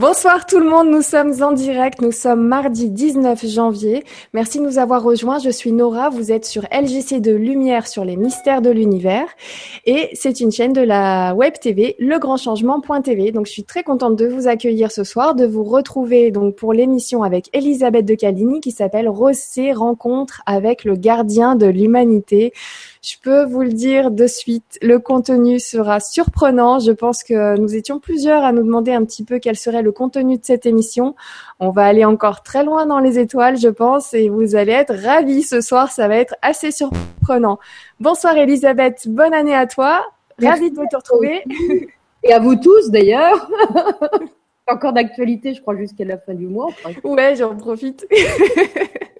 Bonsoir tout le monde, nous sommes en direct, nous sommes mardi 19 janvier. Merci de nous avoir rejoints, je suis Nora, vous êtes sur LGC de Lumière sur les mystères de l'univers et c'est une chaîne de la web TV, legrandchangement.tv. Donc je suis très contente de vous accueillir ce soir, de vous retrouver donc pour l'émission avec Elisabeth de Caligny qui s'appelle Rossé rencontre avec le gardien de l'humanité. Je peux vous le dire de suite, le contenu sera surprenant. Je pense que nous étions plusieurs à nous demander un petit peu quel serait le contenu de cette émission. On va aller encore très loin dans les étoiles, je pense, et vous allez être ravis ce soir. Ça va être assez surprenant. Bonsoir Elisabeth, bonne année à toi. Ravie de te retrouver. Et à vous tous d'ailleurs. Encore d'actualité, je crois, jusqu'à la fin du mois. Ouais, j'en profite.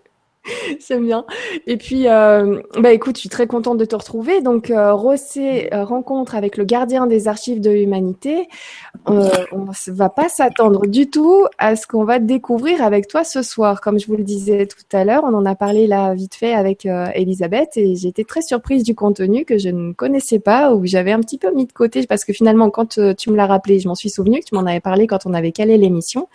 J'aime bien. Et puis, euh, bah écoute, je suis très contente de te retrouver. Donc, euh, Rossé euh, rencontre avec le gardien des archives de l'humanité. Euh, on ne va pas s'attendre du tout à ce qu'on va découvrir avec toi ce soir. Comme je vous le disais tout à l'heure, on en a parlé là vite fait avec Elisabeth et été très surprise du contenu que je ne connaissais pas ou que j'avais un petit peu mis de côté parce que finalement, quand tu me l'as rappelé, je m'en suis souvenu que tu m'en avais parlé quand on avait calé l'émission.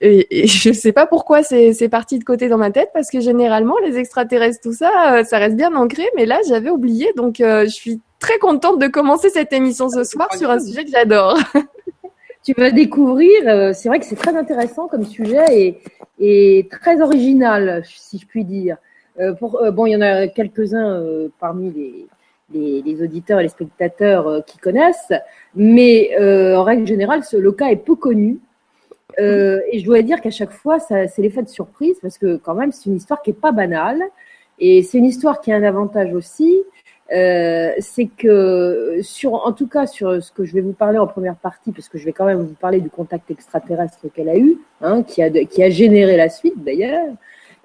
Et, et je sais pas pourquoi c'est parti de côté dans ma tête parce que généralement généralement, les extraterrestres, tout ça, euh, ça reste bien ancré. Mais là, j'avais oublié. Donc, euh, je suis très contente de commencer cette émission ce soir sur un sujet que j'adore. tu vas découvrir. Euh, c'est vrai que c'est très intéressant comme sujet et, et, très original, si je puis dire. pour, bon, il y en a quelques-uns parmi les, les, les, auditeurs et les spectateurs qui connaissent, mais en règle générale, ce, le cas est peu connu. Euh, et je dois dire qu'à chaque fois, c'est l'effet de surprise parce que quand même, c'est une histoire qui est pas banale. Et c'est une histoire qui a un avantage aussi, euh, c'est que sur, en tout cas sur ce que je vais vous parler en première partie, parce que je vais quand même vous parler du contact extraterrestre qu'elle a eu, hein, qui a qui a généré la suite d'ailleurs.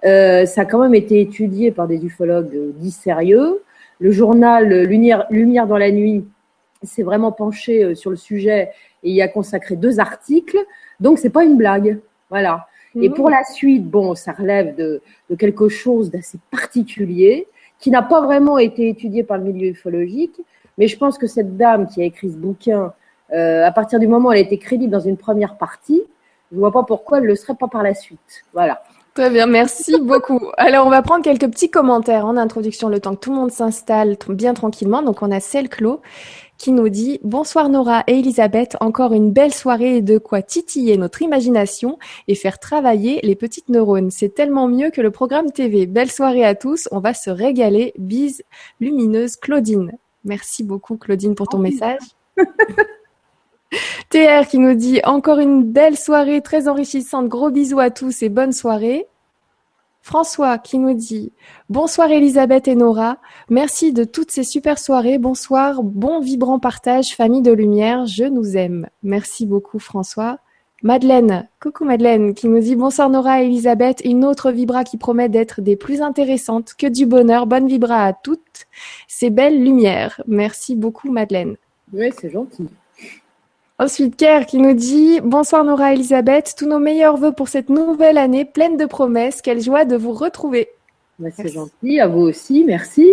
Euh, ça a quand même été étudié par des ufologues dits sérieux. Le journal Lumière, Lumière dans la nuit s'est vraiment penché euh, sur le sujet et y a consacré deux articles. Donc c'est pas une blague, voilà. Et pour la suite, bon, ça relève de, de quelque chose d'assez particulier qui n'a pas vraiment été étudié par le milieu ufologique, mais je pense que cette dame qui a écrit ce bouquin, euh, à partir du moment où elle a été crédible dans une première partie, je vois pas pourquoi elle le serait pas par la suite. Voilà. Très bien, merci beaucoup. Alors, on va prendre quelques petits commentaires en introduction, le temps que tout le monde s'installe bien tranquillement. Donc, on a Celle Clos qui nous dit Bonsoir Nora et Elisabeth, encore une belle soirée et de quoi titiller notre imagination et faire travailler les petites neurones. C'est tellement mieux que le programme TV. Belle soirée à tous, on va se régaler. Bise lumineuse Claudine. Merci beaucoup Claudine pour ton message. TR qui nous dit encore une belle soirée très enrichissante. Gros bisous à tous et bonne soirée. François qui nous dit Bonsoir Elisabeth et Nora, merci de toutes ces super soirées. Bonsoir, bon vibrant partage, famille de lumière, je nous aime. Merci beaucoup François. Madeleine, coucou Madeleine, qui nous dit bonsoir Nora et Elisabeth, une autre vibra qui promet d'être des plus intéressantes, que du bonheur, bonne vibra à toutes, ces belles lumières. Merci beaucoup Madeleine. Oui, c'est gentil. Ensuite, Kerr qui nous dit Bonsoir Nora Elisabeth, tous nos meilleurs voeux pour cette nouvelle année pleine de promesses. Quelle joie de vous retrouver. Bah, c'est gentil, à vous aussi, merci.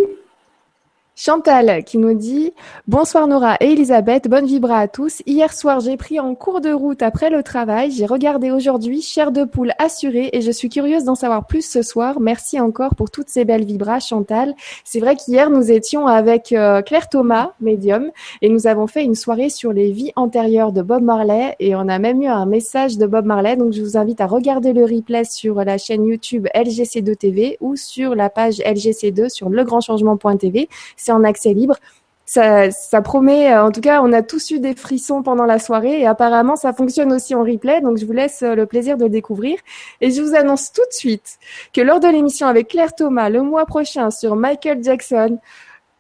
Chantal qui nous dit Bonsoir Nora et Elisabeth, bonne vibra à tous. Hier soir, j'ai pris en cours de route après le travail. J'ai regardé aujourd'hui Chair de poule assurée et je suis curieuse d'en savoir plus ce soir. Merci encore pour toutes ces belles vibras, Chantal. C'est vrai qu'hier, nous étions avec euh, Claire Thomas, médium, et nous avons fait une soirée sur les vies antérieures de Bob Marley et on a même eu un message de Bob Marley. Donc, je vous invite à regarder le replay sur la chaîne YouTube LGC2 TV ou sur la page LGC2 sur legrandchangement.tv c'est en accès libre. Ça, ça, promet, euh, en tout cas, on a tous eu des frissons pendant la soirée et apparemment ça fonctionne aussi en replay, donc je vous laisse euh, le plaisir de le découvrir. Et je vous annonce tout de suite que lors de l'émission avec Claire Thomas le mois prochain sur Michael Jackson,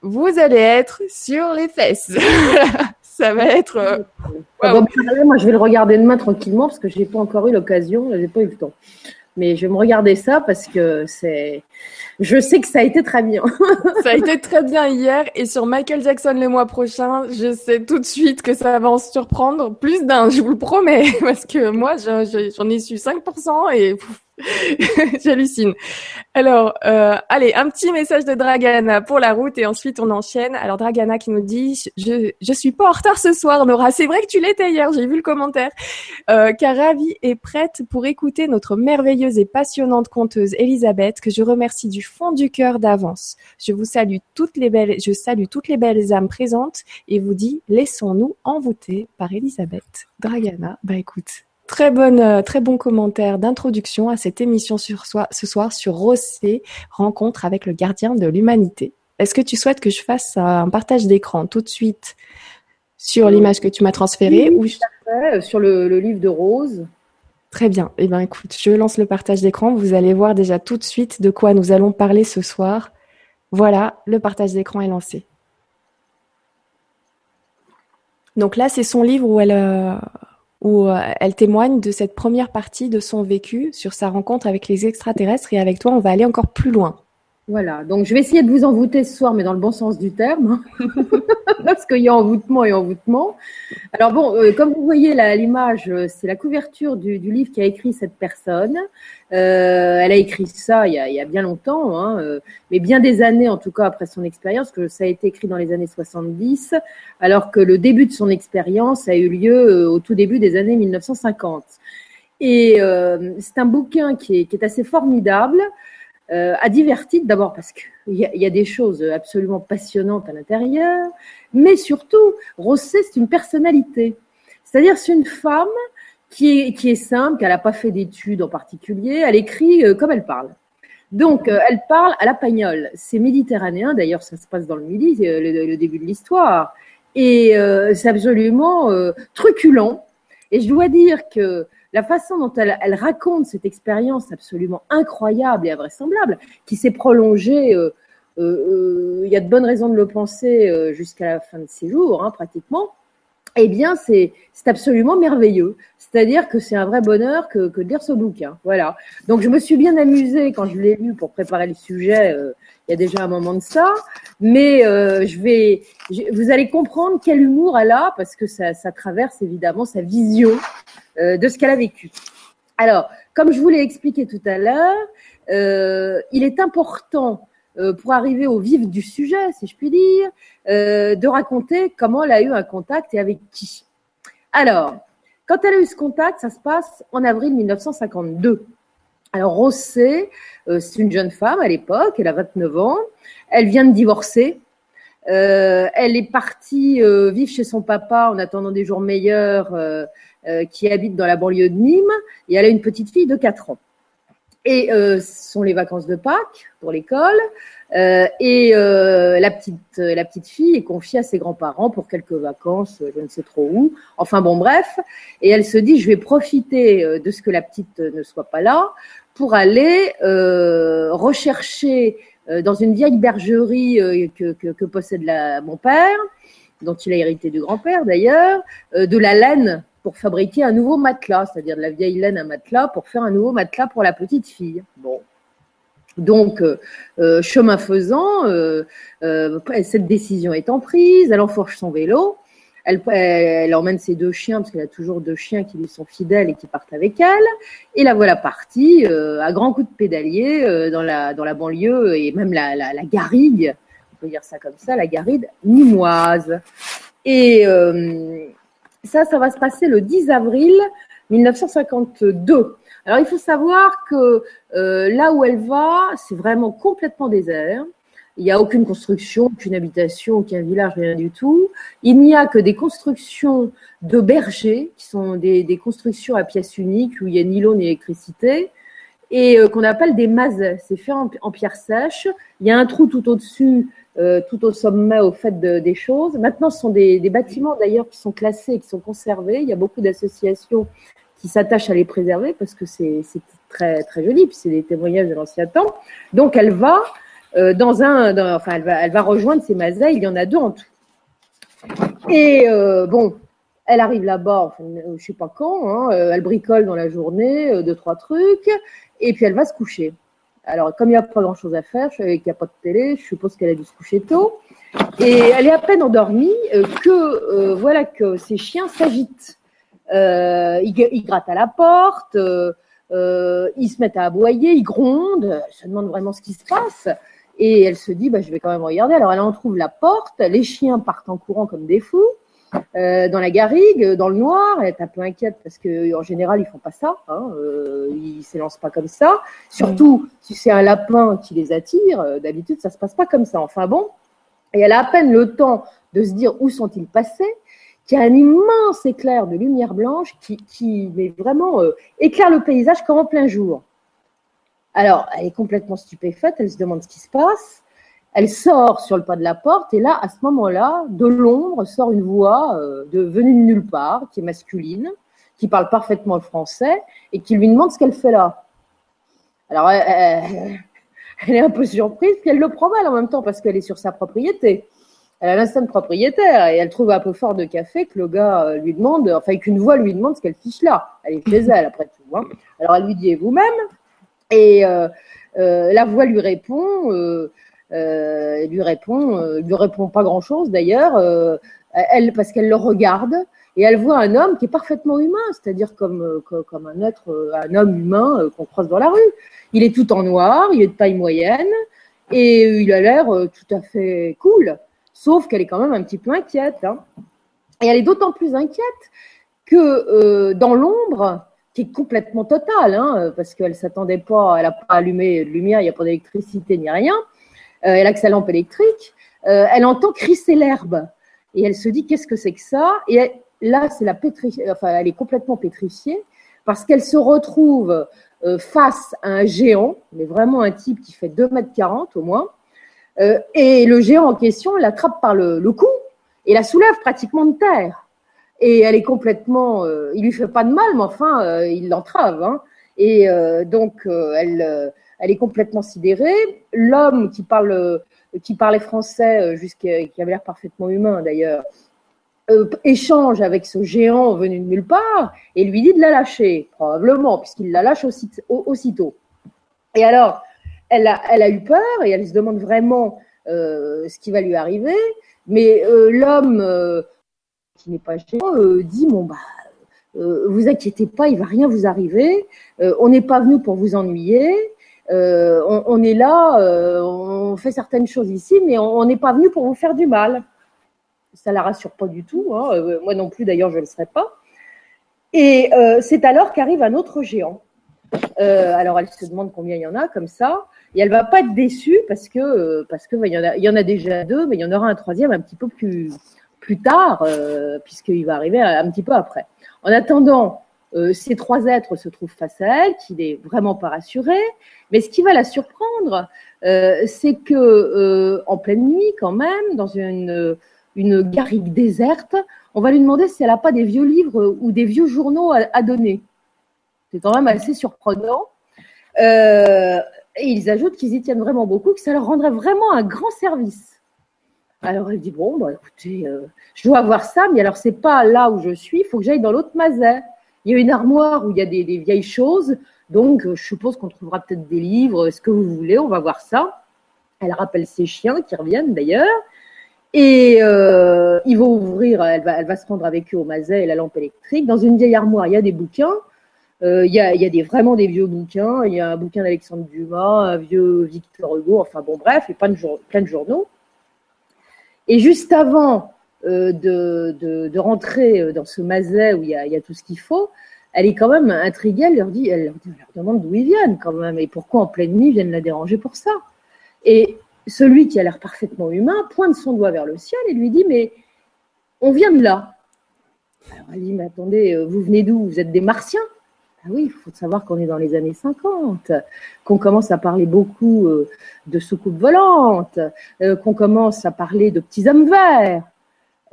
vous allez être sur les fesses. ça va être. Euh, moi, je vais le regarder demain tranquillement parce que j'ai pas encore eu l'occasion, j'ai pas eu le temps. Mais je vais me regarder ça parce que c'est. Je sais que ça a été très bien. ça a été très bien hier et sur Michael Jackson le mois prochain, je sais tout de suite que ça va en surprendre plus d'un, je vous le promets, parce que moi j'en ai su 5% et J'hallucine. Alors, euh, allez, un petit message de Dragana pour la route et ensuite on enchaîne. Alors Dragana qui nous dit, je je suis pas en retard ce soir, Nora. C'est vrai que tu l'étais hier, j'ai vu le commentaire. Euh, car Ravi est prête pour écouter notre merveilleuse et passionnante conteuse Elisabeth, que je remercie du fond du cœur d'avance. Je vous salue toutes les belles, je salue toutes les belles âmes présentes et vous dis, laissons-nous envoûter par Elisabeth. Dragana, bah écoute, Très bonne, euh, très bon commentaire d'introduction à cette émission sur ce soir sur Rossé, rencontre avec le gardien de l'humanité. Est-ce que tu souhaites que je fasse un partage d'écran tout de suite sur l'image que tu m'as transférée ou euh, sur le, livre de Rose Très bien. Eh bien, écoute, je lance le partage d'écran. Vous allez voir déjà tout de suite de quoi nous allons parler ce soir. Voilà, le partage d'écran est lancé. Donc là, c'est son livre où elle, euh, où euh, elle témoigne de cette première partie de son vécu sur sa rencontre avec les extraterrestres. Et avec toi, on va aller encore plus loin. Voilà, donc je vais essayer de vous envoûter ce soir, mais dans le bon sens du terme, parce qu'il y a envoûtement et envoûtement. Alors bon, euh, comme vous voyez là l'image, euh, c'est la couverture du, du livre qu'a écrit cette personne. Euh, elle a écrit ça il y a, bien longtemps, hein, mais bien des années en tout cas après son expérience, que ça a été écrit dans les années 70, alors que le début de son expérience a eu lieu au tout début des années 1950. Et c'est un bouquin qui est assez formidable euh, diverti d'abord parce qu'il y, a des choses absolument passionnantes à l'intérieur, mais surtout, Rosset, c'est une personnalité. C'est-à-dire, c'est une femme qui est, simple, qui n'a pas fait d'études en particulier, elle écrit euh, comme elle parle. Donc, euh, elle parle à la pagnole. C'est méditerranéen, d'ailleurs, ça se passe dans le Midi, le, le début de l'histoire. Et c'est absolument truculent. Et je dois dire que la façon dont elle, raconte cette expérience absolument incroyable et invraisemblable, qui s'est prolongée, euh, euh, euh, il y a de bonnes raisons de le penser, jusqu'à la fin de ses jours, hein, pratiquement, eh bien, c'est absolument merveilleux. C'est-à-dire que c'est un vrai bonheur que, de lire ce bouquin. Voilà. Donc, je me suis bien amusée quand je l'ai lu pour préparer le sujet. Il y a déjà un moment de ça, mais je vais, vous allez comprendre quel humour elle a parce que ça, traverse évidemment sa vision euh, de ce qu'elle a vécu. Alors, comme je vous l'ai expliqué tout à l'heure, euh, il est important euh, pour arriver au vif du sujet, si je puis dire, de raconter comment elle a eu un contact et avec qui. Alors, quand elle a eu ce contact, ça se passe en avril 1952. Alors, Rossé, c'est une jeune femme à l'époque, elle a 29 ans, elle vient de divorcer. elle est partie vivre chez son papa en attendant des jours meilleurs euh, qui habite dans la banlieue de Nîmes et elle a une petite fille de 4 ans. Et euh, ce sont les vacances de Pâques pour l'école. Euh, et euh, la petite la petite fille est confiée à ses grands-parents pour quelques vacances, je ne sais trop où. Enfin bon, bref. Et elle se dit, je vais profiter de ce que la petite ne soit pas là pour aller rechercher dans une vieille bergerie que, que, que possède la, mon père, dont il a hérité du grand-père d'ailleurs, de la laine pour fabriquer un nouveau matelas, c'est-à-dire de la vieille laine à matelas pour faire un nouveau matelas pour la petite fille. Bon. Donc, euh, euh, chemin faisant, euh, cette décision étant prise, elle enfourche son vélo, elle, emmène ses deux chiens, parce qu'elle a toujours deux chiens qui lui sont fidèles et qui partent avec elle, et la voilà partie à grands coups de pédalier dans, la, dans la banlieue et même la, la, la garrigue, on peut dire ça comme ça, la garrigue nimoise. Et ça, ça va se passer le 10 avril 1952. Alors, il faut savoir que euh, là où elle va, c'est vraiment complètement désert. Il n'y a aucune construction, aucune habitation, aucun village, rien du tout. Il n'y a que des constructions de bergers, qui sont des, des constructions à pièces uniques, où il n'y a ni l'eau ni l'électricité, et euh, qu'on appelle des mazets. C'est fait en, en, pierre sèche. Il y a un trou tout au-dessus euh, tout au sommet au fait de, des choses. Maintenant, ce sont des, des bâtiments d'ailleurs qui sont classés, qui sont conservés. Il y a beaucoup d'associations qui s'attachent à les préserver parce que c'est très très joli, puis c'est des témoignages de l'ancien temps. Donc, elle va euh, dans un, enfin, elle va, elle va rejoindre ces mazets. Il y en a deux en tout. Et euh, bon, elle arrive là-bas, enfin, je sais pas quand. Hein, euh, elle bricole dans la journée, euh, deux trois trucs, et puis elle va se coucher. Alors, comme il n'y a pas grand-chose à faire, savais qu'il n'y a pas de télé, je suppose qu'elle a dû se coucher tôt. Et elle est à peine endormie euh, que euh, voilà que ses chiens s'agitent. Euh, ils, ils, grattent à la porte, ils se mettent à aboyer, ils grondent, elle se demande vraiment ce qui se passe. Et elle se dit, bah, je vais quand même regarder. Alors elle en trouve la porte, les chiens partent en courant comme des fous. Euh, dans la garrigue, dans le noir, elle est un peu inquiète parce que en général ils font pas ça, hein, euh, ils s'élancent pas comme ça. Surtout si c'est un lapin qui les attire, euh, d'habitude ça se passe pas comme ça. Enfin bon, et elle a à peine le temps de se dire où sont-ils passés, qu'il y a un immense éclair de lumière blanche qui, vraiment euh, éclaire le paysage comme en plein jour. Alors elle est complètement stupéfaite, elle se demande ce qui se passe. Elle sort sur le pas de la porte et là, à ce moment-là, de l'ombre sort une voix euh, venue de nulle part, qui est masculine, qui parle parfaitement le français et qui lui demande ce qu'elle fait là. Alors, elle, est un peu surprise, puis elle le prend mal en même temps parce qu'elle est sur sa propriété. Elle a l'instinct de propriétaire et elle trouve un peu fort de café que le gars euh, lui demande, enfin qu'une voix lui demande ce qu'elle fiche là. Elle est chez elle après tout. Hein. Alors elle lui dit vous-même? Et euh, euh, la voix lui répond. Euh, euh, lui répond, lui répond pas grand chose d'ailleurs, elle parce qu'elle le regarde et elle voit un homme qui est parfaitement humain, c'est-à-dire comme, comme, un être, un homme humain qu'on croise dans la rue. Il est tout en noir, il est de taille moyenne et il a l'air tout à fait cool, sauf qu'elle est quand même un petit peu inquiète. Hein. Et elle est d'autant plus inquiète que dans l'ombre, qui est complètement totale, hein, parce qu'elle s'attendait pas, elle n'a pas allumé de lumière, il n'y a pas d'électricité ni rien. Euh, elle a que sa lampe électrique, euh, elle entend crisser l'herbe et elle se dit qu'est-ce que c'est que ça? Et là, c'est la pétri... enfin, elle est complètement pétrifiée parce qu'elle se retrouve euh, face à un géant, mais vraiment un type qui fait 2 mètres 40 au moins. et le géant en question l'attrape par le, cou et la soulève pratiquement de terre. Et elle est complètement, il lui fait pas de mal, mais enfin, il l'entrave. Hein. Et donc, elle, elle est complètement sidérée. L'homme qui parle, qui parlait français, euh, jusqu'à, qui avait l'air parfaitement humain d'ailleurs, euh, échange avec ce géant venu de nulle part et lui dit de la lâcher, probablement, puisqu'il la lâche aussitôt. Et alors, elle a, elle a eu peur et elle se demande vraiment euh, ce qui va lui arriver. Mais l'homme qui n'est pas géant dit bon bah vous inquiétez pas, il va rien vous arriver. on n'est pas venu pour vous ennuyer. Euh, on, est là, euh, on fait certaines choses ici, mais on n'est pas venu pour vous faire du mal. Ça la rassure pas du tout. Hein. Euh, moi non plus, d'ailleurs, je ne le serais pas. Et c'est alors qu'arrive un autre géant. alors elle se demande combien il y en a comme ça, et elle va pas être déçue parce que parce que bah, il y en a déjà deux, mais il y en aura un troisième un petit peu plus plus tard, puisqu'il va arriver un, petit peu après. En attendant, euh, ces trois êtres se trouvent face à elle, qui n'est vraiment pas rassurée. Mais ce qui va la surprendre, euh, c'est que euh, en pleine nuit, quand même, dans une, une garrigue déserte, on va lui demander si elle n'a pas des vieux livres ou des vieux journaux à, donner. C'est quand même assez surprenant. et ils ajoutent qu'ils y tiennent vraiment beaucoup, que ça leur rendrait vraiment un grand service. Alors elle dit bon, bah, écoutez, je dois avoir ça, mais alors c'est pas là où je suis, il faut que j'aille dans l'autre mazet. Il y a une armoire où il y a des, vieilles choses, donc je suppose qu'on trouvera peut-être des livres, ce que vous voulez, on va voir ça. Elle rappelle ses chiens qui reviennent d'ailleurs. Et euh, ils vont ouvrir, elle va, se rendre avec eux au mazet et la lampe électrique. Dans une vieille armoire, il y a des bouquins. Euh, il, y a, des, vraiment des vieux bouquins. Il y a un bouquin d'Alexandre Dumas, un vieux Victor Hugo, enfin bon, bref, et plein de, plein de journaux. Et juste avant euh, de, rentrer euh, dans ce mazet où il y a, tout ce qu'il faut, elle est quand même intriguée. Elle leur dit, elle leur, demande d'où ils viennent quand même et pourquoi en pleine nuit ils viennent la déranger pour ça. Et celui qui a l'air parfaitement humain pointe son doigt vers le ciel et lui dit, mais on vient de là. Alors elle dit, mais attendez, euh, vous venez d'où? Vous êtes des martiens? Ah oui, il faut savoir qu'on est dans les années 50, qu'on commence à parler beaucoup de soucoupes volantes, qu'on commence à parler de petits hommes verts,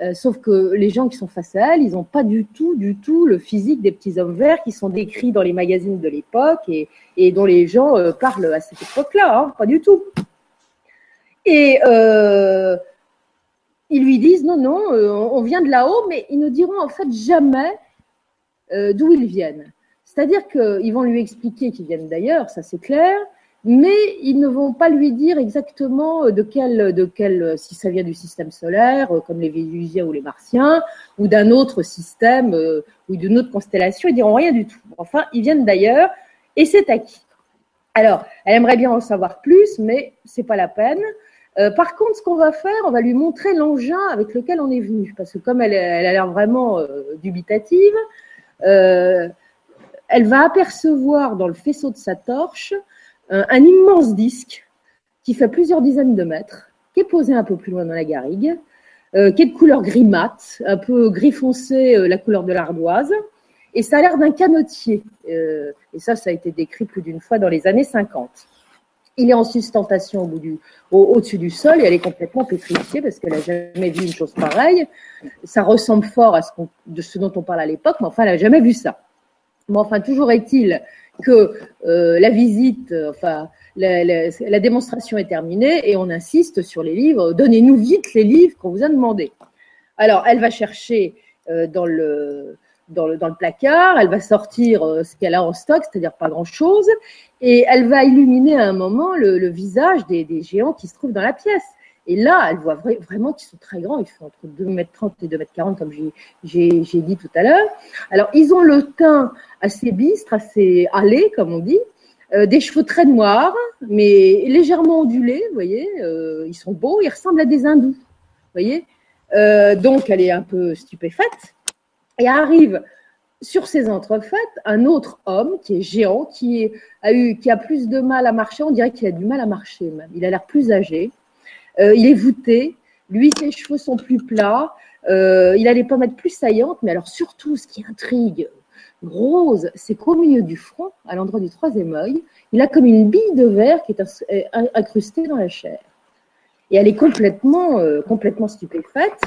euh, sauf que les gens qui sont face à elle, ils n'ont pas du tout, du tout le physique des petits hommes verts qui sont décrits dans les magazines de l'époque et, dont les gens euh, parlent à cette époque-là, hein, pas du tout. Et euh, ils lui disent non, non, on vient de là-haut, mais ils ne diront en fait jamais d'où ils viennent. C'est-à-dire qu'ils vont lui expliquer qu'ils viennent d'ailleurs, ça c'est clair, mais ils ne vont pas lui dire exactement euh, de quel, de quel, euh, si ça vient du système solaire, euh, comme les Vénusiens ou les Martiens, ou d'un autre système ou d'une autre constellation, ils diront rien du tout. Enfin, ils viennent d'ailleurs, Et c'est acquis. Alors, elle aimerait bien en savoir plus, mais c'est pas la peine. Par contre, ce qu'on va faire, on va lui montrer l'engin avec lequel on est venu, parce que comme elle, elle a l'air vraiment dubitative, elle va apercevoir dans le faisceau de sa torche un, un, immense disque qui fait plusieurs dizaines de mètres, qui est posé un peu plus loin dans la garrigue, euh, qui est de couleur gris mat, un peu gris foncé, euh, la couleur de l'ardoise, et ça a l'air d'un canotier. Euh, et ça, ça a été décrit plus d'une fois dans les années 50. Il est en sustentation au-dessus du sol et elle est complètement pétrifiée parce qu'elle n'a jamais vu une chose pareille. Ça ressemble fort à ce de ce dont on parle à l'époque, mais enfin, elle n'a jamais vu ça. Mais enfin, toujours est-il que euh, la visite, enfin, la, démonstration est terminée et on insiste sur les livres. Donnez-nous vite les livres qu'on vous a demandé. Alors, elle va chercher euh, dans le dans le, placard, elle va sortir euh, ce qu'elle a en stock, c'est-à-dire pas grand-chose, et elle va illuminer à un moment le, visage des, géants qui se trouvent dans la pièce. Et là, elle voit vra vraiment qu'ils sont très grands, ils font entre 2m30 et 2m40, comme j'ai dit tout à l'heure. Alors, ils ont le teint assez bistre, assez allé, comme on dit, euh, des cheveux très noirs, mais légèrement ondulés, vous voyez, euh, ils sont beaux, ils ressemblent à des hindous, vous voyez. Euh, donc, elle est un peu stupéfaite. Et arrive sur ces entrefaites un autre homme qui est géant, qui a eu, qui a plus de mal à marcher. On dirait qu'il a du mal à marcher même. Il a l'air plus âgé. Euh, il est voûté. Lui, ses cheveux sont plus plats. Euh, il a les pommettes plus saillantes. Mais alors surtout, ce qui intrigue Rose, c'est qu'au milieu du front, à l'endroit du troisième œil, il a comme une bille de verre qui est incrustée dans la chair. Et elle est complètement, euh, complètement stupéfaite.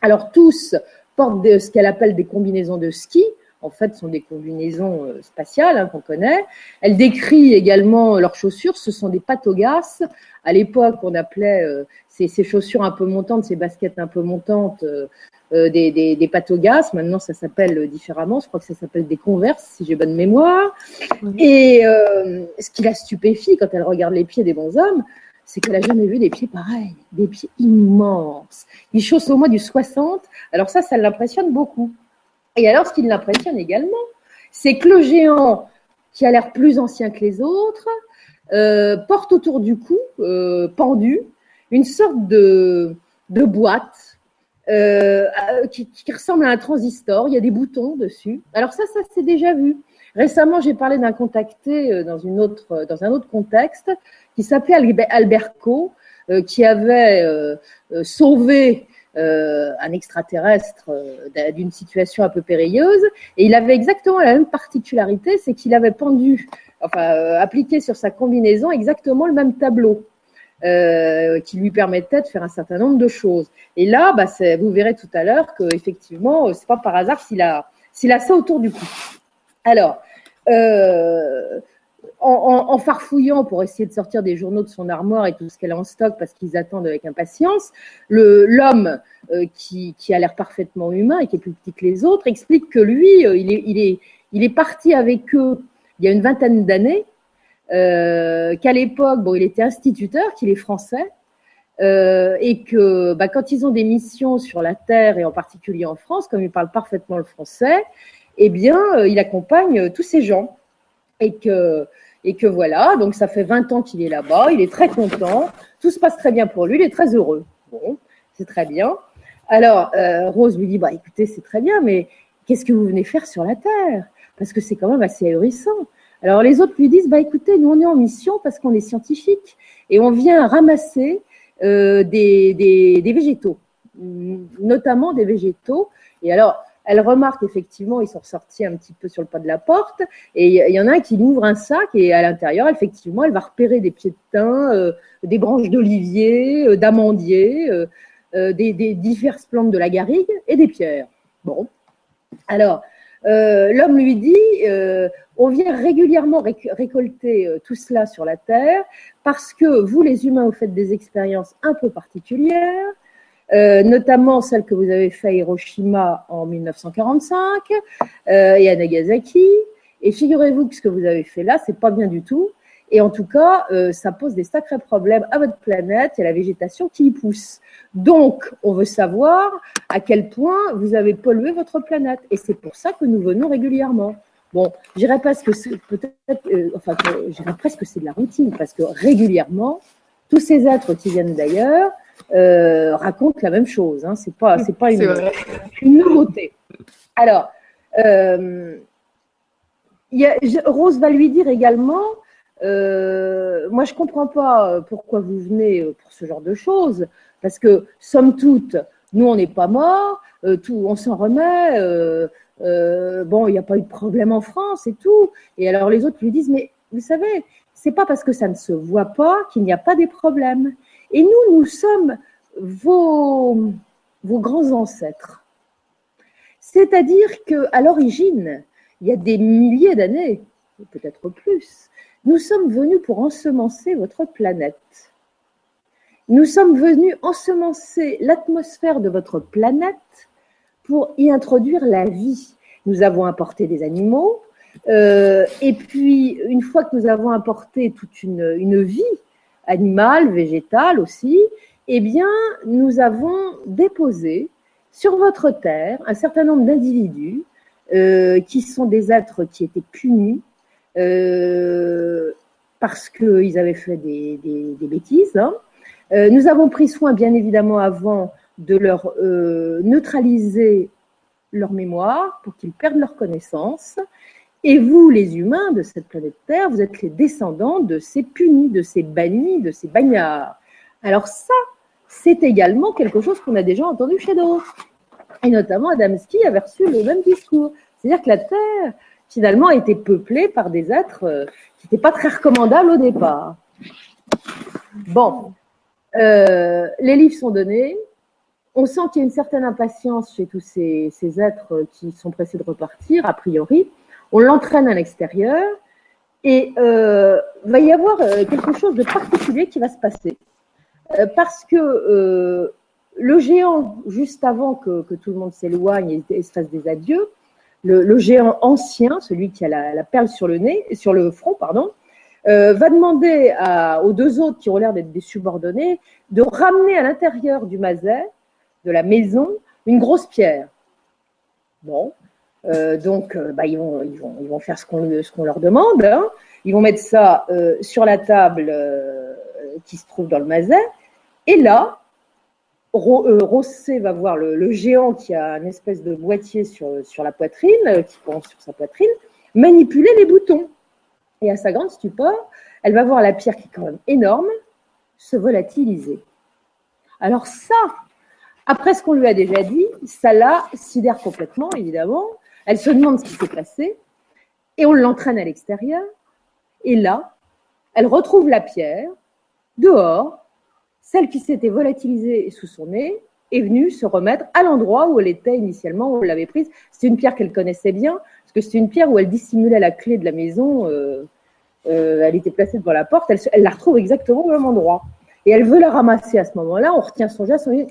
Alors tous portent ce qu'elle appelle des combinaisons de ski. En fait, sont des combinaisons euh, spatiales hein, qu'on connaît. Elle décrit également leurs chaussures. Ce sont des patogas. À l'époque, on appelait euh, ces, ces, chaussures un peu montantes, ces baskets un peu montantes, euh, euh des, des, des, patogas. Maintenant, ça s'appelle différemment. Je crois que ça s'appelle des converses, si j'ai bonne mémoire. Mmh. Et euh, ce qui la stupéfie quand elle regarde les pieds des bons hommes, c'est qu'elle n'a jamais vu des pieds pareils, des pieds immenses. Ils chaussent au moins du 60. Alors ça, ça l'impressionne beaucoup. Et alors, ce qui l'impressionne également, c'est que le géant, qui a l'air plus ancien que les autres, euh, porte autour du cou, euh, pendu, une sorte de, boîte euh, qui, ressemble à un transistor. Il y a des boutons dessus. Alors ça, ça s'est déjà vu. Récemment, j'ai parlé d'un contacté dans, une autre, dans un autre contexte qui s'appelait Alberco, qui avait sauvé un extraterrestre d'une situation un peu périlleuse, et il avait exactement la même particularité, c'est qu'il avait pendu, enfin appliqué sur sa combinaison exactement le même tableau. Euh, qui lui permettait de faire un certain nombre de choses. Et là, bah, vous verrez tout à l'heure que effectivement, c'est pas par hasard s'il a, s'il a ça autour du cou. Alors, euh, en, en, farfouillant pour essayer de sortir des journaux de son armoire et tout ce qu'elle a en stock parce qu'ils attendent avec impatience, l'homme euh, qui, a l'air parfaitement humain et qui est plus petit que les autres explique que lui, euh, il, est, parti avec eux il y a une vingtaine d'années, euh, qu'à l'époque, bon, il était instituteur, qu'il est français, et que bah, quand ils ont des missions sur la Terre et en particulier en France, comme il parle parfaitement le français, eh bien, il accompagne tous ces gens et que et que voilà, donc ça fait 20 ans qu'il est là-bas, il est très content, tout se passe très bien pour lui, il est très heureux. Bon, c'est très bien. Alors, euh, Rose lui dit, bah écoutez, c'est très bien, mais qu'est-ce que vous venez faire sur la Terre? Parce que c'est quand même assez ahurissant. Alors les autres lui disent, bah écoutez, nous on est en mission parce qu'on est scientifique et on vient ramasser euh, des, des, des végétaux, notamment des végétaux. Et alors, elle remarque effectivement, ils sont ressortis un petit peu sur le pas de la porte, et il y en a un qui ouvre un sac, et à l'intérieur, effectivement, elle va repérer des pieds de thym, euh, des branches d'olivier, euh, d'amandier, euh, euh des, des, diverses plantes de la garrigue et des pierres. Bon. Alors, l'homme lui dit, on vient régulièrement réc récolter tout cela sur la Terre parce que vous, les humains, vous faites des expériences un peu particulières euh, notamment celle que vous avez fait à Hiroshima en 1945 euh, et à Nagasaki. Et figurez-vous que ce que vous avez fait là, c'est pas bien du tout. Et en tout cas, euh, ça pose des sacrés problèmes à votre planète et à la végétation qui y pousse. Donc, on veut savoir à quel point vous avez pollué votre planète. Et c'est pour ça que nous venons régulièrement. Bon, je dirais presque peut-être, euh, enfin, je dirais presque que c'est de la routine, parce que régulièrement, tous ces êtres qui viennent d'ailleurs euh, racontent la même chose. Hein. C'est pas, c'est pas une, une, nouveauté. Alors, euh, y a, Rose va lui dire également. Euh, moi, je comprends pas pourquoi vous venez pour ce genre de choses, parce que somme toute, nous, on n'est pas morts, tout, on s'en remet. Bon, il n'y a pas eu de problème en France et tout. Et alors les autres lui disent, mais vous savez, c'est pas parce que ça ne se voit pas qu'il n'y a pas des problèmes. Et nous, nous sommes vos, grands ancêtres. C'est-à-dire que à l'origine, il y a des milliers d'années, peut-être plus, nous sommes venus pour ensemencer votre planète. Nous sommes venus ensemencer l'atmosphère de votre planète pour y introduire la vie. Nous avons apporté des animaux, euh, et puis une fois que nous avons apporté toute une vie animale, végétale aussi, eh bien, nous avons déposé sur votre terre un certain nombre d'individus euh, qui sont des êtres qui étaient punis euh, parce qu'ils avaient fait des, des, des bêtises. Hein. Euh, nous avons pris soin, bien évidemment, avant de leur euh, neutraliser leur mémoire pour qu'ils perdent leur connaissance. Et vous, les humains de cette planète Terre, vous êtes les descendants de ces punis, de ces bannis, de ces bagnards. Alors ça, c'est également quelque chose qu'on a déjà entendu chez d'autres. Et notamment Adamski avait reçu le même discours. C'est-à-dire que la Terre, finalement, a été peuplée par des êtres euh, qui n'étaient pas très recommandables au départ. Bon, euh, les livres sont donnés. On sent qu'il y a une certaine impatience chez tous ces, ces, êtres qui sont pressés de repartir, a priori. On l'entraîne à l'extérieur et euh, va y avoir euh, quelque chose de particulier qui va se passer. Euh, parce que le géant, juste avant que, tout le monde s'éloigne et, se fasse des adieux, le, géant ancien, celui qui a la, perle sur le nez, sur le front, pardon, va demander aux deux autres qui ont l'air d'être des subordonnés de ramener à l'intérieur du maset, de la maison, une grosse pierre. Bon, euh, donc euh, bah, ils, vont, faire ce qu'on leur demande. Hein. Ils vont mettre ça euh, sur la table qui se trouve dans le maset. Et là, Ro, va voir le, géant qui a une espèce de boîtier sur, la poitrine, qui pense sur sa poitrine, manipuler les boutons. Et à sa grande stupeur, elle va voir la pierre qui est quand même énorme se volatiliser. Alors ça, après ce qu'on lui a déjà dit, ça la sidère complètement, évidemment. Elle se demande ce qui s'est passé et on l'entraîne à l'extérieur. Et là, elle retrouve la pierre dehors, celle qui s'était volatilisée sous son nez est venue se remettre à l'endroit où elle était initialement, où elle l'avait prise. C'est une pierre qu'elle connaissait bien, parce que c'est une pierre où elle dissimulait la clé de la maison. Euh, euh, elle était placée devant la porte. Elle, la retrouve exactement au même endroit. Et elle veut la ramasser à ce moment-là. On retient son geste. On dit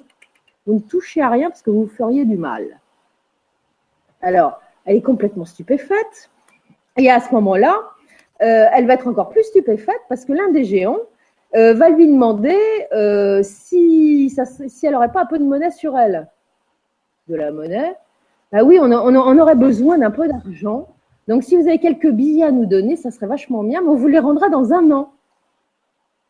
Vous ne touchez à rien parce que vous feriez du mal. Alors, elle est complètement stupéfaite. Et à ce moment-là, euh, elle va être encore plus stupéfaite parce que l'un des géants euh, va lui demander euh, si, elle n'aurait pas un peu de monnaie sur elle. De la monnaie? Bah oui, on aurait besoin d'un peu d'argent. Donc, si vous avez quelques billets à nous donner, ça serait vachement bien, mais on vous les rendra dans un an.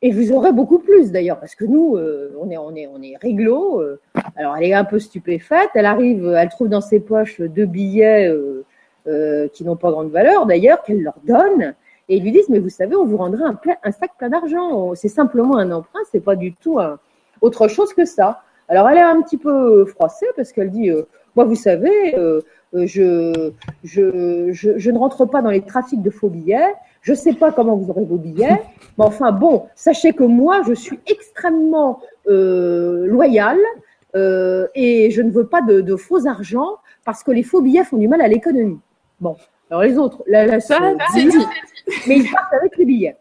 Et vous aurez beaucoup plus d'ailleurs, parce que nous, euh, on est, on est, on est réglo. Euh, alors, elle est un peu stupéfaite. Elle arrive, elle trouve dans ses poches deux billets euh, qui n'ont pas grande valeur d'ailleurs, qu'elle leur donne. Et ils lui disent, mais vous savez, on vous rendra un, plein, un sac plein d'argent. C'est simplement un emprunt, c'est pas du tout un, autre chose que ça. Alors elle est un petit peu froissée parce qu'elle dit, euh, moi vous savez, euh, je, je, je, je, ne rentre pas dans les trafics de faux billets. Je sais pas comment vous aurez vos billets, mais enfin bon, sachez que moi je suis extrêmement euh, loyale et je ne veux pas de, de faux argent parce que les faux billets font du mal à l'économie. Bon, alors les autres, la, la ça, c'est dit. Mais ils partent avec les billets.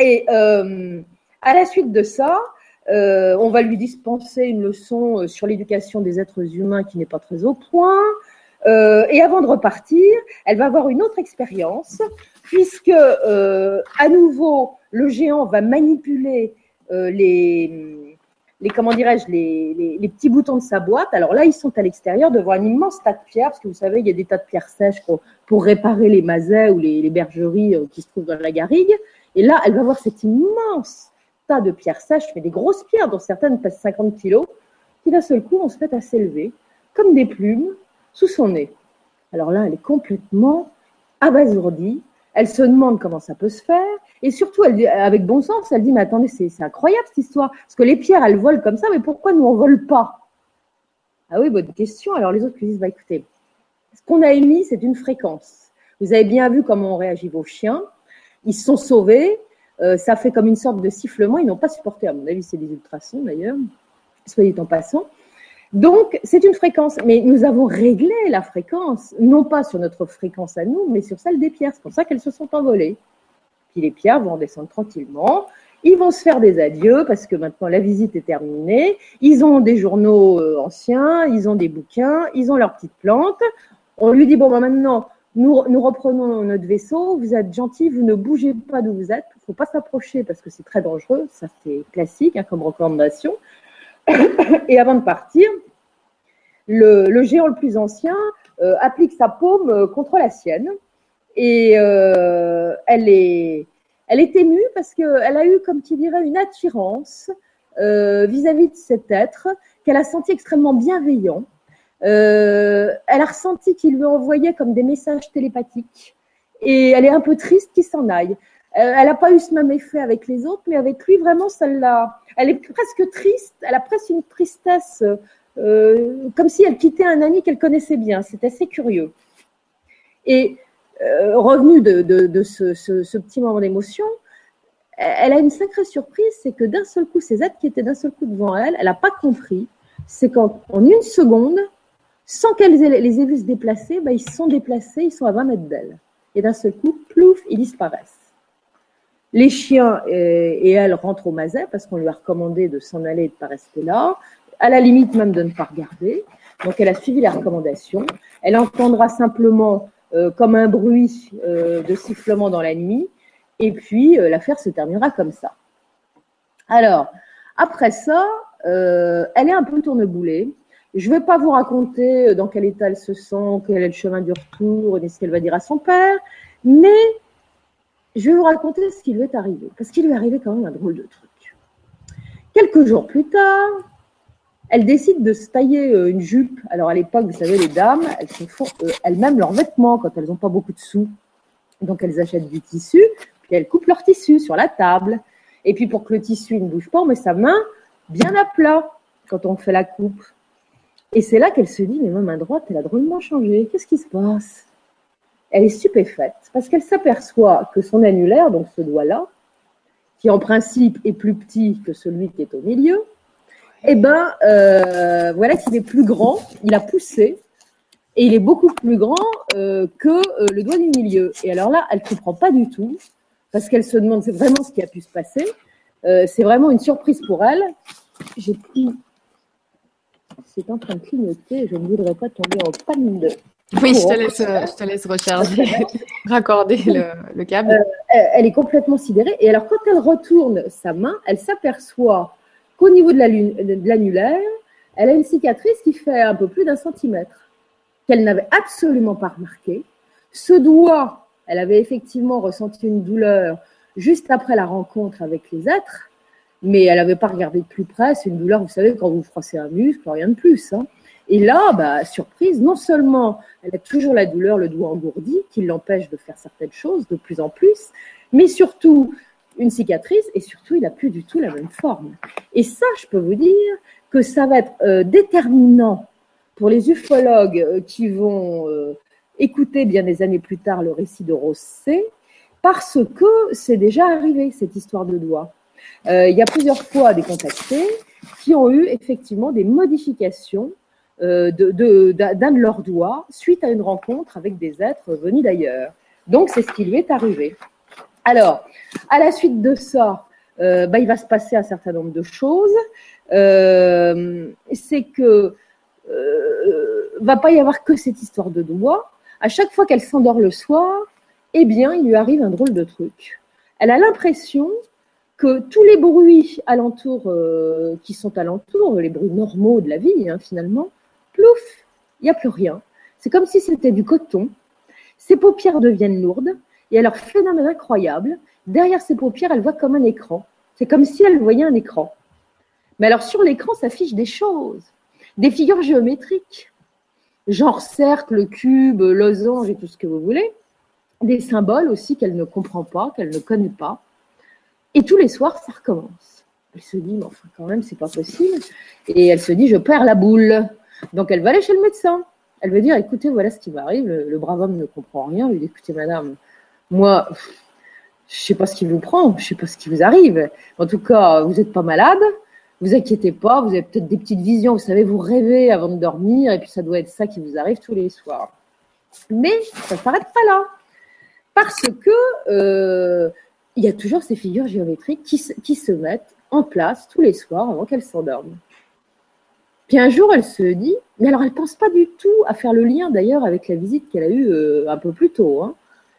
Et euh, à la suite de ça, euh, on va lui dispenser une leçon euh, sur l'éducation des êtres humains qui n'est pas très au point. Euh, et avant de repartir, elle va avoir une autre expérience, puisque euh, à nouveau, le géant va manipuler euh, les, comment dirais-je, les, petits boutons de sa boîte. Alors là, ils sont à l'extérieur devant un immense tas de pierres, parce que vous savez, il y a des tas de pierres sèches pour, réparer les mazets ou les, bergeries euh, qui se trouvent dans la garrigue. Et là, elle va voir cet immense tas de pierres sèches, mais des grosses pierres, dont certaines pèsent 50 kilos, qui d'un seul coup vont se mettre à s'élever, comme des plumes, sous son nez. Alors là, elle est complètement abasourdie. Elle se demande comment ça peut se faire. Et surtout, avec bon sens, elle dit, mais attendez, c'est incroyable cette histoire. Parce que les pierres, elles volent comme ça, mais pourquoi nous, on vole pas? Ah oui, bonne question. Alors les autres lui disent, bah écoutez, ce qu'on a émis, c'est une fréquence. Vous avez bien vu comment ont réagi vos chiens. Ils se sont sauvés. Euh, ça fait comme une sorte de sifflement. Ils n'ont pas supporté, à mon avis, c'est des ultrasons d'ailleurs, soyez en passant. Donc, c'est une fréquence, mais nous avons réglé la fréquence, non pas sur notre fréquence à nous, mais sur celle des pierres. C'est pour ça qu'elles se sont envolées. Puis les pierres vont descendre tranquillement. Ils vont se faire des adieux parce que maintenant la visite est terminée. Ils ont des journaux euh, anciens, ils ont des bouquins, ils ont leurs petites plantes. On lui dit bon, ben maintenant, nous, reprenons notre vaisseau. Vous êtes gentil, vous ne bougez pas d'où vous êtes. Il ne faut pas s'approcher parce que c'est très dangereux. Ça, c'est classique hein, comme recommandation. Et avant de partir, le, géant le plus ancien euh, applique sa paume euh, contre la sienne. Et euh, elle, est, elle est émue parce qu'elle a eu, comme tu dirais, une attirance vis-à-vis de cet être qu'elle a senti extrêmement bienveillant. elle a ressenti qu'il lui envoyait comme des messages télépathiques. Et elle est un peu triste qu'il s'en aille. elle n'a pas eu ce même effet avec les autres, mais avec lui, vraiment, l'a, elle est presque triste, elle a presque une tristesse, euh, comme si elle quittait un ami qu'elle connaissait bien. C'est assez curieux. Et euh, revenue de, ce, petit moment d'émotion, elle a une sacrée surprise, c'est que d'un seul coup, ces êtres qui étaient d'un seul coup devant elle, elle n'a pas compris, c'est qu'en une seconde, sans qu'elle les ait vus se déplacer, bah, ils sont déplacés, ils sont à 20 mètres d'elle. Et d'un seul coup, plouf, ils disparaissent. Les chiens et, elle rentrent au Mazet parce qu'on lui a recommandé de s'en aller et de ne pas rester là, à la limite même de ne pas regarder. Donc elle a suivi la recommandation. Elle entendra simplement euh, comme un bruit euh, de sifflement dans la nuit, et puis euh, l'affaire se terminera comme ça. Alors, après ça, elle est un peu tourneboulée. Je ne vais pas vous raconter dans quel état elle se sent, quel est le chemin du retour, ni ce qu'elle va dire à son père, mais je vais vous raconter ce qui lui est arrivé, parce qu'il lui est arrivé quand même un drôle de truc. Quelques jours plus tard, elle décide de se tailler euh, une jupe. Alors à l'époque, vous savez, les dames, elles se font euh, elles-mêmes leurs vêtements quand elles n'ont pas beaucoup de sous. Donc elles achètent du tissu, puis elles coupent leur tissu sur la table. Et puis pour que le tissu ne bouge pas, on met sa main bien à plat quand on fait la coupe. Et c'est là qu'elle se dit, mais ma main droite, elle a drôlement changé. Qu'est-ce qui se passe? Elle est stupéfaite parce qu'elle s'aperçoit que son annulaire, donc ce doigt-là, qui en principe est plus petit que celui qui est au milieu, eh ben euh, voilà qu'il est plus grand, il a poussé et il est beaucoup plus grand euh, que euh, le doigt du milieu. Et alors là, elle ne comprend pas du tout parce qu'elle se demande c'est vraiment ce qui a pu se passer. c'est vraiment une surprise pour elle. J'ai pris, c'est en train de clignoter, je ne voudrais pas tomber en panne de oui, je te laisse, je te laisse recharger, raccorder le, câble. Euh, elle est complètement sidérée. Et alors, quand elle retourne sa main, elle s'aperçoit qu'au niveau de l'annulaire, elle a une cicatrice qui fait un peu plus d'un centimètre, qu'elle n'avait absolument pas remarqué. Ce doigt, elle avait effectivement ressenti une douleur juste après la rencontre avec les êtres, mais elle n'avait pas regardé de plus près. C'est une douleur, vous savez, quand vous froissez un muscle, rien de plus. Hein. Et là, bah, surprise, non seulement elle a toujours la douleur, le doigt engourdi, qui l'empêche de faire certaines choses de plus en plus, mais surtout une cicatrice et surtout il n'a plus du tout la même forme. Et ça, je peux vous dire que ça va être euh, déterminant pour les ufologues euh, qui vont euh, écouter bien des années plus tard le récit de Rose C, parce que c'est déjà arrivé cette histoire de doigt. il y a plusieurs fois des contactés qui ont eu effectivement des modifications euh, d'un de, leurs doigts suite à une rencontre avec des êtres venus d'ailleurs. Donc, c'est ce qui lui est arrivé. Alors, à la suite de ça, euh, bah, il va se passer un certain nombre de choses. Euh, c'est que euh, va pas y avoir que cette histoire de doigts. À chaque fois qu'elle s'endort le soir, eh bien, il lui arrive un drôle de truc. Elle a l'impression que tous les bruits alentour, euh, qui sont alentour, les bruits normaux de la vie, hein, finalement, plouf, il n'y a plus rien. C'est comme si c'était du coton. Ses paupières deviennent lourdes et alors, phénomène incroyable, derrière ses paupières, elle voit comme un écran. C'est comme si elle voyait un écran. Mais alors, sur l'écran s'affichent des choses, des figures géométriques, genre cercle, cube, losange et tout ce que vous voulez, des symboles aussi qu'elle ne comprend pas, qu'elle ne connaît pas. Et tous les soirs, ça recommence. Elle se dit, mais enfin, quand même, c'est pas possible. Et elle se dit, je perds la boule. Donc, elle va aller chez le médecin. Elle veut dire, écoutez, voilà ce qui m'arrive. Le, brave homme ne comprend rien. Il dit, écoutez, madame, moi, je sais pas ce qui vous prend, je sais pas ce qui vous arrive. En tout cas, vous n'êtes pas malade. Vous inquiétez pas, vous avez peut-être des petites visions, vous savez, vous rêvez avant de dormir, et puis ça doit être ça qui vous arrive tous les soirs. Mais ça ne s'arrête pas là, parce que euh, il y a toujours ces figures géométriques qui, se mettent en place tous les soirs avant qu'elle s'endorme. Puis un jour, elle se dit, mais alors elle pense pas du tout à faire le lien d'ailleurs avec la visite qu'elle a eue euh, un peu plus tôt. Hein.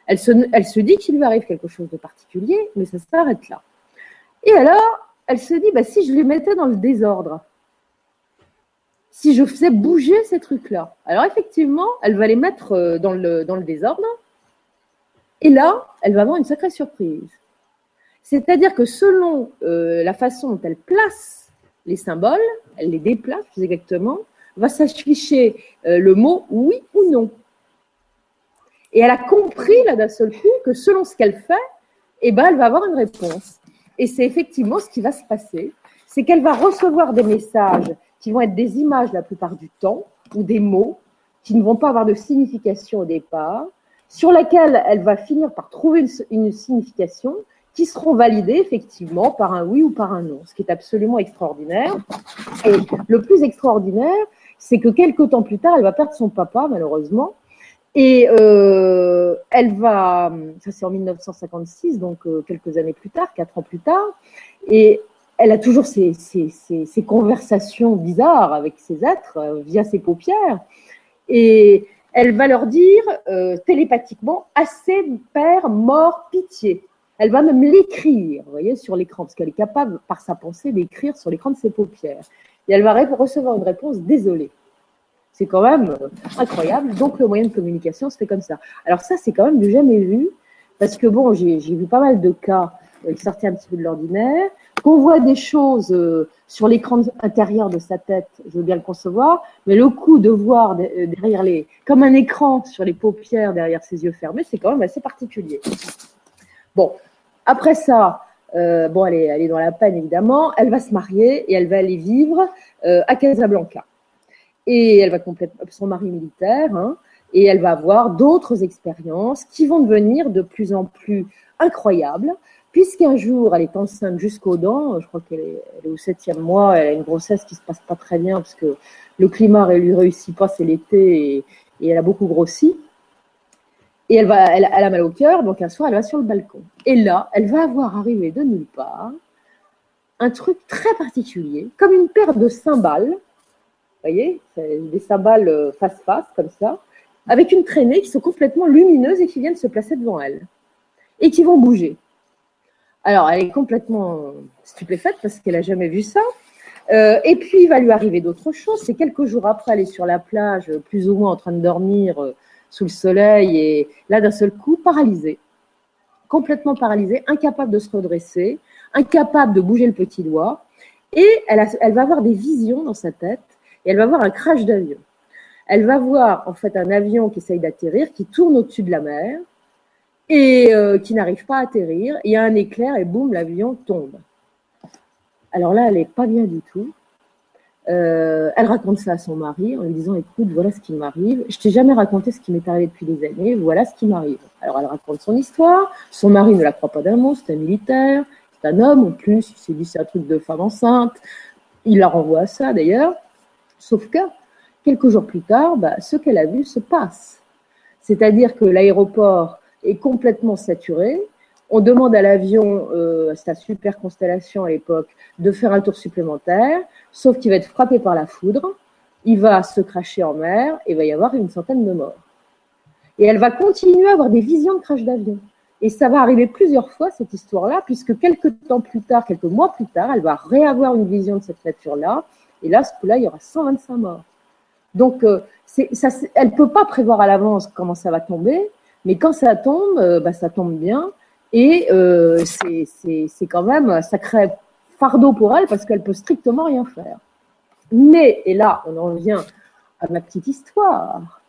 Elle, se, dit qu'il lui arrive quelque chose de particulier, mais ça s'arrête là. Et alors, elle se dit, bah, si je les mettais dans le désordre, si je faisais bouger ces trucs-là. Alors effectivement, elle va les mettre euh, dans le, dans le désordre, et là, elle va avoir une sacrée surprise. C'est-à-dire que selon euh, la façon dont elle place les symboles, elle les déplace plus exactement, va s'afficher euh, le mot oui ou non. Et elle a compris là d'un seul coup que selon ce qu'elle fait, eh ben, elle va avoir une réponse. Et c'est effectivement ce qui va se passer, c'est qu'elle va recevoir des messages qui vont être des images la plupart du temps ou des mots qui ne vont pas avoir de signification au départ, sur laquelle elle va finir par trouver une, signification qui seront validées effectivement par un oui ou par un non, ce qui est absolument extraordinaire. Et le plus extraordinaire, c'est que quelques temps plus tard, elle va perdre son papa, malheureusement, et euh, elle va, ça c'est en 1956, donc euh, quelques années plus tard, quatre ans plus tard, et elle a toujours ces, ces, ces, ces conversations bizarres avec ses êtres euh, via ses paupières. Et elle va leur dire euh, télépathiquement assez père mort pitié. Elle va même l'écrire, vous voyez, sur l'écran, parce qu'elle est capable, par sa pensée, d'écrire sur l'écran de ses paupières. Et elle va recevoir une réponse désolée. C'est quand même euh, incroyable. Donc, le moyen de communication se fait comme ça. Alors, ça, c'est quand même du jamais vu, parce que bon, j'ai vu pas mal de cas qui sortaient un petit peu de l'ordinaire, qu'on voit des choses euh, sur l'écran intérieur de sa tête, je veux bien le concevoir, mais le coup de voir euh, derrière les, comme un écran sur les paupières derrière ses yeux fermés, c'est quand même assez particulier. Bon, après ça, euh, bon, elle est, dans la peine évidemment, elle va se marier et elle va aller vivre euh, à Casablanca. Et elle va compléter son mari militaire, hein, et elle va avoir d'autres expériences qui vont devenir de plus en plus incroyables puisqu'un jour, elle est enceinte jusqu'aux dents, je crois qu'elle est, au septième mois, elle a une grossesse qui se passe pas très bien parce que le climat ne lui réussit pas, c'est l'été et, elle a beaucoup grossi. Et elle, va, elle, a mal au cœur, donc un soir, elle va sur le balcon. Et là, elle va avoir arrivé de nulle part un truc très particulier, comme une paire de cymbales, vous voyez, des cymbales face-face, comme ça, avec une traînée qui sont complètement lumineuses et qui viennent se placer devant elle, et qui vont bouger. Alors, elle est complètement stupéfaite parce qu'elle n'a jamais vu ça. Euh, et puis, il va lui arriver d'autres choses. C'est quelques jours après, elle est sur la plage, plus ou moins en train de dormir euh, sous le soleil, et là, d'un seul coup, paralysée. Complètement paralysée, incapable de se redresser, incapable de bouger le petit doigt. Et elle va avoir des visions dans sa tête, et elle va avoir un crash d'avion. Elle va voir, en fait, un avion qui essaye d'atterrir, qui tourne au-dessus de la mer, et euh, qui n'arrive pas à atterrir. Il y a un éclair et boum, l'avion tombe. Alors là, elle n'est pas bien du tout. Euh, elle raconte ça à son mari en lui disant écoute voilà ce qui m'arrive. Je t'ai jamais raconté ce qui m'est arrivé depuis des années. Voilà ce qui m'arrive. Alors elle raconte son histoire. Son mari ne la croit pas d'un mot c'est un militaire. C'est un homme en plus. Il s'est dit c'est un truc de femme enceinte. Il la renvoie à ça d'ailleurs sauf que quelques jours plus tard bah, ce qu'elle a vu se passe c'est-à-dire que l'aéroport est complètement saturé. On demande à l'avion, euh, c'est super constellation à l'époque, de faire un tour supplémentaire, sauf qu'il va être frappé par la foudre, il va se cracher en mer et il va y avoir une centaine de morts. Et elle va continuer à avoir des visions de crash d'avion. Et ça va arriver plusieurs fois, cette histoire-là, puisque quelques temps plus tard, quelques mois plus tard, elle va réavoir une vision de cette nature-là. Et là, ce coup-là, il y aura 125 morts. Donc, euh, ça, elle ne peut pas prévoir à l'avance comment ça va tomber, mais quand ça tombe, euh, bah, ça tombe bien. Et euh, c'est quand même un sacré fardeau pour elle parce qu'elle peut strictement rien faire. Mais, et là, on en vient à ma petite histoire,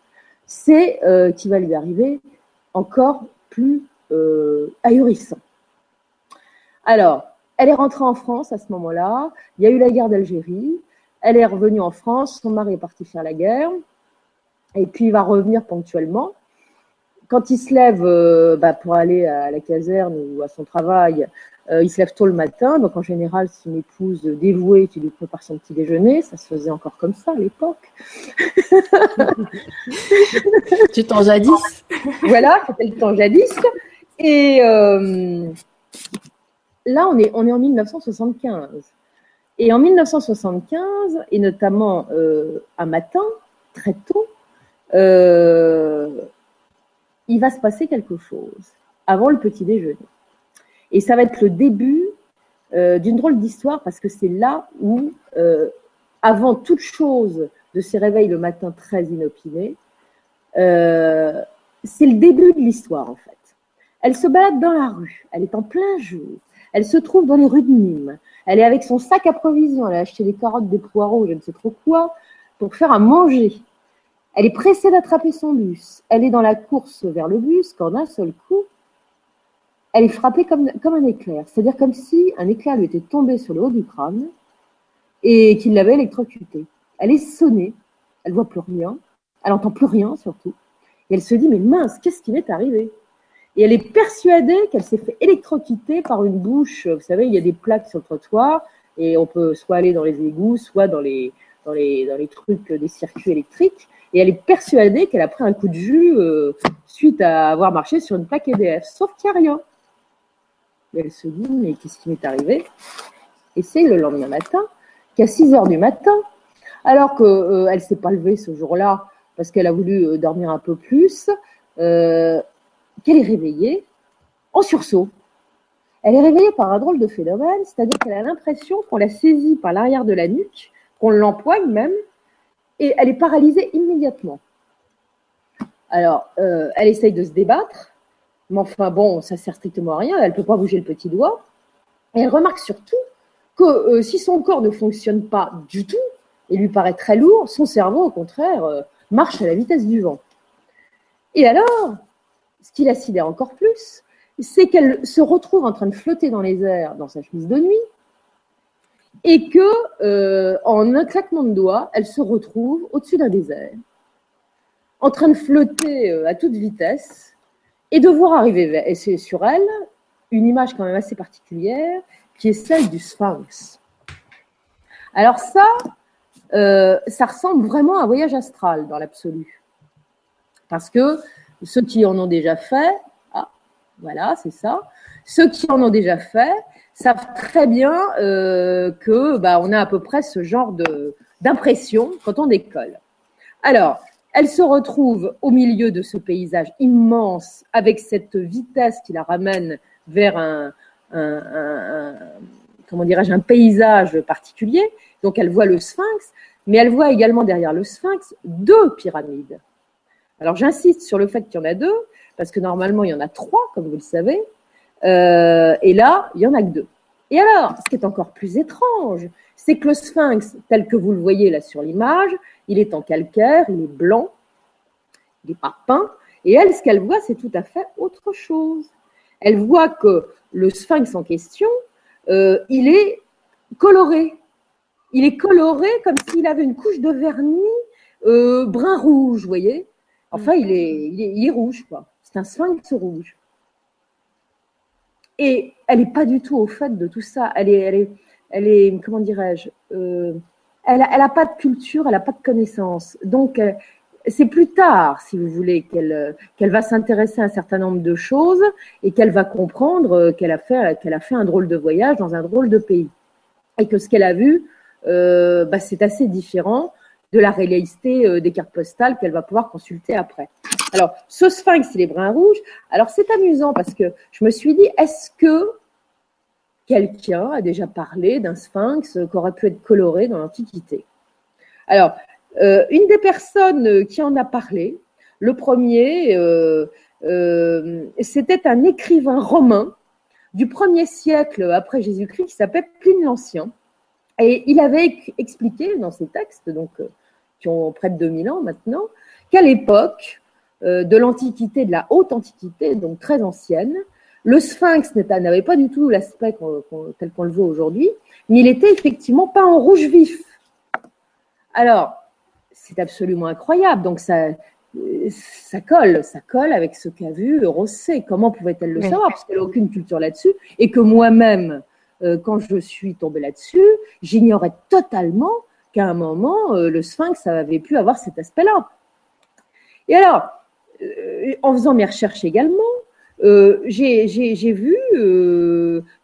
c'est qui va lui arriver encore plus ahurissant. Alors, elle est rentrée en France à ce moment-là, il y a eu la guerre d'Algérie, elle est revenue en France, son mari est parti faire la guerre, et puis il va revenir ponctuellement quand il se lève euh, bah, pour aller à la caserne ou à son travail, euh, il se lève tôt le matin. Donc en général, c'est une épouse dévouée qui lui prépare son petit déjeuner. Ça se faisait encore comme ça à l'époque. tu t'en jadis? voilà, c'était le temps jadis. Et euh, là, on est, on est en 1975. Et en 1975, et notamment un matin, très tôt, il va se passer quelque chose avant le petit déjeuner. Et ça va être le début euh, d'une drôle d'histoire parce que c'est là où, euh, avant toute chose de ses réveils le matin très inopinés, euh, c'est le début de l'histoire en fait. Elle se balade dans la rue, elle est en plein jour, elle se trouve dans les rues de Nîmes, elle est avec son sac à provisions, elle a acheté des carottes, des poireaux, je ne sais trop quoi, pour faire à manger. Elle est pressée d'attraper son bus. Elle est dans la course vers le bus quand d'un seul coup, elle est frappée comme, un éclair. C'est-à-dire comme si un éclair lui était tombé sur le haut du crâne et qu'il l'avait électrocutée. Elle est sonnée, elle voit plus rien, elle n'entend plus rien surtout. Et elle se dit, mais mince, qu'est-ce qui m'est arrivé? Et elle est persuadée qu'elle s'est fait électrocuter par une bouche. Vous savez, il y a des plaques sur le trottoir et on peut soit aller dans les égouts, soit dans les, dans les, dans les trucs des circuits électriques et elle est persuadée qu'elle a pris un coup de jus euh, suite à avoir marché sur une plaque EDF. Sauf qu'il n'y a rien. Et elle se dit, mais qu'est-ce qui m'est arrivé? Et c'est le lendemain matin, qu'à 6 heures du matin, alors qu'elle euh, ne s'est pas levée ce jour-là parce qu'elle a voulu euh, dormir un peu plus, qu'elle est réveillée en sursaut. Elle est réveillée par un drôle de phénomène, c'est-à-dire qu'elle a l'impression qu'on la saisit par l'arrière de la nuque, qu'on l'empoigne même, et elle est paralysée immédiatement. Alors, euh, elle essaye de se débattre, mais enfin bon, ça sert strictement à rien, elle ne peut pas bouger le petit doigt. Et elle remarque surtout que euh, si son corps ne fonctionne pas du tout et lui paraît très lourd, son cerveau, au contraire, euh, marche à la vitesse du vent. Et alors, ce qui la sidère encore plus, c'est qu'elle se retrouve en train de flotter dans les airs dans sa chemise de nuit, et que euh, en un claquement de doigts, elle se retrouve au-dessus d'un désert, en train de flotter euh, à toute vitesse et de voir arriver sur elle une image quand même assez particulière qui est celle du sphinx. Alors ça, euh, ça ressemble vraiment à un voyage astral dans l'absolu. Parce que ceux qui en ont déjà fait, ah, voilà, c'est ça, ceux qui en ont déjà fait, savent très bien euh, que bah, on a à peu près ce genre de d'impression quand on décolle. Alors, elle se retrouve au milieu de ce paysage immense avec cette vitesse qui la ramène vers un, un, un, comment dirais-je un paysage particulier. Donc elle voit le sphinx, mais elle voit également derrière le sphinx deux pyramides. Alors j'insiste sur le fait qu'il y en a deux parce que normalement il y en a trois, comme vous le savez. Euh, et là, il y en a que deux. Et alors, ce qui est encore plus étrange, c'est que le sphinx, tel que vous le voyez là sur l'image, il est en calcaire, il est blanc, il n'est pas peint. Et elle, ce qu'elle voit, c'est tout à fait autre chose. Elle voit que le sphinx en question, euh, il est coloré. Il est coloré comme s'il avait une couche de vernis euh, brun rouge, vous voyez. Enfin, il est, il est, il est rouge, quoi. C'est un sphinx rouge. Et elle n'est pas du tout au fait de tout ça. Elle est, elle est, elle est comment dirais-je, euh, elle n'a pas de culture, elle n'a pas de connaissances. Donc, euh, c'est plus tard, si vous voulez, qu'elle va s'intéresser à un certain nombre de choses et qu'elle va comprendre euh, qu'elle a fait a fait un drôle de voyage dans un drôle de pays et que ce qu'elle a vu, bah, c'est assez différent de la réalité des cartes postales qu'elle va pouvoir consulter après. Alors, ce sphinx, il est brun rouge. Alors, c'est amusant parce que je me suis dit, est-ce que quelqu'un a déjà parlé d'un sphinx qui aurait pu être coloré dans l'Antiquité? Alors, une des personnes qui en a parlé, le premier, euh, euh, c'était un écrivain romain du premier siècle après Jésus-Christ qui s'appelait Pline l'Ancien. Et il avait expliqué dans ses textes, donc euh, qui ont près de 2000 ans maintenant, qu'à l'époque de l'Antiquité, de la haute Antiquité, donc très ancienne, le sphinx n'avait pas du tout l'aspect tel qu'on le voit aujourd'hui, mais il était effectivement pas en rouge vif. Alors, c'est absolument incroyable. Donc, ça, ça colle, ça colle avec ce qu'a vu Rosset. Comment pouvait-elle le savoir? Parce qu'elle n'a aucune culture là-dessus. Et que moi-même, euh, quand je suis tombée là-dessus, j'ignorais totalement qu'à un moment, euh, le sphinx avait pu avoir cet aspect-là. Et alors, euh, en faisant mes recherches également, j'ai vu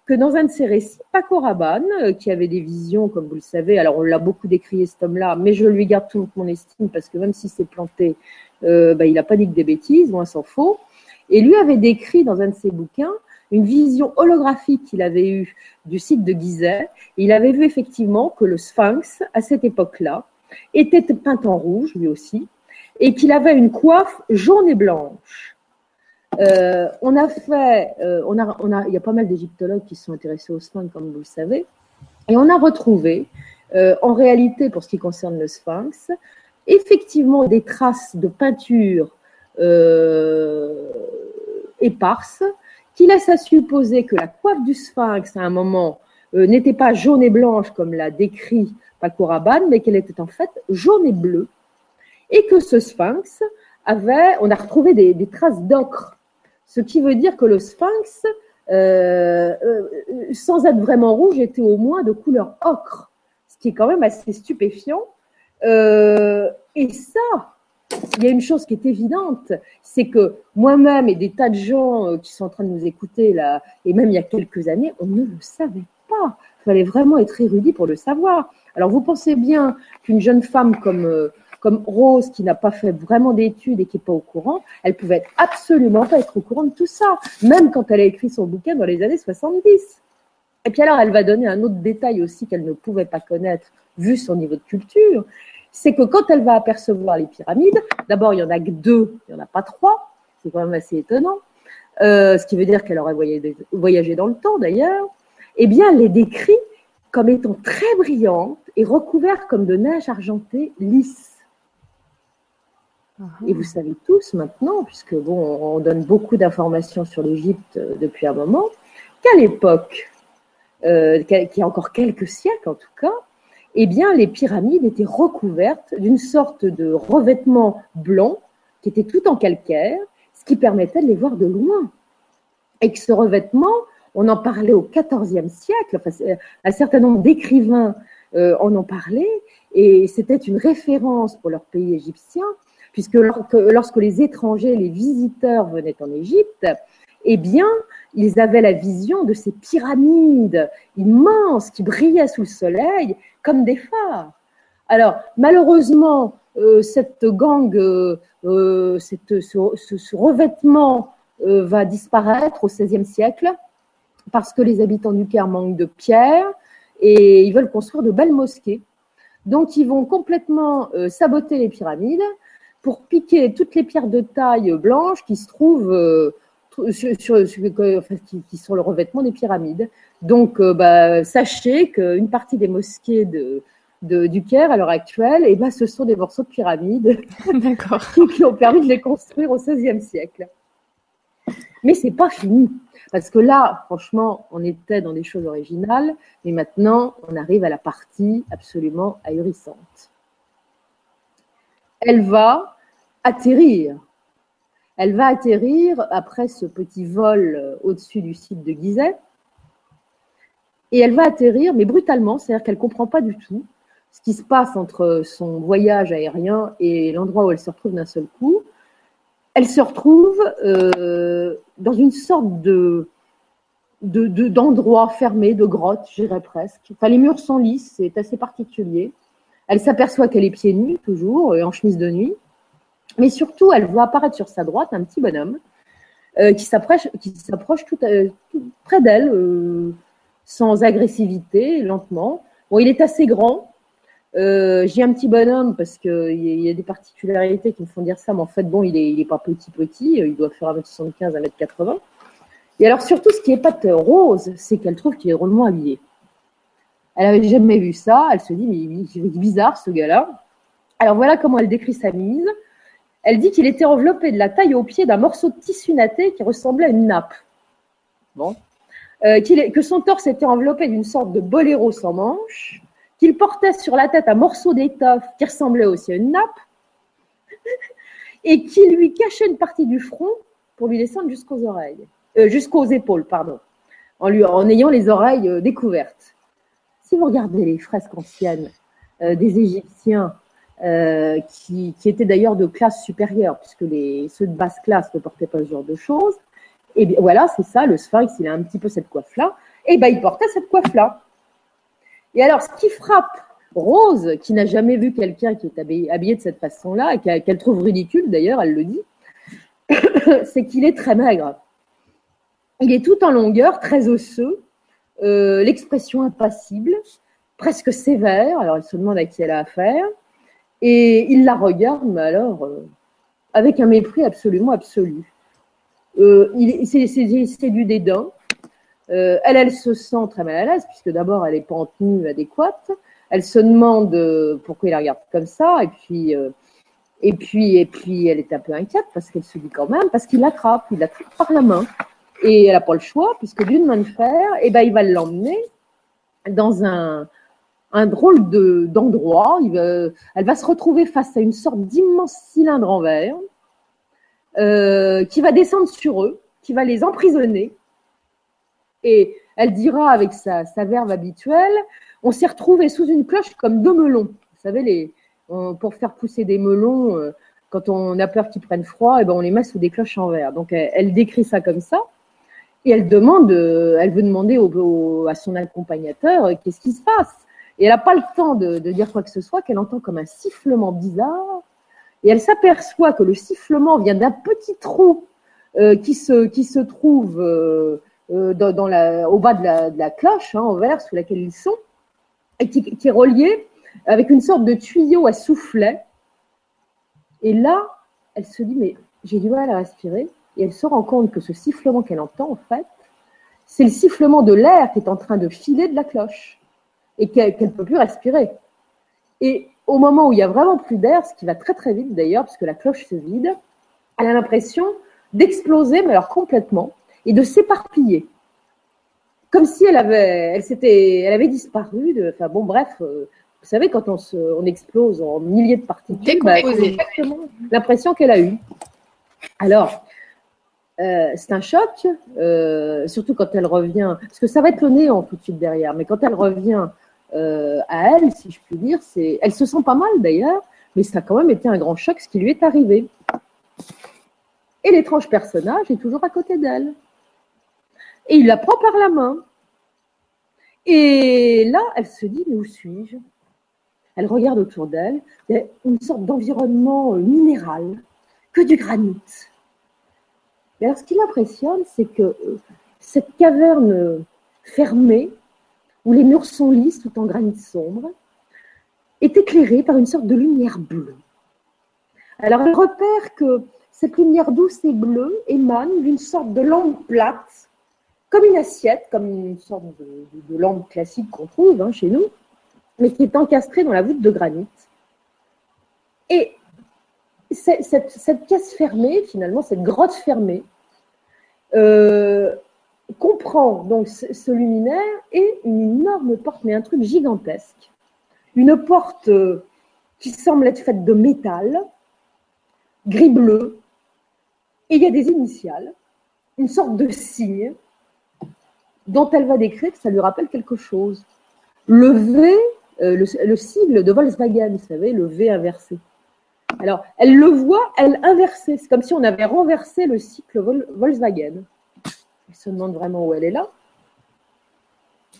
que dans un de ses récits, Paco Rabanne, qui avait des visions, comme vous le savez, alors on l'a beaucoup décrié cet homme-là, mais je lui garde toute mon estime parce que même si c'est planté, euh, bah, il n'a pas dit que des bêtises, loin s'en faut. Et lui avait décrit dans un de ses bouquins une vision holographique qu'il avait eue du site de Gizeh. il avait vu effectivement que le sphinx, à cette époque-là, était peint en rouge, lui aussi, et qu'il avait une coiffe jaune et blanche. Euh, on a fait, euh, on a, on a, il y a pas mal d'égyptologues qui sont intéressés au sphinx, comme vous le savez, et on a retrouvé, en réalité, pour ce qui concerne le sphinx, effectivement des traces de peinture euh, éparses qui laissent à supposer que la coiffe du sphinx à un moment euh, n'était pas jaune et blanche comme l'a décrit Paco Rabanne, mais qu'elle était en fait jaune et bleue, et que ce sphinx avait, on a retrouvé des, traces d'ocre, ce qui veut dire que le sphinx, euh, sans être vraiment rouge, était au moins de couleur ocre, ce qui est quand même assez stupéfiant. Euh, et ça, il y a une chose qui est évidente, c'est que moi-même et des tas de gens euh, qui sont en train de nous écouter là, et même il y a quelques années, on ne le savait pas. Il fallait vraiment être érudit pour le savoir. Alors vous pensez bien qu'une jeune femme comme euh, comme Rose, qui n'a pas fait vraiment d'études et qui n'est pas au courant, elle pouvait absolument pas être au courant de tout ça, même quand elle a écrit son bouquin dans les années 70. Et puis alors, elle va donner un autre détail aussi qu'elle ne pouvait pas connaître vu son niveau de culture, c'est que quand elle va apercevoir les pyramides, d'abord il y en a que deux, il n'y en a pas trois, c'est quand même assez étonnant, euh, ce qui veut dire qu'elle aurait voyagé, dans le temps d'ailleurs, eh bien elle les décrit comme étant très brillantes et recouvertes comme de neige argentée lisse. Et vous savez tous maintenant, puisque bon, on donne beaucoup d'informations sur l'Égypte euh, depuis un moment, qu'à l'époque, euh, qu'il y a encore quelques siècles en tout cas, eh bien, les pyramides étaient recouvertes d'une sorte de revêtement blanc qui était tout en calcaire, ce qui permettait de les voir de loin. Et que ce revêtement, on en parlait au XIVe siècle, un certain nombre d'écrivains euh, en ont parlé, et c'était une référence pour leur pays égyptien, puisque lorsque les étrangers, les visiteurs venaient en Égypte, eh bien, ils avaient la vision de ces pyramides immenses qui brillaient sous le soleil comme des phares. Alors, malheureusement, euh, cette gang, euh, euh, ce, revêtement va disparaître au XVIe siècle parce que les habitants du Caire manquent de pierres et ils veulent construire de belles mosquées. Donc, ils vont complètement saboter les pyramides pour piquer toutes les pierres de taille blanche qui se trouvent sur, qui, sont le revêtement des pyramides. Donc, euh, bah, sachez qu'une partie des mosquées de, du Caire à l'heure actuelle, et eh ben, ce sont des morceaux de pyramides qui, qui, ont permis de les construire au XVIe siècle. Mais c'est pas fini, parce que là, franchement, on était dans des choses originales, mais maintenant, on arrive à la partie absolument ahurissante. Elle va atterrir elle va atterrir après ce petit vol euh, au-dessus du site de Gizeh. Et elle va atterrir, mais brutalement, c'est-à-dire qu'elle ne comprend pas du tout ce qui se passe entre son voyage aérien et l'endroit où elle se retrouve d'un seul coup. Elle se retrouve euh, dans une sorte de d'endroit fermé, de grotte, j'irais presque. Enfin, les murs sont lisses, c'est assez particulier. Elle s'aperçoit qu'elle est pieds nus, toujours, en chemise de nuit. Mais surtout, elle voit apparaître sur sa droite un petit bonhomme qui s'approche, qui s'approche tout, près d'elle, sans agressivité, lentement. Bon, il est assez grand, euh, j'ai un petit bonhomme parce qu'il y, a des particularités qui me font dire ça, mais en fait, bon, il est, il est pas petit petit, il doit faire 1m75, 1m80. Et alors, surtout, ce qui pas Rose, c'est qu'elle trouve qu'il est drôlement habillé. Elle avait jamais vu ça, elle se dit, mais il est bizarre ce gars-là. Alors voilà comment elle décrit sa mise. Elle dit qu'il était enveloppé de la taille au pied d'un morceau de tissu natté qui ressemblait à une nappe. Bon. Euh, que son torse était enveloppé d'une sorte de boléro sans manche qu'il portait sur la tête un morceau d'étoffe qui ressemblait aussi à une nappe, et qui lui cachait une partie du front pour lui descendre jusqu'aux oreilles, euh, jusqu'aux épaules, pardon, en, lui, en ayant les oreilles euh, découvertes. Si vous regardez les fresques anciennes des Égyptiens, qui, étaient d'ailleurs de classe supérieure, puisque les, ceux de basse classe ne portaient pas ce genre de choses, et bien voilà, c'est ça, le sphinx, il a un petit peu cette coiffe-là, et bien il portait cette coiffe-là. Et alors, ce qui frappe Rose, qui n'a jamais vu quelqu'un qui est habillé, de cette façon-là, et qu'elle trouve ridicule d'ailleurs, elle le dit, c'est qu'il est très maigre. Il est tout en longueur, très osseux, euh, l'expression impassible, presque sévère. Alors, elle se demande à qui elle a affaire. Et il la regarde, mais alors, euh, avec un mépris absolument absolu. Euh, c'est du dédain. Euh, elle, elle se sent très mal à l'aise, puisque d'abord, elle n'est pas en tenue adéquate. Elle se demande euh, pourquoi il la regarde comme ça, et puis, euh, et puis, et puis, elle est un peu inquiète parce qu'elle se dit quand même, parce qu'il l'attrape, il l'attrape par la main, et elle n'a pas le choix, puisque d'une main de fer, eh ben, il va l'emmener dans un, un drôle de d'endroit. elle va se retrouver face à une sorte d'immense cylindre en verre qui va descendre sur eux, qui va les emprisonner et elle dira avec sa, verve habituelle, on s'est retrouvé sous une cloche comme deux melons. Vous savez, les, pour faire pousser des melons, euh, quand on a peur qu'ils prennent froid, et eh ben on les met sous des cloches en verre. Donc elle, décrit ça comme ça. Et elle demande, euh, elle veut demander à son accompagnateur euh, qu'est-ce qui se passe? Et elle n'a pas le temps de, dire quoi que ce soit, qu'elle entend comme un sifflement bizarre. Et elle s'aperçoit que le sifflement vient d'un petit trou qui, se, qui se trouve euh, la, au bas de la, cloche hein, en verre sous laquelle ils sont, et qui, est relié avec une sorte de tuyau à soufflet. Et là, elle se dit, mais j'ai du mal à respirer. Et elle se rend compte que ce sifflement qu'elle entend, en fait, c'est le sifflement de l'air qui est en train de filer de la cloche et qu'elle ne peut plus respirer. Et au moment où il y a vraiment plus d'air, ce qui va très très vite d'ailleurs, puisque la cloche se vide, elle a l'impression d'exploser, mais alors complètement et de s'éparpiller. Comme si elle avait, elle s'était, elle avait disparu. De, enfin bon, bref, euh, vous savez, quand on, se, on explose en milliers de particules, bah, c'est exactement l'impression qu'elle a eue. Alors, euh, c'est un choc, euh, surtout quand elle revient, parce que ça va être le néant tout de suite derrière, mais quand elle revient à elle, si je puis dire, c'est, elle se sent pas mal d'ailleurs, mais ça a quand même été un grand choc ce qui lui est arrivé. Et l'étrange personnage est toujours à côté d'elle et il la prend par la main. Et là, elle se dit, mais où suis-je? Elle regarde autour d'elle, il y a une sorte d'environnement euh, minéral, que du granit. Et alors, ce qui l'impressionne, c'est que euh, cette caverne fermée, où les murs sont lisses tout en granit sombre, est éclairée par une sorte de lumière bleue. Alors, elle repère que cette lumière douce et bleue émane d'une sorte de lampe plate comme une assiette, comme une sorte de, lampe classique qu'on trouve hein, chez nous, mais qui est encastrée dans la voûte de granit. Et cette, pièce fermée, finalement, cette grotte fermée, euh, comprend donc ce, luminaire et une énorme porte, mais un truc gigantesque. Une porte euh, qui semble être faite de métal, gris-bleu, et il y a des initiales, une sorte de signe dont elle va décrire que ça lui rappelle quelque chose. Le V, euh, le, sigle de Volkswagen, vous savez, le V inversé. Alors, elle le voit, elle inversée. C'est comme si on avait renversé le cycle Volkswagen. Se demande vraiment où elle est là.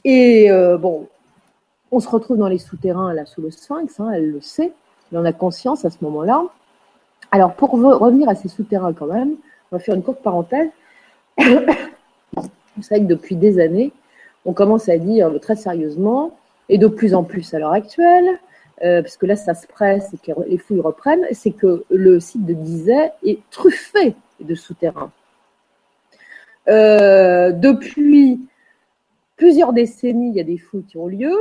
Et euh, bon, On se retrouve dans les souterrains, là, sous le sphinx, hein, elle le sait, elle en a conscience à ce moment-là. Alors, pour revenir à ces souterrains quand même, on va faire une courte parenthèse. Vous savez que depuis des années, on commence à dire très sérieusement, et de plus en plus à l'heure actuelle, euh, parce que là ça se presse et que les fouilles reprennent, c'est que le site de Gizeh est truffé de souterrains. Euh, depuis plusieurs décennies, il y a des fouilles qui ont lieu,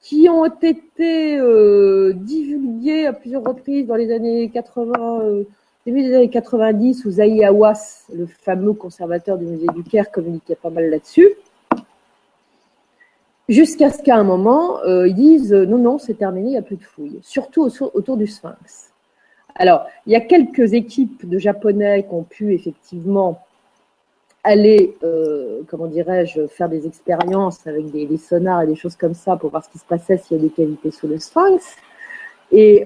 qui ont été euh, divulguées à plusieurs reprises dans les années 80, début des années 90, où Zahi Hawass, le fameux conservateur du musée du Caire, communiquait pas mal là-dessus. Jusqu'à ce qu'à un moment, euh, ils disent euh, non, non, c'est terminé, il n'y a plus de fouilles, surtout autour du Sphinx. Alors, il y a quelques équipes de Japonais qui ont pu effectivement aller, euh, comment dirais-je, faire des expériences avec des, sonars et des choses comme ça pour voir ce qui se passait s'il y a des cavités sous le Sphinx. Et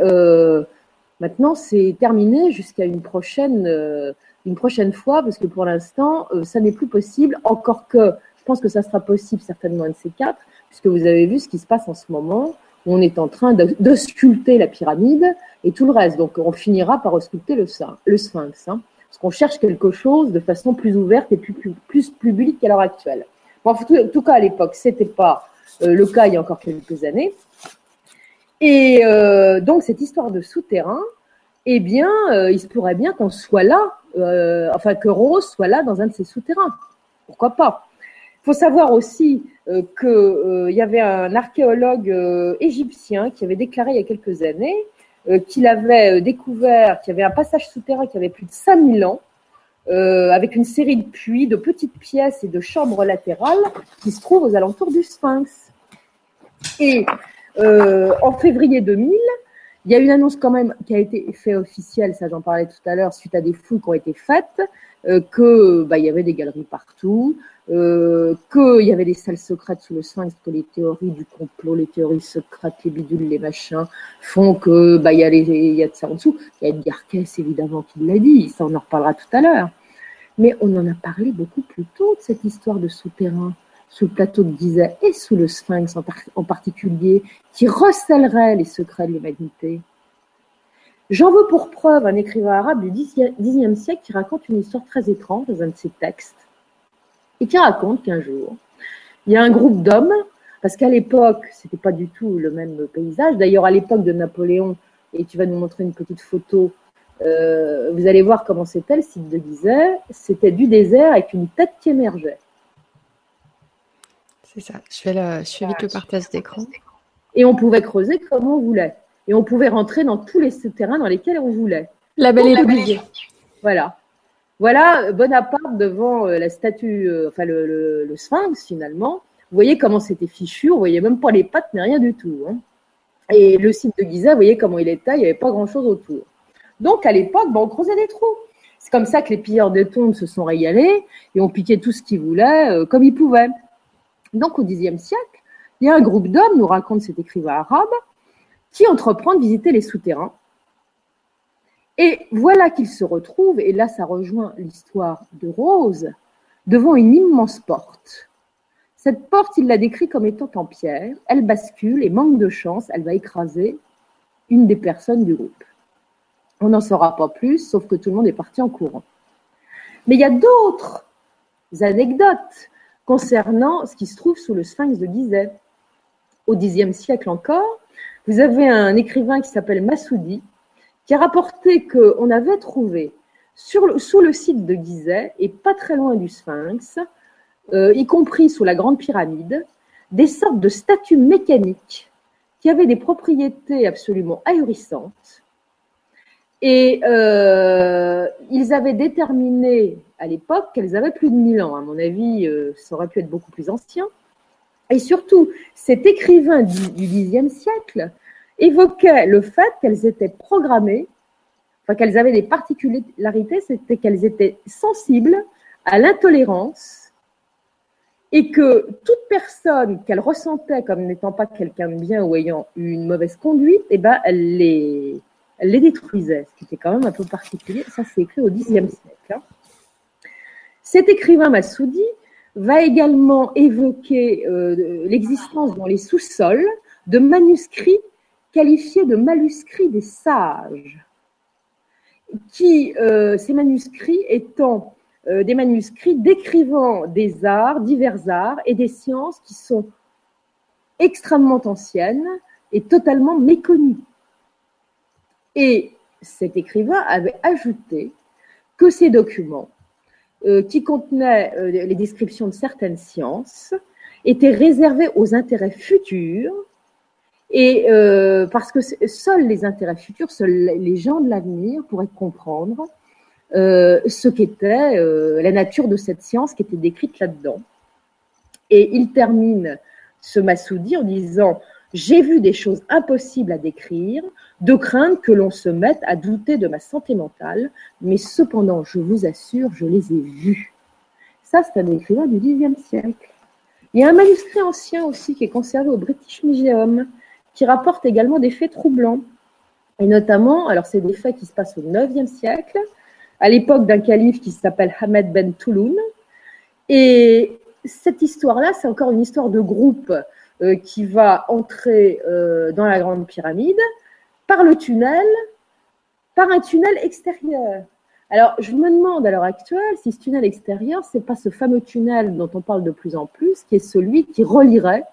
Maintenant, c'est terminé jusqu'à une prochaine, euh, une prochaine fois, parce que pour l'instant, euh, ça n'est plus possible. Encore que, je pense que ça sera possible certainement un de ces quatre, puisque vous avez vu ce qui se passe en ce moment. On est en train de, la pyramide et tout le reste. Donc, on finira par sculpter le, sphinx. Hein, parce qu'on cherche quelque chose de façon plus ouverte et plus, publique qu'à l'heure actuelle. en, tout, cas, à l'époque, c'était pas euh, le cas il y a encore quelques années. Et euh, donc cette histoire de souterrain, eh bien, euh, il se pourrait bien qu'on soit là, enfin que Rose soit là dans un de ces souterrains. Pourquoi pas? Il faut savoir aussi qu'il y avait un archéologue égyptien qui avait déclaré il y a quelques années qu'il avait découvert qu'il y avait un passage souterrain qui avait plus de 5000 ans, avec une série de puits, de petites pièces et de chambres latérales qui se trouvent aux alentours du Sphinx. Et euh, en février 2000, il y a une annonce quand même qui a été faite officielle, ça j'en parlais tout à l'heure, suite à des fouilles qui ont été faites, euh, que bah, il y avait des galeries partout, euh, qu'il y avait des salles secrètes sous le sphinx, que les théories du complot, les théories secrètes, les bidules, les machins, font que bah il y a les, il y a de ça en dessous. Il y a Edgar Cayce évidemment qui l'a dit, ça on en reparlera tout à l'heure. Mais on en a parlé beaucoup plus tôt de cette histoire de souterrain sous le plateau de Gizeh et sous le sphinx en, particulier, qui recèlerait les secrets de l'humanité. J'en veux pour preuve un écrivain arabe du Xe siècle qui raconte une histoire très étrange dans un de ses textes, et qui raconte qu'un jour, il y a un groupe d'hommes, parce qu'à l'époque, c'était pas du tout le même paysage. D'ailleurs, à l'époque de Napoléon, et tu vas nous montrer une petite photo, euh, vous allez voir comment c'était le site de Gizeh. C'était du désert avec une tête qui émergeait. C'est ça. Je fais, le, je fais vite le partage d'écran. Et on pouvait creuser comme on voulait. Et on pouvait rentrer dans tous les souterrains dans lesquels on voulait. La belle époque. Voilà. Voilà Bonaparte devant euh, la statue, euh, enfin le, le, sphinx finalement. Vous voyez comment c'était fichu, on voyait même pas les pattes ni rien du tout. Hein. Et le site de Giza, vous voyez comment il était, il n'y avait pas grand-chose autour. Donc à l'époque, ben, on creusait des trous. C'est comme ça que les pilleurs de tombes se sont régalés et ont piqué tout ce qu'ils voulaient euh, comme ils pouvaient. Donc au Xe siècle, il y a un groupe d'hommes, nous raconte cet écrivain arabe, qui entreprend de visiter les souterrains. Et voilà qu'ils se retrouvent, et là ça rejoint l'histoire de Rose, devant une immense porte. Cette porte, il la décrit comme étant en pierre, elle bascule et manque de chance, elle va écraser une des personnes du groupe. On n'en saura pas plus, sauf que tout le monde est parti en courant. Mais il y a d'autres anecdotes concernant ce qui se trouve sous le sphinx de Gizeh. Au Xe siècle encore, vous avez un écrivain qui s'appelle Massoudi qui a rapporté qu'on avait trouvé sous le site de Gizeh et pas très loin du sphinx, euh, y compris sous la grande pyramide, des sortes de statues mécaniques qui avaient des propriétés absolument ahurissantes. Et euh, ils avaient déterminé à l'époque qu'elles avaient plus de 1000 ans. À mon avis, euh, ça aurait pu être beaucoup plus ancien. Et surtout, cet écrivain du, Xe siècle évoquait le fait qu'elles étaient programmées, enfin qu'elles avaient des particularités, c'était qu'elles étaient sensibles à l'intolérance et que toute personne qu'elle ressentait comme n'étant pas quelqu'un de bien ou ayant une mauvaise conduite, eh ben, elle les, les détruisait, ce qui était quand même un peu particulier. Ça, c'est écrit au Xe siècle. Hein. Cet écrivain Massoudi va également évoquer euh, l'existence dans les sous-sols de manuscrits qualifiés de manuscrits des sages, qui, euh, ces manuscrits étant euh, des manuscrits décrivant des arts, divers arts et des sciences qui sont extrêmement anciennes et totalement méconnues. Et cet écrivain avait ajouté que ces documents, euh, qui contenaient euh, les descriptions de certaines sciences, étaient réservés aux intérêts futurs, et euh, parce que seuls les intérêts futurs, seuls les gens de l'avenir pourraient comprendre ce qu'était la nature de cette science qui était décrite là-dedans. Et il termine ce Massoudi en disant j'ai vu des choses impossibles à décrire, de crainte que l'on se mette à douter de ma santé mentale, mais cependant, je vous assure, je les ai vues. Ça, c'est un écrivain du Xe siècle. Il y a un manuscrit ancien aussi qui est conservé au British Museum, qui rapporte également des faits troublants. Et notamment, alors c'est des faits qui se passent au IXe siècle, à l'époque d'un calife qui s'appelle Hamed ben Touloun. Et cette histoire-là, c'est encore une histoire de groupe euh, qui va entrer euh, dans la grande pyramide par le tunnel, par un tunnel extérieur. Alors, je me demande à l'heure actuelle si ce tunnel extérieur, c'est pas ce fameux tunnel dont on parle de plus en plus, qui est celui qui relierait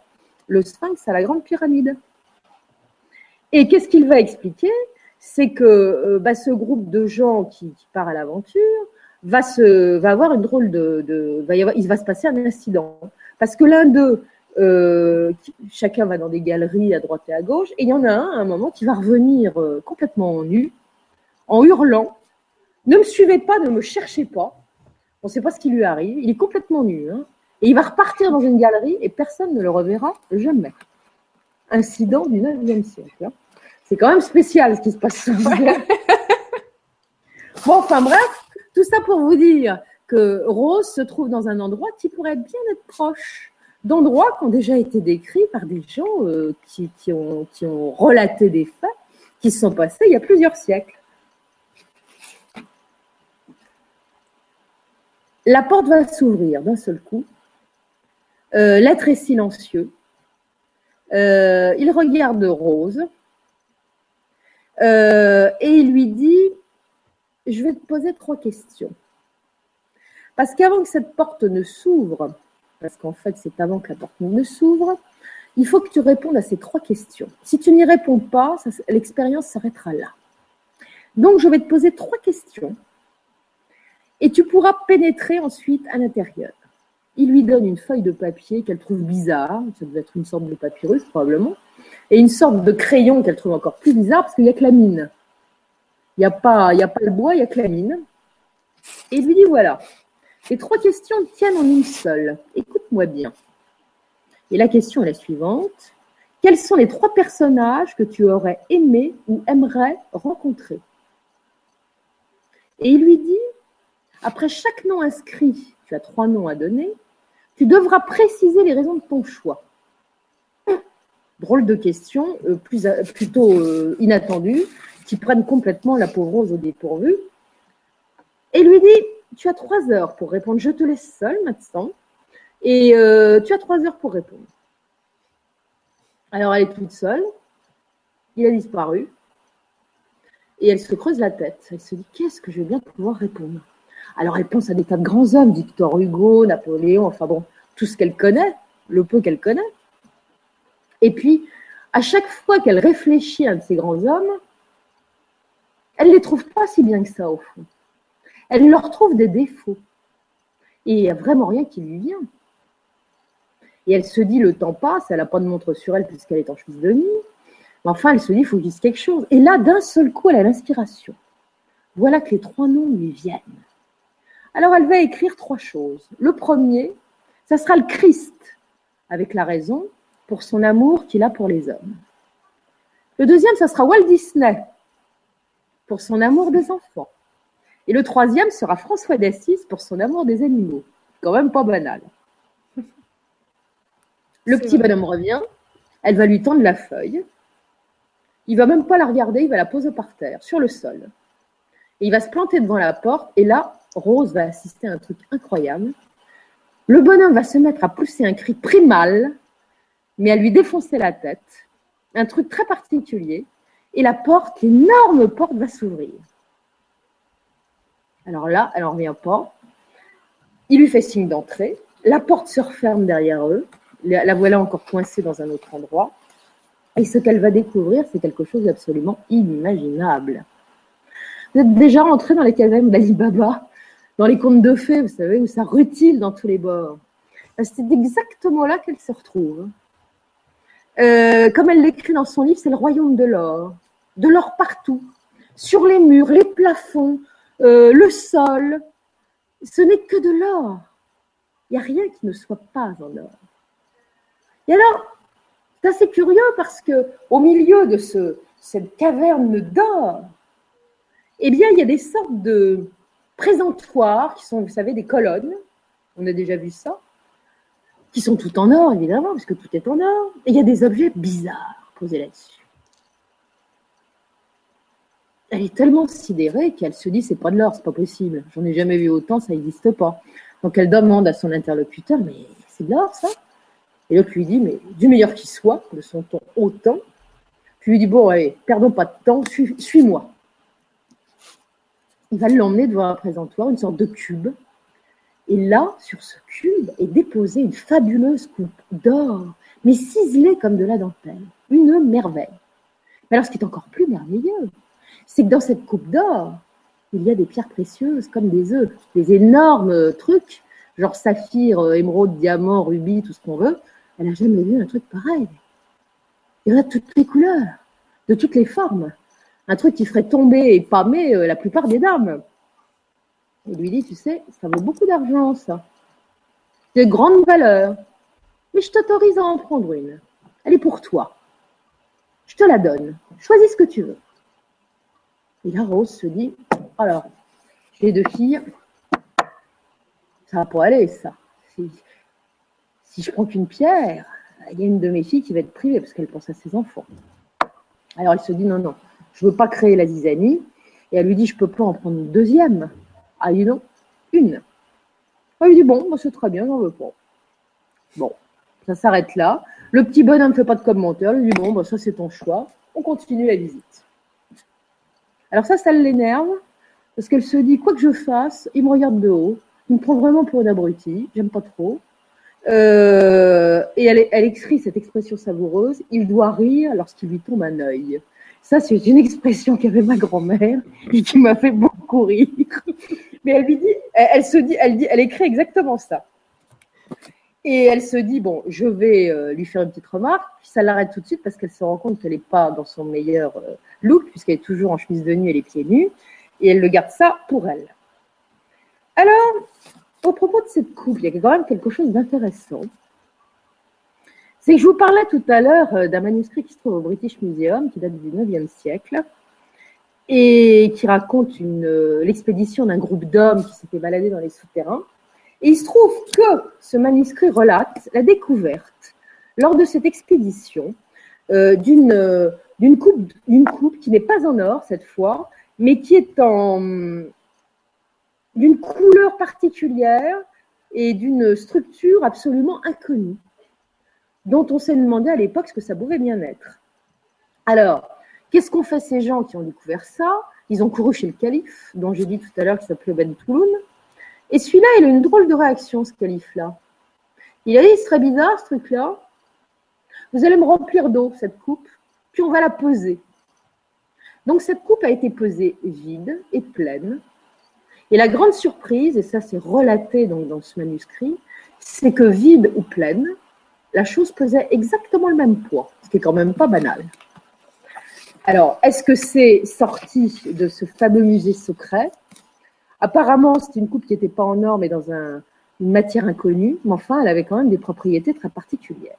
le sphinx à la grande pyramide. Et qu'est-ce qu'il va expliquer? C'est que euh, bah, ce groupe de gens qui, part à l'aventure va, avoir une drôle de, il va se passer un incident parce que l'un d'eux euh, chacun va dans des galeries à droite et à gauche, et il y en a un à un moment qui va revenir euh, complètement nu, en hurlant Ne me suivez pas, ne me cherchez pas. On ne sait pas ce qui lui arrive, il est complètement nu. Hein. et il va repartir dans une galerie et personne ne le reverra jamais. Incident du 9e siècle. Hein. C'est quand même spécial ce qui se passe Bon, enfin bref, tout ça pour vous dire que Rose se trouve dans un endroit qui pourrait bien être proche d'endroits qui ont déjà été décrits par des gens euh, qui, ont, relaté des faits qui se sont passés il y a plusieurs siècles. La porte va s'ouvrir d'un seul coup. Euh, L'être est silencieux. Euh, il regarde Rose et il lui dit Je vais te poser trois questions. Parce qu'avant que cette porte ne s'ouvre, parce qu'en fait, c'est avant que la porte ne s'ouvre. Il faut que tu répondes à ces trois questions. Si tu n'y réponds pas, l'expérience s'arrêtera là. Donc, je vais te poser trois questions et tu pourras pénétrer ensuite à l'intérieur. Il lui donne une feuille de papier qu'elle trouve bizarre, ça devait être une sorte de papyrus probablement, et une sorte de crayon qu'elle trouve encore plus bizarre parce qu'il n'y a que la mine. Il n'y a, pas, a pas le bois, il n'y a que la mine. Et il lui dit voilà, les trois questions tiennent en une seule. Écoute-moi bien. Et la question est la suivante. Quels sont les trois personnages que tu aurais aimé ou aimerais rencontrer? Et il lui dit, après chaque nom inscrit, tu as trois noms à donner, tu devras préciser les raisons de ton choix. Drôle de question, euh, euh, plutôt euh, inattendue, qui prennent complètement la pauvre Rose au dépourvu. Et lui dit, tu as trois heures pour répondre. Je te laisse seule maintenant. Et euh, tu as trois heures pour répondre. Alors elle est toute seule. Il a disparu. Et elle se creuse la tête. Elle se dit qu'est-ce que je vais bien pouvoir répondre? Alors elle pense à des tas de grands hommes, Victor Hugo, Napoléon, enfin bon, tout ce qu'elle connaît, le peu qu'elle connaît. Et puis, à chaque fois qu'elle réfléchit à un de ces grands hommes, elle ne les trouve pas si bien que ça au fond elle leur trouve des défauts. Et il n'y a vraiment rien qui lui vient. Et elle se dit, le temps passe, elle n'a pas de montre sur elle puisqu'elle est en chemise de nuit. Mais enfin, elle se dit, il faut qu'il dise quelque chose. Et là, d'un seul coup, elle a l'inspiration. Voilà que les trois noms lui viennent. Alors, elle va écrire trois choses. Le premier, ça sera le Christ, avec la raison, pour son amour qu'il a pour les hommes. Le deuxième, ça sera Walt Disney, pour son amour des enfants. Et le troisième sera François d'Assise pour son amour des animaux. Quand même pas banal. Le petit bonhomme revient, elle va lui tendre la feuille. Il va même pas la regarder, il va la poser par terre, sur le sol. Et il va se planter devant la porte, et là, Rose va assister à un truc incroyable. Le bonhomme va se mettre à pousser un cri primal, mais à lui défoncer la tête. Un truc très particulier. Et la porte, l'énorme porte va s'ouvrir. Alors là, elle n'en revient pas. Il lui fait signe d'entrer. La porte se referme derrière eux. La voilà encore coincée dans un autre endroit. Et ce qu'elle va découvrir, c'est quelque chose d'absolument inimaginable. Vous êtes déjà rentré dans les cavernes d'Ali Baba, dans les contes de fées, vous savez, où ça rutile dans tous les bords. Ben, c'est exactement là qu'elle se retrouve. Euh, comme elle l'écrit dans son livre, c'est le royaume de l'or. De l'or partout. Sur les murs, les plafonds, euh, le sol. Ce n'est que de l'or. Il n'y a rien qui ne soit pas en or. Et alors, c'est assez curieux parce que au milieu de ce, cette caverne d'or, eh bien, il y a des sortes de présentoirs qui sont, vous savez, des colonnes. On a déjà vu ça. Qui sont tout en or, évidemment, parce que tout est en or. Et il y a des objets bizarres posés là-dessus. Elle est tellement sidérée qu'elle se dit c'est pas de l'or, c'est pas possible. J'en ai jamais vu autant, ça n'existe pas. Donc elle demande à son interlocuteur mais c'est de l'or ça? Et l'autre lui dit mais du meilleur qu'il soit, de son autant? Puis lui dit bon allez, perdons pas de temps, suis-moi il va l'emmener devant un présentoir, une sorte de cube. Et là, sur ce cube, est déposée une fabuleuse coupe d'or, mais ciselée comme de la dentelle. Une merveille. Mais alors, ce qui est encore plus merveilleux, c'est que dans cette coupe d'or, il y a des pierres précieuses comme des œufs, des énormes trucs, genre saphir, euh, émeraude, diamant, rubis, tout ce qu'on veut. Elle n'a jamais vu un truc pareil. Il y en a de toutes les couleurs, de toutes les formes un truc qui ferait tomber et pâmer euh, la plupart des dames. Il lui dit, tu sais, ça vaut beaucoup d'argent, ça. De grande valeur. Mais je t'autorise à en prendre une. Elle est pour toi. Je te la donne. Choisis ce que tu veux. Et là, Rose se dit, alors, j'ai deux filles. Ça va pas aller, ça. Si, je prends qu'une pierre, il y a une de mes filles qui va être privée parce qu'elle pense à ses enfants. Alors elle se dit, non, non, je ne veux pas créer la zizanie. Et elle lui dit, je ne peux pas en prendre une deuxième. Ah, dit non, une. Elle lui dit, bon, c'est très bien, j'en veux pas. Bon, ça s'arrête là. Le petit bonhomme ne fait pas de commentaire. Il lui dit, bon, bah, ça c'est ton choix. On continue la visite. Alors ça, ça l'énerve. Parce qu'elle se dit, quoi que je fasse, il me regarde de haut. Il me prend vraiment pour une abruti. J'aime pas trop. Euh, et elle, écrit cette expression savoureuse. Il doit rire lorsqu'il lui tombe un œil. Ça, c'est une expression qu'avait ma grand-mère et qui m'a fait beaucoup rire. Mais elle lui dit, elle, se dit, elle écrit exactement ça. Et elle se dit, bon, je vais euh, lui faire une petite remarque, puis ça l'arrête tout de suite parce qu'elle se rend compte qu'elle n'est pas dans son meilleur euh, look, puisqu'elle est toujours en chemise de nuit et les pieds nus, et elle le garde ça pour elle. Alors, au propos de cette coupe, il y a quand même quelque chose d'intéressant. C'est que je vous parlais tout à l'heure euh, d'un manuscrit qui se trouve au British Museum, qui date du 9e siècle, et qui raconte l'expédition d'un groupe d'hommes qui s'était baladé dans les souterrains. Il se trouve que ce manuscrit relate la découverte, lors de cette expédition, euh, d'une d'une coupe, coupe qui n'est pas en or cette fois, mais qui est en d'une couleur particulière et d'une structure absolument inconnue dont on s'est demandé à l'époque ce que ça pouvait bien être. Alors, qu'est-ce qu'ont fait ces gens qui ont découvert ça? Ils ont couru chez le calife, dont j'ai dit tout à l'heure qu'il s'appelait Ben Touloun. Et celui-là, il a une drôle de réaction, ce calife-là. Il a dit, ce serait bizarre ce truc-là. Vous allez me remplir d'eau, cette coupe, puis on va la peser. Donc cette coupe a été pesée vide et pleine. Et la grande surprise, et ça c'est relaté dans ce manuscrit, c'est que vide ou pleine, la chose pesait exactement le même poids, ce qui est quand même pas banal. Alors, est-ce que c'est sorti de ce fameux musée secret Apparemment, c'est une coupe qui n'était pas en or, mais dans une matière inconnue, mais enfin, elle avait quand même des propriétés très particulières.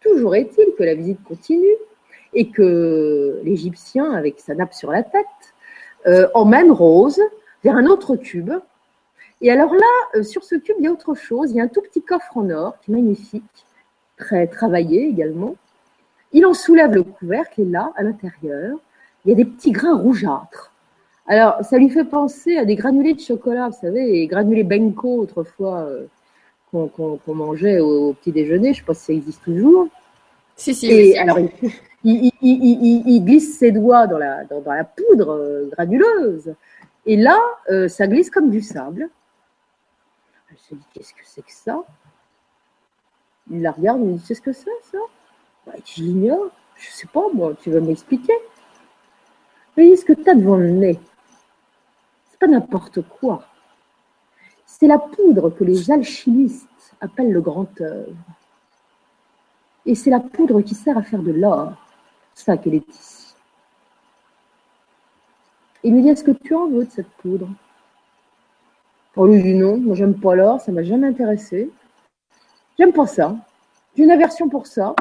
Toujours est-il que la visite continue et que l'Égyptien, avec sa nappe sur la tête, euh, emmène Rose vers un autre cube et alors là, euh, sur ce cube, il y a autre chose. Il y a un tout petit coffre en or qui est magnifique, très travaillé également. Il en soulève le couvercle et là, à l'intérieur, il y a des petits grains rougeâtres. Alors, ça lui fait penser à des granulés de chocolat, vous savez, les granulés Benko autrefois euh, qu'on mangeait au, petit déjeuner. Je ne sais pas si ça existe toujours. Si, si. Et alors, il, glisse ses doigts dans la, dans, la poudre euh, granuleuse. Et là, euh, ça glisse comme du sable. Elle se dit, qu'est-ce que c'est que ça? Il la regarde, il dit, c'est ce que c'est, ça? Bah, Je l'ignore. Je sais pas, moi, tu vas m'expliquer? Mais ce que tu as devant le nez, pas n'importe quoi. C'est la poudre que les alchimistes appellent le grand œuvre. Et c'est la poudre qui sert à faire de l'or. Ça qu'elle est ici. Il lui dit Est-ce que tu en veux de cette poudre? On lui dit Non, moi j'aime pas l'or, ça m'a jamais intéressé. J'aime pas ça. J'ai une aversion pour ça.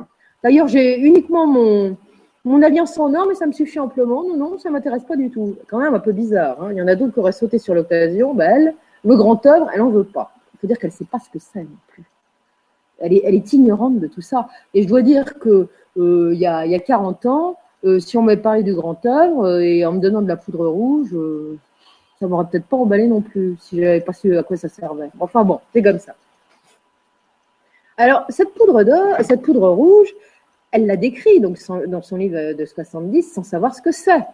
D'ailleurs, j'ai uniquement mon, mon alliance en or, mais ça me suffit amplement. Non, non, ça m'intéresse pas du tout. Quand même un peu bizarre. Hein. Il y en a d'autres qui auraient sauté sur l'occasion. Ben, elle, le grand œuvre, elle n'en veut pas. Il faut dire qu'elle ne sait pas ce que c'est non plus. Elle est, ignorante de tout ça. Et je dois dire que euh, il, y a, y a 40 ans, euh, si on m'avait parlé du grand œuvre euh, et en me donnant de la poudre rouge, ça m'aurait peut-être pas emballé non plus si j'avais pas su à quoi ça servait. Enfin bon, c'est comme ça. Alors cette poudre d'or, cette poudre rouge, elle l'a décrit donc, dans son livre de 70 sans savoir ce que c'est.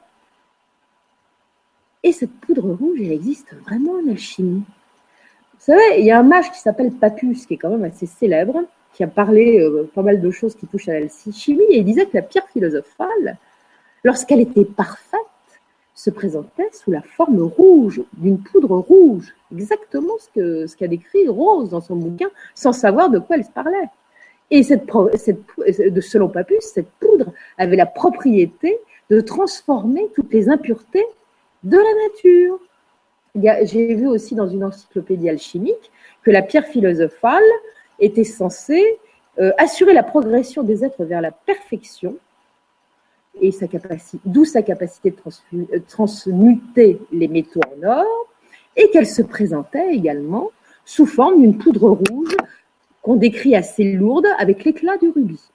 Et cette poudre rouge, elle existe vraiment en alchimie. Vous savez, il y a un mage qui s'appelle Papus, qui est quand même assez célèbre, qui a parlé euh, pas mal de choses qui touchent à l'alchimie, et il disait que la pierre philosophale, lorsqu'elle était parfaite, se présentait sous la forme rouge, d'une poudre rouge, exactement ce qu'a ce qu'a décrit Rose dans son bouquin, sans savoir de quoi elle se parlait. Et selon Papus, cette poudre avait la propriété de transformer toutes les impuretés de la nature. J'ai vu aussi dans une encyclopédie alchimique que la pierre philosophale était censée euh, assurer la progression des êtres vers la perfection et d'où sa capacité de euh, transmuter les métaux en or, et qu'elle se présentait également sous forme d'une poudre rouge qu'on décrit assez lourde avec l'éclat du rubis.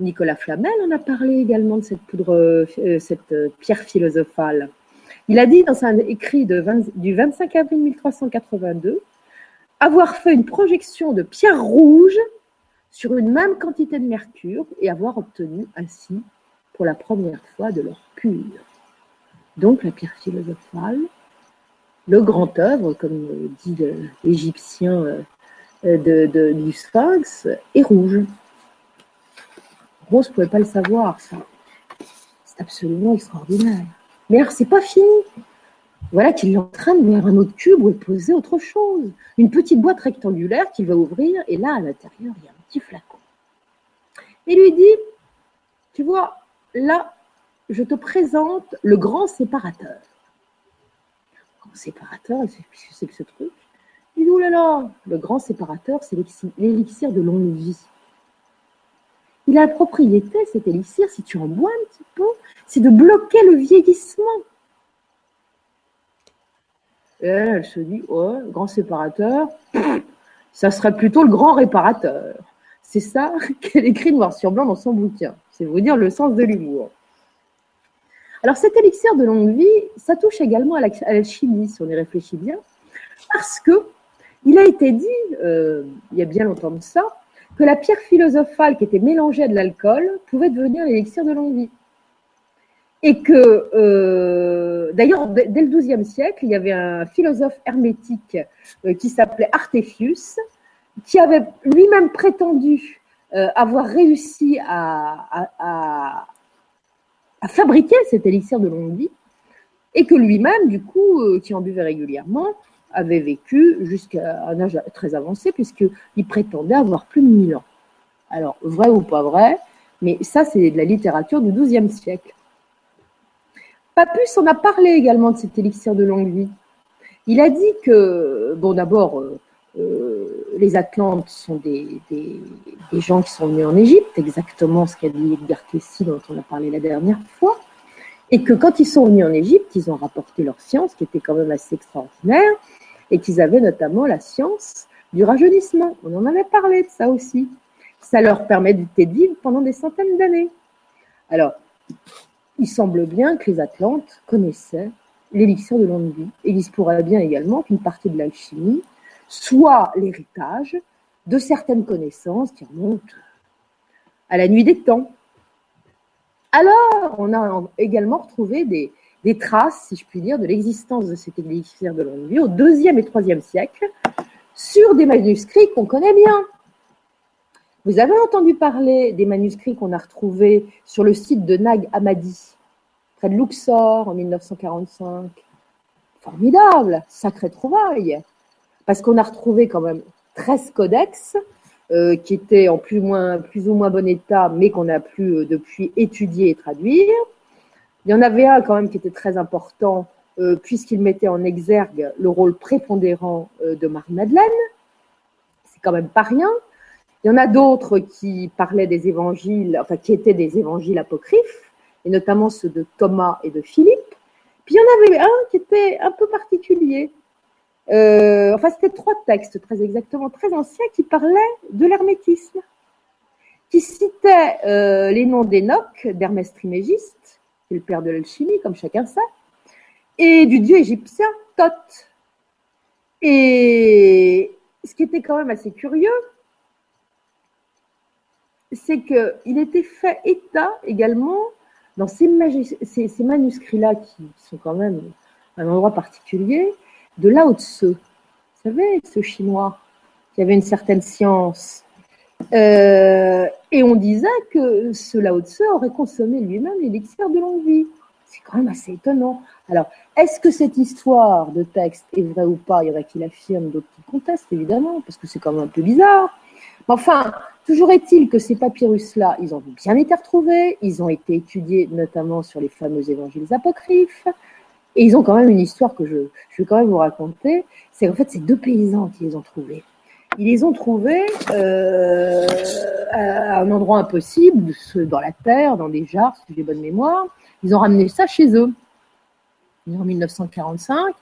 Nicolas Flamel en a parlé également de cette poudre, euh, cette euh, pierre philosophale. Il a dit dans un écrit du 25 avril 1382 avoir fait une projection de pierre rouge sur une même quantité de mercure et avoir obtenu ainsi pour la première fois de l'or pur. Donc la pierre philosophale, le grand œuvre, comme dit l'Égyptien euh, de, du Sphinx, est rouge. Rose ne pouvait pas le savoir. C'est absolument extraordinaire. Mais alors, c'est pas fini. Voilà qu'il l'entraîne vers un autre cube où est posé autre chose. Une petite boîte rectangulaire qu'il va ouvrir, et là, à l'intérieur, il y a un petit flacon. Et lui dit, tu vois, là, je te présente le grand séparateur. Le grand séparateur, c'est que ce truc? Le grand séparateur, c'est l'élixir de longue vie. Il a la propriété, cet élixir, si tu en bois un petit peu, c'est de bloquer le vieillissement. Et elle, se dit, oh, grand séparateur, ça serait plutôt le grand réparateur. C'est ça qu'elle écrit noir sur blanc dans son bouquin. C'est vous dire le sens de l'humour. Alors cet élixir de longue vie, ça touche également à la, chimie, si on y réfléchit bien, parce que il a été dit, euh, il y a bien longtemps de ça, que la pierre philosophale qui était mélangée à de l'alcool pouvait devenir l'élixir de longue vie. Et que, euh, d'ailleurs, dès le XIIe siècle, il y avait un philosophe hermétique euh, qui s'appelait Artephius, qui avait lui-même prétendu avoir réussi à, fabriquer cet élixir de longue vie, et que lui-même, du coup, qui en buvait régulièrement, avait vécu jusqu'à un âge très avancé, puisqu'il prétendait avoir plus de 1000 ans. Alors, vrai ou pas vrai, mais ça, c'est de la littérature du XIIe siècle. Papus en a parlé également de cet élixir de longue vie. Il a dit que, bon, d'abord, euh, euh, les Atlantes sont des, des, gens qui sont venus en Égypte, exactement ce qu'a dit Edgar Cayce dont on a parlé la dernière fois, et que quand ils sont venus en Égypte, ils ont rapporté leur science, qui était quand même assez extraordinaire, et qu'ils avaient notamment la science du rajeunissement. On en avait parlé de ça aussi. Ça leur permet de vivre pendant des centaines d'années. Alors, il semble bien que les Atlantes connaissaient l'élixir de longue vie. Et il se pourrait bien également qu'une partie de l'alchimie soit l'héritage de certaines connaissances qui remontent à la nuit des temps. Alors, on a également retrouvé des, traces, si je puis dire, de l'existence de cet élixir de longue vie au deuxième et troisième siècle sur des manuscrits qu'on connaît bien. Vous avez entendu parler des manuscrits qu'on a retrouvés sur le site de Nag Hammadi, près de Luxor, en 1945. Formidable, sacré trouvaille, parce qu'on a retrouvé quand même 13 codex euh, qui étaient en plus ou, moins, plus bon état, mais qu'on a pu euh, depuis étudier et traduire. Il y en avait un quand même qui était très important, euh, puisqu'il mettait en exergue le rôle prépondérant de Marie-Madeleine. C'est quand même pas rien. Il y en a d'autres qui parlaient des évangiles, enfin qui étaient des évangiles apocryphes, et notamment ceux de Thomas et de Philippe. Puis il y en avait un qui était un peu particulier, euh, enfin, c'était trois textes très exactement, très anciens, qui parlaient de l'hermétisme, qui citaient euh, les noms d'Enoch, d'Hermès Trimégiste, qui est le père de l'alchimie, comme chacun sait, et du dieu égyptien Thoth. Et ce qui était quand même assez curieux, c'est qu'il était fait état également dans ces, manuscrits-là, qui sont quand même un endroit particulier, de Lao Tse. Vous savez, ce chinois qui avait une certaine science. Euh, et on disait que ce Lao Tse aurait consommé lui-même l'élixir de longue vie. C'est quand même assez étonnant. Alors, est-ce que cette histoire de texte est vraie ou pas? Il y en a qui l'affirment, d'autres qui contestent, évidemment, parce que c'est quand même un peu bizarre. Mais enfin, toujours est-il que ces papyrus-là, ils ont bien été retrouvés, ils ont été étudiés notamment sur les fameux évangiles apocryphes, et ils ont quand même une histoire que je, je vais quand même vous raconter. C'est en fait, c'est deux paysans qui les ont trouvés. Ils les ont trouvés euh, à un endroit impossible, dans la terre, dans des jars, si j'ai bonne mémoire. Ils ont ramené ça chez eux. En 1945,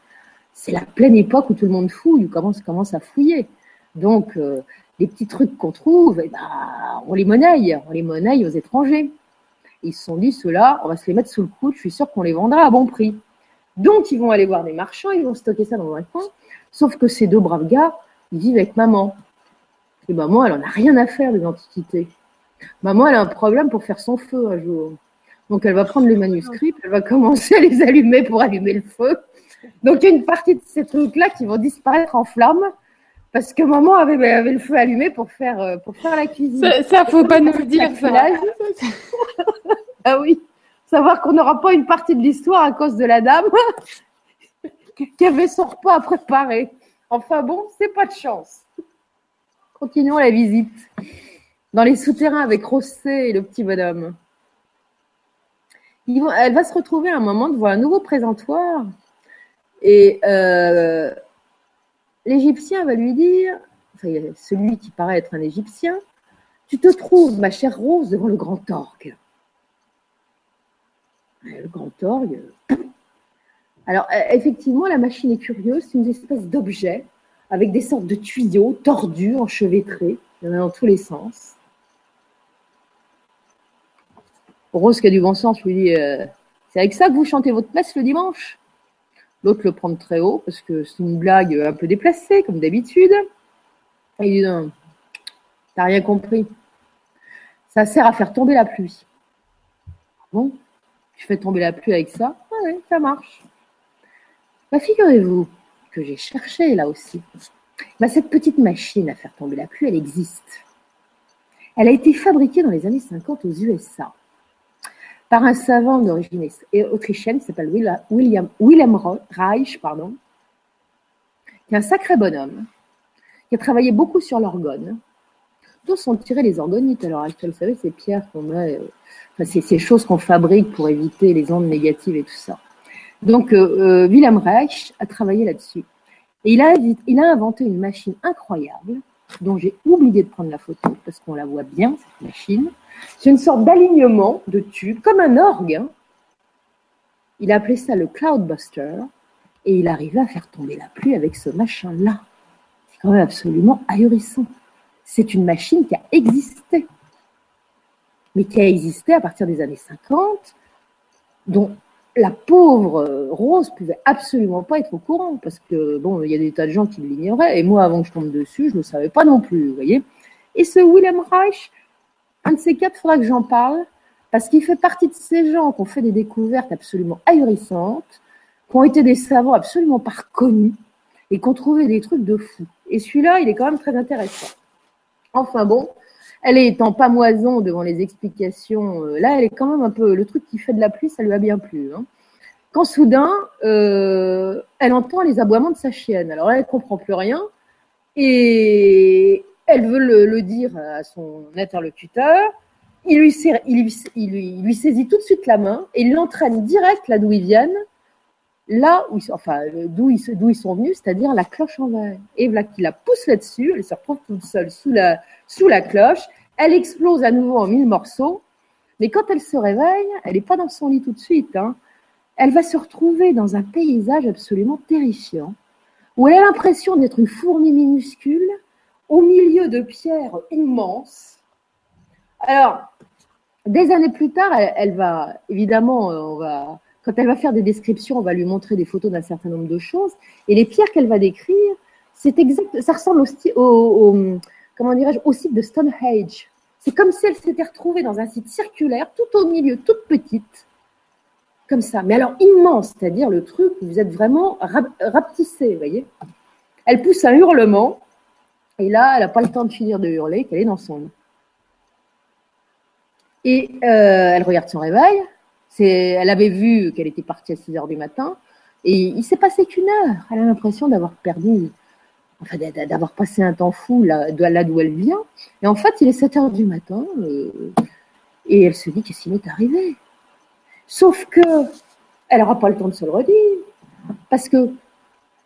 c'est la pleine époque où tout le monde fouille, où commence, commence à fouiller. Donc, euh, les petits trucs qu'on trouve, eh ben, on les monnaie, on les monnaie aux étrangers. Ils se sont dit, ceux-là, on va se les mettre sous le coude, je suis sûr qu'on les vendra à bon prix. Donc, ils vont aller voir des marchands, ils vont stocker ça dans un coin. Sauf que ces deux braves gars, vivent avec maman. Et maman, elle en a rien à faire des antiquités. Maman, elle a un problème pour faire son feu un jour. Donc, elle va prendre les manuscrits, elle va commencer à les allumer pour allumer le feu. Donc, il y a une partie de ces trucs-là qui vont disparaître en flammes parce que maman avait, le feu allumé pour faire, euh, pour faire la cuisine. Ça, ça faut pas nous le dire, ça. ah oui savoir qu'on n'aura pas une partie de l'histoire à cause de la dame qui avait son repas à préparer. Enfin bon, c'est pas de chance. Continuons la visite dans les souterrains avec Rosset et le petit bonhomme. elle va se retrouver à un moment devant un nouveau présentoir et euh, l'Égyptien va lui dire, celui qui paraît être un Égyptien, tu te trouves, ma chère Rose, devant le grand orgue le grand orgue. Alors, euh, effectivement, la machine est curieuse. C'est une espèce d'objet avec des sortes de tuyaux tordus, enchevêtrés. Il y en a dans tous les sens. Rose qui a du bon sens lui dit euh, C'est avec ça que vous chantez votre messe le dimanche? L'autre le prend très haut parce que c'est une blague un peu déplacée, comme d'habitude. Il dit Non, t'as rien compris. Ça sert à faire tomber la pluie. Bon, je fais tomber la pluie avec ça? Ah ça marche. Bah, figurez-vous que j'ai cherché là aussi. Bah, cette petite machine à faire tomber la pluie, elle existe. Elle a été fabriquée dans les années 50 aux USA par un savant d'origine autrichienne qui s'appelle William, Reich, qui est un sacré bonhomme, qui a travaillé beaucoup sur l'orgone, dont sont tirés les orgonites à l'heure actuelle. Vous savez, ces pierres qu'on a euh, ces choses qu'on fabrique pour éviter les ondes négatives et tout ça. Donc, euh, euh, Wilhelm Reich a travaillé là-dessus. Et il a, inventé une machine incroyable, dont j'ai oublié de prendre la photo, parce qu'on la voit bien, cette machine. C'est une sorte d'alignement de tubes, comme un orgue. Hein. Il a appelé ça le Cloudbuster, et il arrivait à faire tomber la pluie avec ce machin-là. C'est quand même absolument ahurissant. C'est une machine qui a existé mais qui a existé à partir des années 50 dont la pauvre Rose pouvait absolument pas être au courant parce que bon, il y a des tas de gens qui l'ignoraient et moi, avant que je tombe dessus, je ne le savais pas non plus, voyez. Et ce William Reich, un de ces quatre, faudra que j'en parle parce qu'il fait partie de ces gens qui ont fait des découvertes absolument ahurissantes, qui ont été des savants absolument pas reconnus et qui ont trouvé des trucs de fou. Et celui-là, il est quand même très intéressant. Enfin bon, elle est en pamoison devant les explications. Euh, là, elle est quand même un peu. Le truc qui fait de la pluie, ça lui a bien plu. Hein. Quand soudain, euh, elle entend les aboiements de sa chienne. Alors là, elle comprend plus rien et elle veut le, dire à son interlocuteur. Il lui, saisit tout de suite la main et l'entraîne direct là d'où ils viennent, là où, enfin, d'où ils, d'où ils sont venus, c'est-à-dire la cloche en verre. Et voilà qu'il la pousse là-dessus, elle se retrouve toute seule sous la, sous la cloche, elle explose à nouveau en mille morceaux, mais quand elle se réveille, elle n'est pas dans son lit tout de suite. Hein. Elle va se retrouver dans un paysage absolument terrifiant, où elle a l'impression d'être une fourmi minuscule au milieu de pierres immenses. Alors, des années plus tard, elle, va, évidemment, euh, on va, quand elle va faire des descriptions, on va lui montrer des photos d'un certain nombre de choses. Et les pierres qu'elle va décrire, c'est exact, ça ressemble au, au, comment dirais-je, au site de Stonehenge. C'est comme si elle s'était retrouvée dans un site circulaire, tout au milieu, toute petite, comme ça. Mais alors immense, c'est-à-dire le truc vous êtes vraiment rapetissé, vous voyez. Elle pousse un hurlement, et là, elle n'a pas le temps de finir de hurler, qu'elle est dans son lit. Et euh, elle regarde son réveil. Elle avait vu qu'elle était partie à 6 heures du matin. Et il s'est passé qu'une heure. Elle a l'impression d'avoir perdu, enfin, d'avoir passé un temps fou là, d'où elle vient. Et en fait, il est 7 heures du matin. Euh, et elle se dit qu'est-ce qui m'est arrivé? Sauf que elle n'aura pas le temps de se le redire. Parce que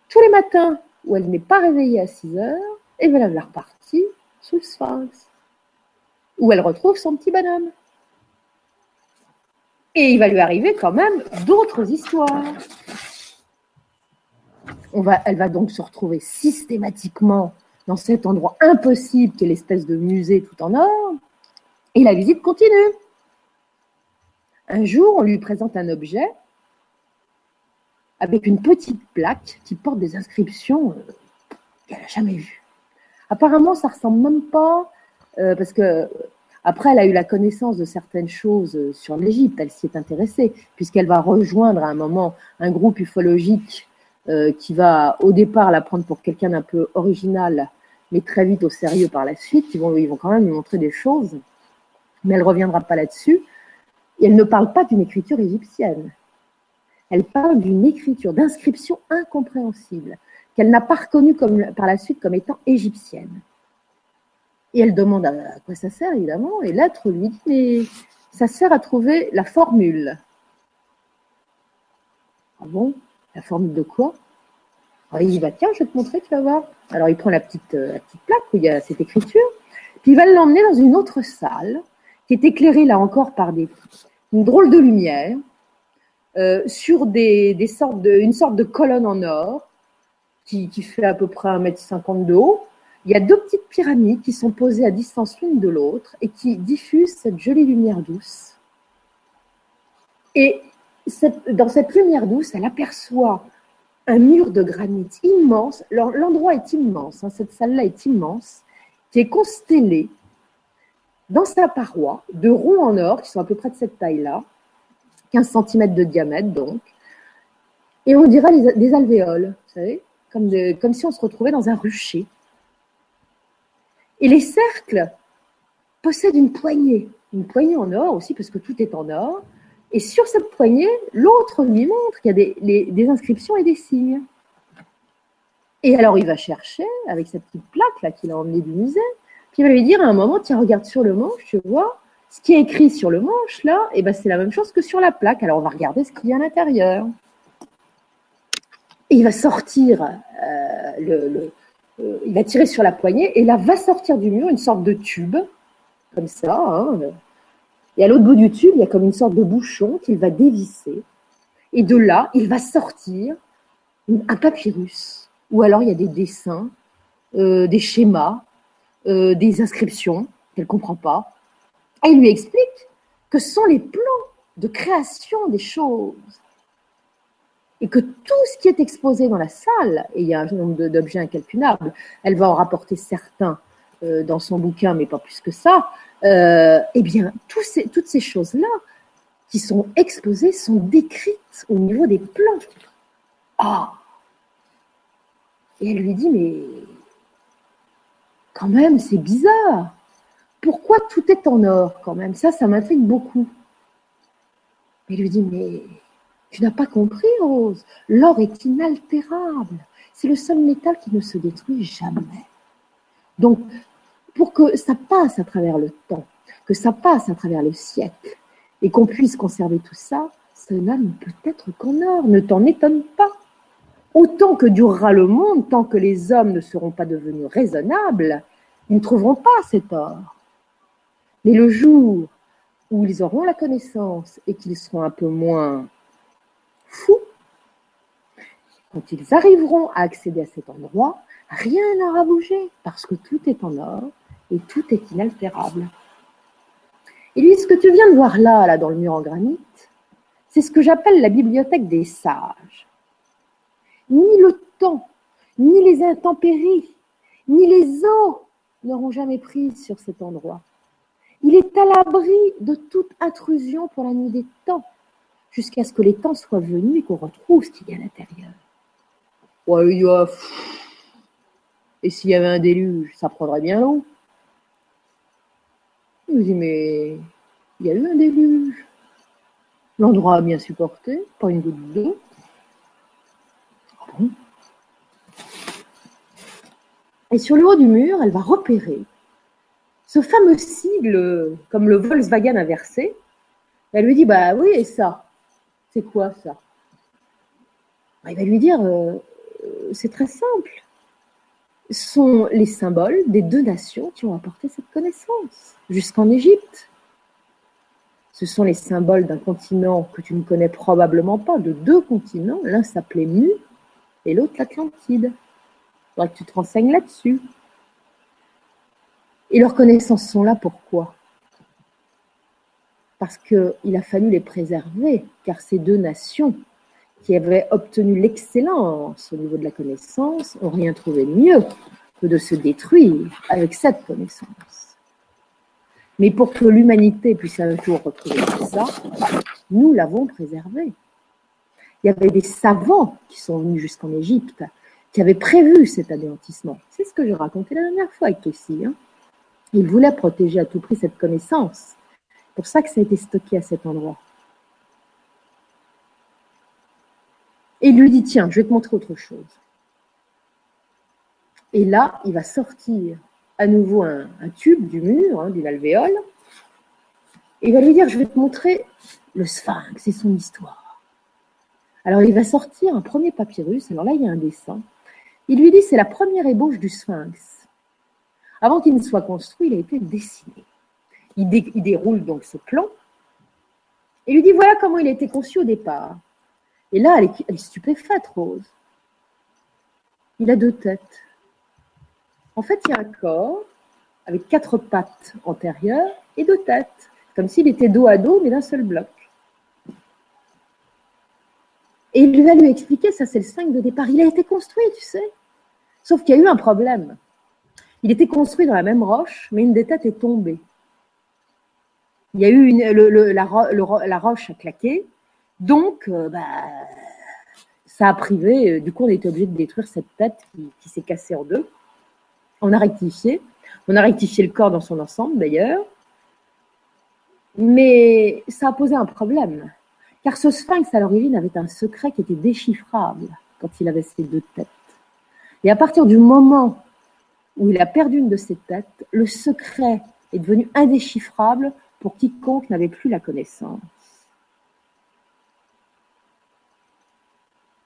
tous les matins où elle n'est pas réveillée à 6 heures, et bien elle la repartie sous le sphinx, où elle retrouve son petit bonhomme. Et il va lui arriver quand même d'autres histoires. Elle va donc se retrouver systématiquement dans cet endroit impossible qu'est l'espèce de musée tout en or, et la visite continue. Un jour, on lui présente un objet avec une petite plaque qui porte des inscriptions euh, qu'elle n'a jamais vues. Apparemment, ça ressemble même pas, euh, parce que après, elle a eu la connaissance de certaines choses euh, sur l'Égypte, elle s'y est intéressée, puisqu'elle va rejoindre à un moment un groupe ufologique qui va au départ la prendre pour quelqu'un d'un peu original, mais très vite au sérieux par la suite. Ils vont, quand même lui montrer des choses, mais elle reviendra pas là-dessus. Et elle ne parle pas d'une écriture égyptienne. Elle parle d'une écriture, d'inscription incompréhensible, qu'elle n'a pas reconnue par la suite comme étant égyptienne. Et elle demande à, quoi ça sert, évidemment, et l'être lui dit, mais ça sert à trouver la formule. Ah bon? La formule de quoi? Alors il dit, bah, tiens, je vais te montrer, tu vas voir. Alors il prend la petite, euh, la petite plaque où il y a cette écriture, puis il va l'emmener dans une autre salle, qui est éclairée là encore par des, une drôle de lumière, euh, sur des, des, sortes de, une sorte de colonne en or qui, qui fait à peu près 1m50 de haut. Il y a deux petites pyramides qui sont posées à distance l'une de l'autre et qui diffusent cette jolie lumière douce. Et dans cette lumière douce, elle aperçoit un mur de granit immense. L'endroit est immense, hein, cette salle-là est immense, qui est constellé dans sa paroi de ronds en or qui sont à peu près de cette taille-là, 15 cm de diamètre donc. Et on dirait des alvéoles, vous savez, comme si on se retrouvait dans un rucher. Et les cercles possèdent une poignée, une poignée en or aussi, parce que tout est en or. Et sur cette poignée, l'autre lui montre qu'il y a des, inscriptions et des signes. Et alors il va chercher, avec cette petite plaque là qu'il a emmenée du musée, puis il va lui dire à un moment, tiens, regarde sur le manche, tu vois, ce qui est écrit sur le manche, là, eh ben, c'est la même chose que sur la plaque. Alors, on va regarder ce qu'il y a à l'intérieur. Et il va sortir, euh, le, euh, il va tirer sur la poignée, et là va sortir du mur une sorte de tube, comme ça. Hein. et à l'autre bout du tube, il y a comme une sorte de bouchon qu'il va dévisser. Et de là, il va sortir un papyrus, où alors il y a des dessins, euh, des schémas, des inscriptions qu'elle ne comprend pas, elle lui explique que ce sont les plans de création des choses. Et que tout ce qui est exposé dans la salle, et il y a un nombre d'objets incalculables, elle va en rapporter certains euh, dans son bouquin, mais pas plus que ça, euh, eh bien, toutes ces choses-là qui sont exposées sont décrites au niveau des plans. Ah Et elle lui dit, mais quand même, c'est bizarre. Pourquoi tout est en or quand même? Ça, ça m'intrigue beaucoup. Il lui dit, mais tu n'as pas compris, Rose. L'or est inaltérable. C'est le seul métal qui ne se détruit jamais. Donc, pour que ça passe à travers le temps, que ça passe à travers le siècle, et qu'on puisse conserver tout ça, cela ne peut être qu'en or. Ne t'en étonne pas. Autant que durera le monde, tant que les hommes ne seront pas devenus raisonnables, ils ne trouveront pas cet or. Mais le jour où ils auront la connaissance et qu'ils seront un peu moins fous, quand ils arriveront à accéder à cet endroit, rien n'aura bougé parce que tout est en or et tout est inaltérable. Et lui, ce que tu viens de voir là, là, dans le mur en granit, c'est ce que j'appelle la bibliothèque des sages. Ni le temps, ni les intempéries, ni les eaux n'auront jamais prise sur cet endroit. Il est à l'abri de toute intrusion pour la nuit des temps, jusqu'à ce que les temps soient venus et qu'on retrouve ce qu'il y a à l'intérieur. Et s'il y avait un déluge, ça prendrait bien long. Il me dit, mais il y a eu un déluge. L'endroit a bien supporté, pas une goutte d'eau. Ah et sur le haut du mur, elle va repérer ce fameux sigle, comme le Volkswagen inversé. Elle lui dit, bah oui, et ça C'est quoi ça? Il va lui dire, euh, euh, c'est très simple sont les symboles des deux nations qui ont apporté cette connaissance jusqu'en Égypte. Ce sont les symboles d'un continent que tu ne connais probablement pas, de deux continents. L'un s'appelait Mu et l'autre l'Atlantide. Il faudrait que tu te renseignes là-dessus. Et leurs connaissances sont là pourquoi? Parce qu'il a fallu les préserver, car ces deux nations qui avaient obtenu l'excellence au niveau de la connaissance n'ont rien trouvé de mieux que de se détruire avec cette connaissance. Mais pour que l'humanité puisse un jour retrouver ça, nous l'avons préservé. Il y avait des savants qui sont venus jusqu'en Égypte, qui avaient prévu cet anéantissement. C'est ce que je racontais la dernière fois avec Kessie. Hein. Ils voulaient protéger à tout prix cette connaissance. C'est pour ça que ça a été stocké à cet endroit. Et il lui dit, tiens, je vais te montrer autre chose. Et là, il va sortir à nouveau un, tube du mur, hein, d'une alvéole, et il va lui dire, je vais te montrer le sphinx et son histoire. Alors il va sortir un premier papyrus, alors là il y a un dessin. Il lui dit, c'est la première ébauche du sphinx. Avant qu'il ne soit construit, il a été dessiné. Il, déroule donc ce plan, et lui dit, voilà comment il a été conçu au départ. Et là, elle est, stupéfaite, Rose. Il a deux têtes. En fait, il y a un corps avec quatre pattes antérieures et deux têtes, comme s'il était dos à dos, mais d'un seul bloc. Et il va lui expliquer, ça c'est le 5 de départ, il a été construit, tu sais. Sauf qu'il y a eu un problème. Il était construit dans la même roche, mais une des têtes est tombée. Il y a eu une, la, roche a claqué, donc, euh, bah, ça a privé. Euh, du coup, on été obligé de détruire cette tête qui, s'est cassée en deux. On a rectifié. On a rectifié le corps dans son ensemble, d'ailleurs. Mais ça a posé un problème. Car ce sphinx, à l'origine, avait un secret qui était déchiffrable quand il avait ses deux têtes. Et à partir du moment où il a perdu une de ses têtes, le secret est devenu indéchiffrable pour quiconque n'avait plus la connaissance.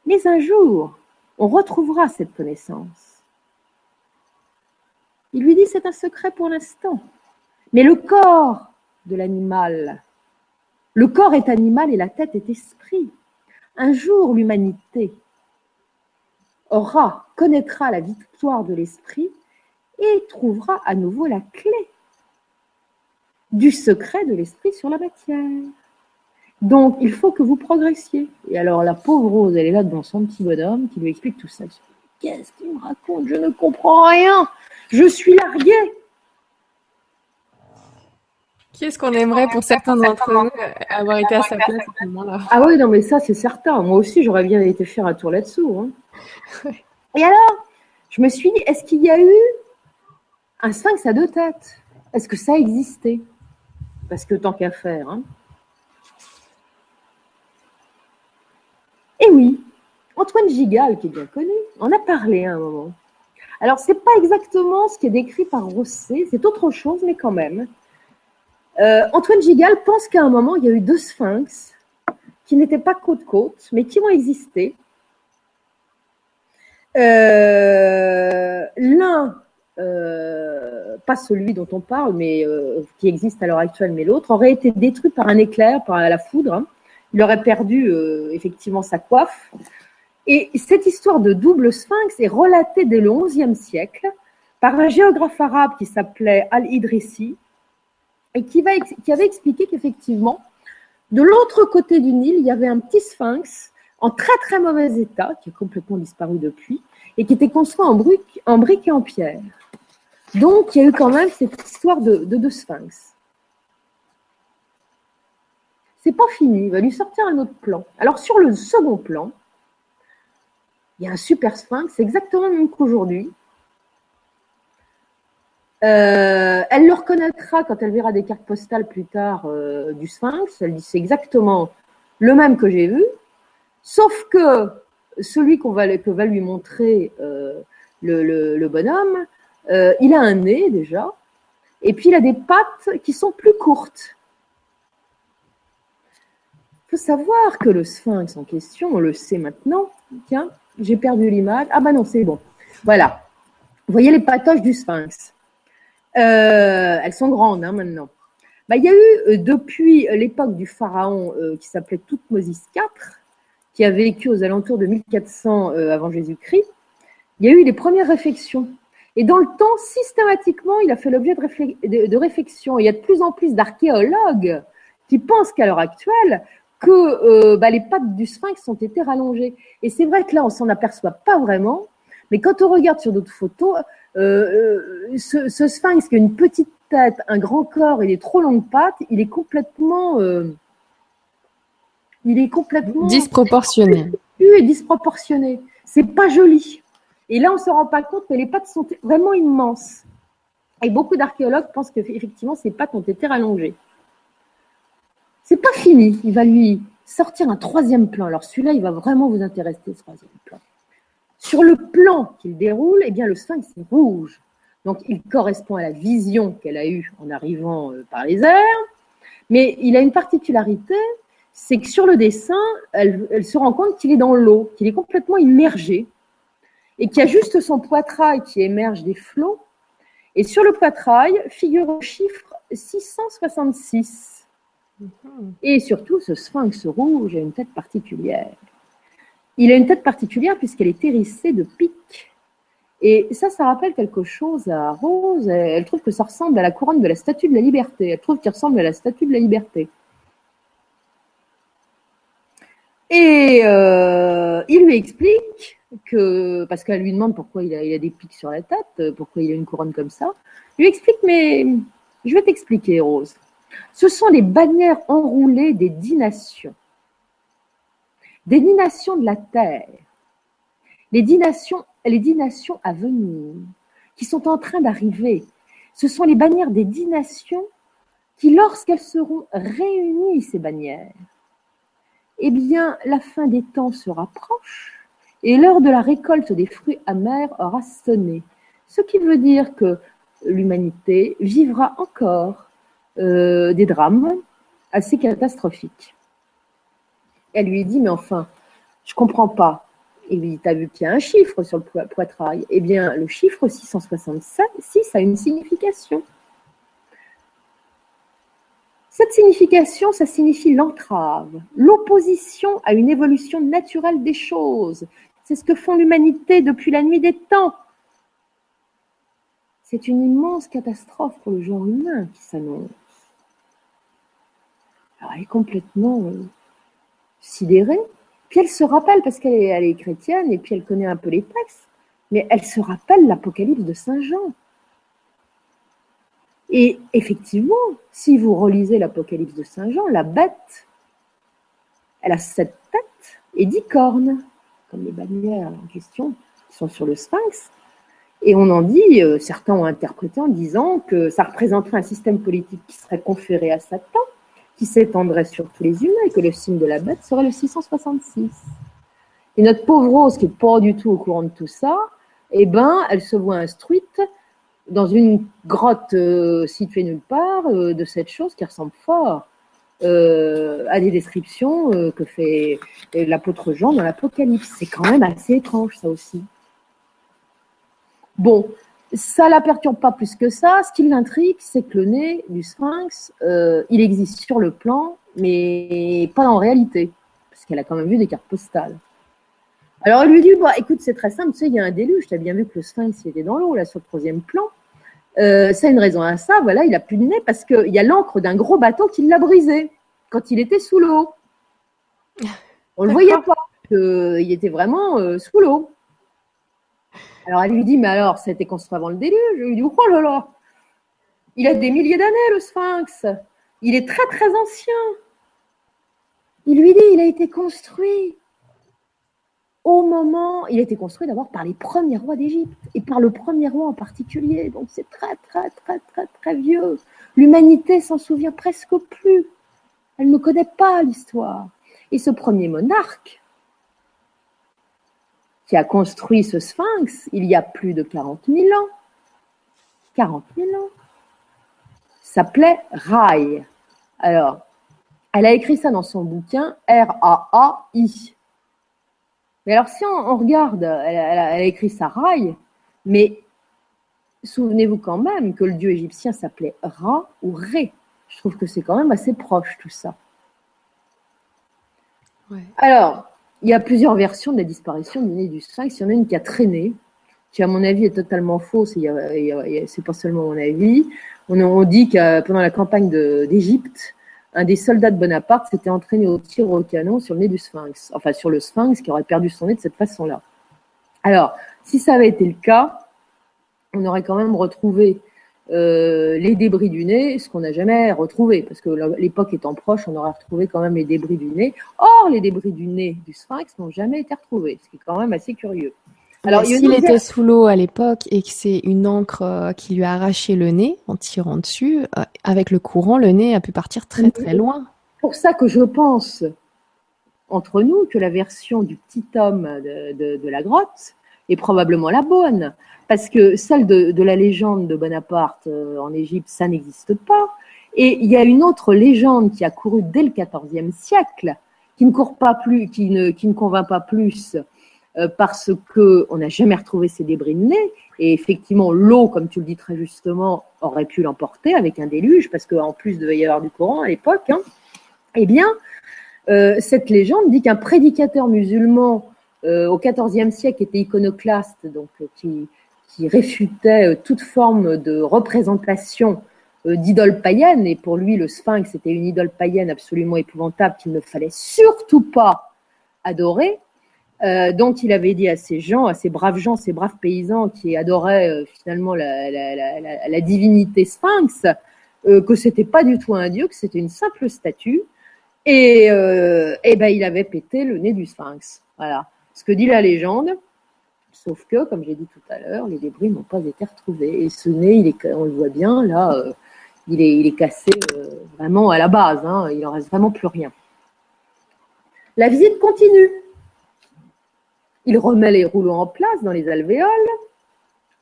Mais un jour, on retrouvera cette connaissance. Il lui dit, c'est un secret pour l'instant. Mais le corps de l'animal, le corps est animal et la tête est esprit. Un jour, l'humanité aura, connaîtra la victoire de l'esprit et trouvera à nouveau la clé du secret de l'esprit sur la matière. Donc, il faut que vous progressiez. Et alors, la pauvre Rose, elle est là devant son petit bonhomme qui lui explique tout ça. Qu'est-ce qu'il me raconte? Je ne comprends rien. Je suis larguée. Qui est-ce qu'on aimerait pour certains d'entre nous avoir été à sa place à ce moment-là? Ah oui, non, mais ça, c'est certain. Moi aussi, j'aurais bien été faire un tour là-dessous. Hein. Et alors, je me suis dit, est-ce qu'il y a eu un sphinx à deux têtes? Est-ce que ça existait Parce que tant qu'à faire. Hein. Et oui, Antoine Gigal, qui est bien connu, en a parlé à un moment. Alors, ce n'est pas exactement ce qui est décrit par Rosset, c'est autre chose, mais quand même. Euh, Antoine Gigal pense qu'à un moment, il y a eu deux sphinx qui n'étaient pas côte-côte, mais qui ont existé. Euh, l'un, euh, pas celui dont on parle, mais qui existe à l'heure actuelle, mais l'autre, aurait été détruit par un éclair, par la foudre. Il aurait perdu effectivement sa coiffe. Et cette histoire de double sphinx est relatée dès le XIe siècle par un géographe arabe qui s'appelait Al-Idrissi, et qui, va, qui avait expliqué qu'effectivement, de l'autre côté du Nil, il y avait un petit sphinx en très très mauvais état, qui a complètement disparu depuis, et qui était construit en briques, en et en pierre. Donc, il y a eu quand même cette histoire de, deux sphinx. C'est pas fini, il va lui sortir un autre plan. Alors, sur le second plan, il y a un super sphinx, exactement le même qu'aujourd'hui, euh, elle le reconnaîtra quand elle verra des cartes postales plus tard euh, du Sphinx. Elle dit c'est exactement le même que j'ai vu, sauf que celui que va lui montrer euh, le, bonhomme, il a un nez déjà, et puis il a des pattes qui sont plus courtes. Il faut savoir que le Sphinx en question, on le sait maintenant. Tiens, j'ai perdu l'image. Ah bah non, c'est bon. Voilà. Vous voyez les patoches du Sphinx. Euh, elles sont grandes hein, maintenant. Bah, il y a eu euh, depuis l'époque du pharaon euh, qui s'appelait Toutmosis IV, qui a vécu aux alentours de 1400 avant Jésus-Christ, il y a eu les premières réflexions. Et dans le temps, systématiquement, il a fait l'objet de, de, réflexions. il y a de plus en plus d'archéologues qui pensent qu'à l'heure actuelle, que bah, les pattes du sphinx ont été rallongées. Et c'est vrai que là, on s'en aperçoit pas vraiment, mais quand on regarde sur d'autres photos, euh, euh, ce, sphinx qui a une petite tête, un grand corps et des trop longues pattes, il est complètement, euh, il est complètement disproportionné. Et disproportionné. C'est pas joli. Et là, on se rend pas compte que les pattes sont vraiment immenses. Et beaucoup d'archéologues pensent que effectivement ces pattes ont été rallongées. C'est pas fini. Il va lui sortir un troisième plan. Alors celui-là, il va vraiment vous intéresser, ce troisième plan. Sur le plan qu'il déroule, eh bien, le sphinx est rouge. Donc, il correspond à la vision qu'elle a eue en arrivant euh, par les airs. Mais il a une particularité, c'est que sur le dessin, elle, se rend compte qu'il est dans l'eau, qu'il est complètement immergé, et qu'il y a juste son poitrail qui émerge des flots. Et sur le poitrail figure le chiffre 666. Et surtout, ce sphinx rouge a une tête particulière. Il a une tête particulière puisqu'elle est hérissée de pics. Et ça, ça rappelle quelque chose à Rose. Elle trouve que ça ressemble à la couronne de la statue de la liberté. Elle trouve qu'il ressemble à la statue de la liberté. Et euh, il lui explique que, parce qu'elle lui demande pourquoi il a, des pics sur la tête, pourquoi il a une couronne comme ça. Il lui explique, mais je vais t'expliquer, Rose. Ce sont les bannières enroulées des dix nations des dix nations de la terre, les dix nations, les dix nations à venir, qui sont en train d'arriver. Ce sont les bannières des dix nations qui, lorsqu'elles seront réunies, ces bannières, eh bien, la fin des temps se rapproche et l'heure de la récolte des fruits amers aura sonné. Ce qui veut dire que l'humanité vivra encore euh, des drames assez catastrophiques. Elle lui dit, mais enfin, je comprends pas. Il lui dit, t'as vu qu'il y a un chiffre sur le poitrail? Eh bien, le chiffre 666 a une signification. Cette signification, ça signifie l'entrave, l'opposition à une évolution naturelle des choses. C'est ce que font l'humanité depuis la nuit des temps. C'est une immense catastrophe pour le genre humain qui s'annonce. Elle est complètement euh, sidérée. Puis elle se rappelle, parce qu'elle est, elle est chrétienne, et puis elle connaît un peu les textes, mais elle se rappelle l'Apocalypse de Saint Jean. Et effectivement, si vous relisez l'Apocalypse de Saint Jean, la bête, elle a sept têtes et dix cornes, les bannières en question qui sont sur le sphinx. Et on en dit, euh, certains ont interprété en disant que ça représenterait un système politique qui serait conféré à Satan, qui s'étendrait sur tous les humains, et que le signe de la bête serait le 666. Et notre pauvre Rose, qui n'est pas du tout au courant de tout ça, eh ben, elle se voit instruite dans une grotte euh, située nulle part euh, de cette chose qui ressemble fort euh, à des descriptions que fait l'apôtre Jean dans l'Apocalypse. C'est quand même assez étrange ça aussi. Bon, ça la perturbe pas plus que ça. Ce qui l'intrigue, c'est que le nez du sphinx, il existe sur le plan, mais pas en réalité, parce qu'elle a quand même vu des cartes postales. Alors elle lui dit, bah, écoute, c'est très simple, tu sais, il y a un déluge, tu as bien vu que le sphinx était dans l'eau, là, sur le troisième plan. Euh, c'est une raison à ça, voilà, il a plus de nez parce qu'il y a l'encre d'un gros bateau qui l'a brisé quand il était sous l'eau. On le voyait pas, il était vraiment euh, sous l'eau. Alors elle lui dit, mais alors, ça a été construit avant le déluge? Je lui dis, oh là là, il a des milliers d'années, le sphinx. Il est très très ancien. Il lui dit, il a été construit au moment, il a été construit d'abord par les premiers rois d'Égypte et par le premier roi en particulier. Donc c'est très très très très très vieux. L'humanité s'en souvient presque plus. Elle ne connaît pas l'histoire. Et ce premier monarque qui a construit ce sphinx il y a plus de 40 000 ans, 40 000 ans, s'appelait Rai. Alors, elle a écrit ça dans son bouquin R-A-A-I. Mais alors, si on, regarde, elle, a écrit Sarai, mais souvenez-vous quand même que le dieu égyptien s'appelait Ra ou Ré. Je trouve que c'est quand même assez proche tout ça. Alors, il y a plusieurs versions de la disparition du nez du sphinx. Il y en a une qui a traîné, qui à mon avis est totalement fausse. C'est pas seulement mon avis. On, on dit que pendant la campagne d'Égypte, un des soldats de Bonaparte s'était entraîné au tir au canon sur le nez du sphinx, enfin sur le sphinx qui aurait perdu son nez de cette façon-là. Alors, si ça avait été le cas, on aurait quand même retrouvé euh, les débris du nez, ce qu'on n'a jamais retrouvé, parce que l'époque étant proche, on aurait retrouvé quand même les débris du nez. Or, les débris du nez du sphinx n'ont jamais été retrouvés, ce qui est quand même assez curieux. Alors, s'il était sous l'eau à l'époque et que c'est une encre euh, qui lui a arraché le nez en tirant dessus, euh, avec le courant, le nez a pu partir très très loin. Pour ça que je pense, entre nous, que la version du petit homme de, la grotte est probablement la bonne. Parce que celle de, la légende de Bonaparte euh, en Égypte, ça n'existe pas. Et il y a une autre légende qui a couru dès le XIVe siècle, qui ne court pas plus, qui ne, qui ne convainc pas plus parce que on n'a jamais retrouvé ces débris de nez. Et effectivement, l'eau, comme tu le dis très justement, aurait pu l'emporter avec un déluge, parce qu'en plus devait y avoir du courant à l'époque. Hein. Eh bien, euh, cette légende dit qu'un prédicateur musulman euh, au XIVe siècle était iconoclaste, donc qui, qui réfutait toute forme de représentation d'idole païenne. Et pour lui, le sphinx était une idole païenne absolument épouvantable qu'il ne fallait surtout pas adorer. Euh, dont il avait dit à ces gens, à ces braves gens, ces braves paysans qui adoraient euh, finalement la, divinité sphinx, euh, que c'était pas du tout un dieu, que c'était une simple statue, et, et ben il avait pété le nez du sphinx. Voilà, ce que dit la légende. Sauf que, comme j'ai dit tout à l'heure, les débris n'ont pas été retrouvés. Et ce nez, il est, on le voit bien, là, il, est, cassé vraiment à la base. Hein, il en reste vraiment plus rien. La visite continue. Il remet les rouleaux en place dans les alvéoles,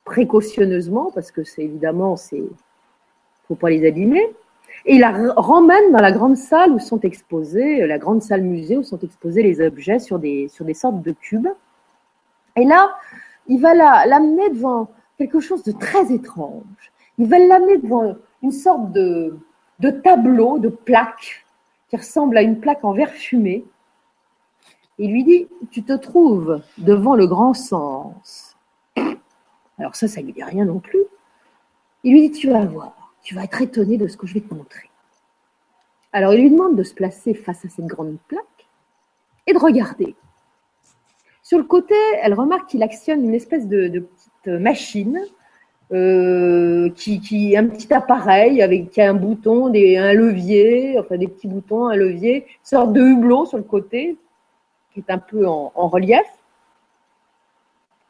précautionneusement, parce que c'est évidemment, c'est, faut pas les abîmer. Et il la ramène dans la grande salle où sont exposés, la grande salle musée où sont exposés les objets sur des, sortes de cubes. Et là, il va l'amener devant quelque chose de très étrange. Il va l'amener devant une sorte de tableau, de plaque, qui ressemble à une plaque en verre fumé, il lui dit, tu te trouves devant le grand sens. Alors ça, ça lui dit rien non plus. Il lui dit, tu vas voir, tu vas être étonné de ce que je vais te montrer. Alors, il lui demande de se placer face à cette grande plaque et de regarder. Sur le côté, elle remarque qu'il actionne une espèce de, petite machine, euh, qui, un petit appareil avec qui a un bouton, un levier, enfin des petits boutons, un levier, une sorte de hublot sur le côté, qui est un peu en, relief.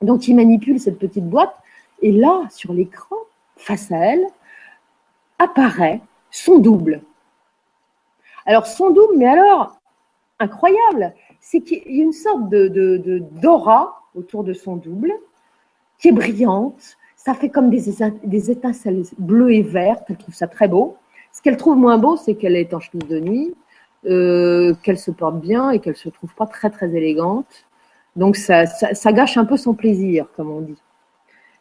Donc il manipule cette petite boîte, et là, sur l'écran, face à elle, apparaît son double. Alors son double, mais alors, incroyable, c'est qu'il y a une sorte de, d'aura autour de son double qui est brillante. Ça fait comme des, des étincelles bleues et vertes. Elle trouve ça très beau. Ce qu'elle trouve moins beau, c'est qu'elle est en chemise de nuit, euh, qu'elle se porte bien et qu'elle se trouve pas très très élégante. Donc ça, ça, gâche un peu son plaisir, comme on dit.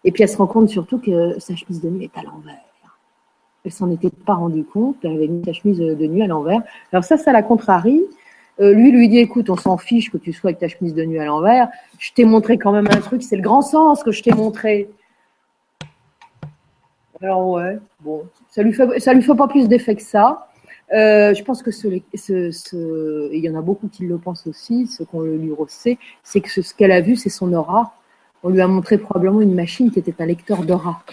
Et puis elle se rend compte surtout que sa chemise de nuit est à l'envers. Elle s'en était pas rendue compte. Elle avait mis sa chemise de nuit à l'envers. Alors ça, ça la contrarie. Euh, lui lui dit écoute, on s'en fiche que tu sois avec ta chemise de nuit à l'envers. Je t'ai montré quand même un truc, c'est le grand sens que je t'ai montré. Alors ouais, bon, ça lui fait ça lui fait pas plus d'effet que ça. Euh, je pense que ce, il y en a beaucoup qui le pensent aussi, ce qu'on lui sait, c'est que ce, qu'elle a vu, c'est son aura. On lui a montré probablement une machine qui était un lecteur d'aura.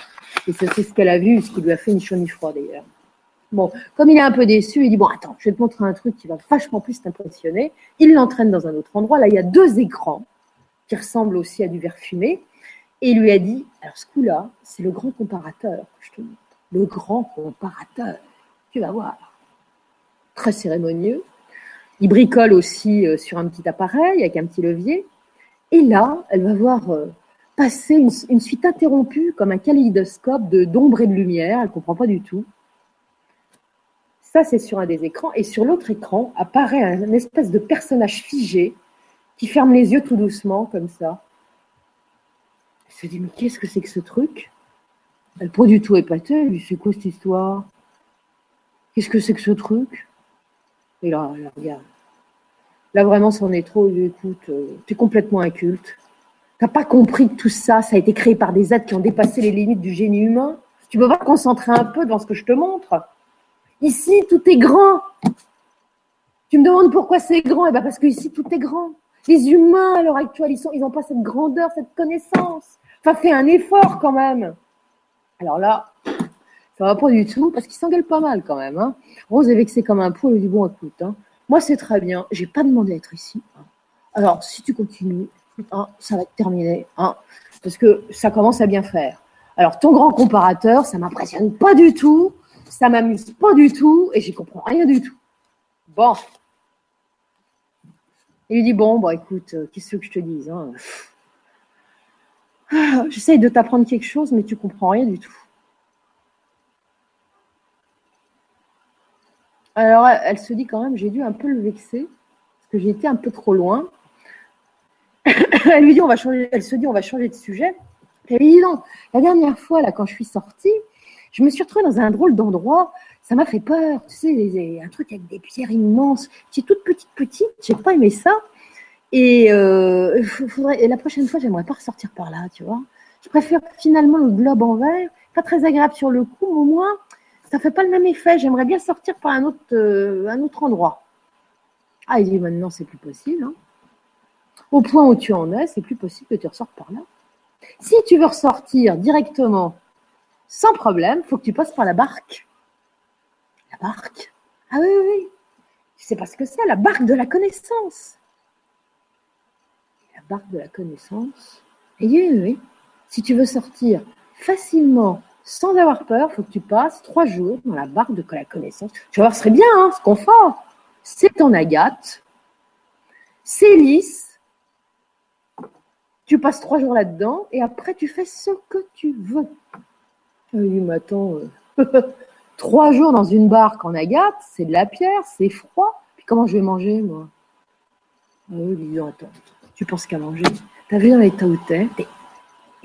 Et c'est ce qu'elle a vu, ce qui lui a fait ni chaud ni froid d'ailleurs. Bon, comme il est un peu déçu, il dit bon attends, je vais te montrer un truc qui va vachement plus t'impressionner. Il l'entraîne dans un autre endroit. Là, il y a deux écrans qui ressemblent aussi à du verre fumé. Et il lui a dit alors ce coup-là, c'est le grand comparateur que je te montre. Le grand comparateur. Tu vas voir. Très cérémonieux. Il bricole aussi euh, sur un petit appareil avec un petit levier. Et là, elle va voir euh, passer une, suite interrompue comme un kaléidoscope d'ombre et de lumière. Elle comprend pas du tout. Ça, c'est sur un des écrans. Et sur l'autre écran apparaît un espèce de personnage figé qui ferme les yeux tout doucement, comme ça. Elle se dit, mais qu'est-ce que c'est que ce truc? Elle n'est pas du tout épatée. Elle dit, c'est quoi cette histoire? Qu'est-ce que c'est que ce truc? Et là, regarde. Là, vraiment, c'en est trop. écoute, euh, tu es complètement inculte. T'as pas compris que tout ça, ça a été créé par des êtres qui ont dépassé les limites du génie humain. Tu peux pas te concentrer un peu dans ce que je te montre Ici, tout est grand. Tu me demandes pourquoi c'est grand? Eh bien, parce que ici, tout est grand. Les humains, à l'heure actuelle, ils n'ont pas cette grandeur, cette connaissance. Enfin, fais un effort quand même. Alors là, ça va pas du tout, parce qu'ils s'engueulent pas mal quand même. Hein. Rose est vexée comme un pou, elle lui dit, bon, écoute, hein, moi c'est très bien, j'ai pas demandé à être ici. Hein. Alors, si tu continues, ça va être terminé, parce que ça commence à bien faire. Alors, ton grand comparateur, ça m'impressionne pas du tout ça m'amuse pas du tout et j'y comprends rien du tout. Bon. Il lui dit Bon, bah écoute, euh, qu'est-ce que je te dise ah, J'essaye de t'apprendre quelque chose, mais tu comprends rien du tout. Alors, elle se dit quand même J'ai dû un peu le vexer, parce que j'ai été un peu trop loin. elle lui dit on va changer, elle se dit on va changer de sujet. Elle lui dit non, la dernière fois, là, quand je suis sortie, je me suis retrouvée dans un drôle d'endroit. Ça m'a fait peur. Tu sais, un truc avec des pierres immenses. Qui est toute petite, petite. J'ai pas aimé ça. Et, euh, faudrait, la prochaine fois, j'aimerais pas ressortir par là, tu vois. Je préfère finalement le globe en verre. Pas très agréable sur le coup, mais au moins, ça fait pas le même effet. J'aimerais bien sortir par un autre, euh, endroit. Ah, il dit maintenant, c'est plus possible. Hein. Au point où tu en es, c'est plus possible que tu ressortes par là. Si tu veux ressortir directement sans problème, faut que tu passes par la barque. La barque? Ah oui, oui, oui. Tu sais pas ce que c'est, la barque de la connaissance. La barque de la connaissance. Et oui, oui. Si tu veux sortir facilement, sans avoir peur, faut que tu passes trois jours dans la barque de la connaissance. Tu vas voir, ce serait bien, hein, ce confort. C'est en agate. C'est lisse. Tu passes trois jours là-dedans et après tu fais ce que tu veux. Attends, euh, trois jours dans une barque en agate, c'est de la pierre, c'est froid. Puis comment je vais manger, moi? Ah Oui, lui attends, tu penses qu'à manger? T'as vu dans l'état où T'es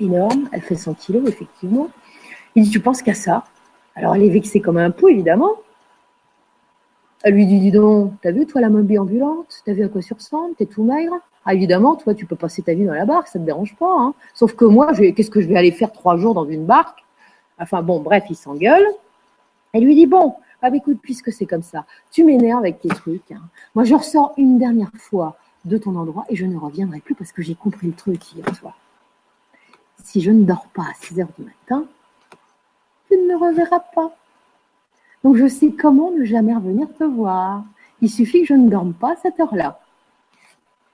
énorme, elle fait 100 kilos, effectivement. Il dit, tu penses qu'à ça? Alors elle est vexée comme un pot, évidemment. Elle lui dit, dis donc, t'as vu, toi, la mobile ambulante? T'as vu à quoi tu ressembles? T'es tout maigre? Ah, évidemment, toi, tu peux passer ta vie dans la barque, ça te dérange pas. Hein Sauf que moi, qu'est-ce que je vais aller faire trois jours dans une barque? Enfin bon, bref, il s'engueule. Elle lui dit, bon, Ah, écoute, puisque c'est comme ça, tu m'énerves avec tes trucs. Hein. Moi, je ressors une dernière fois de ton endroit et je ne reviendrai plus parce que j'ai compris le truc hier soir. Si je ne dors pas à 6 heures du matin, ne me reverras pas. Donc, je sais comment ne jamais revenir te voir. Il suffit que je ne dorme pas à cette heure-là.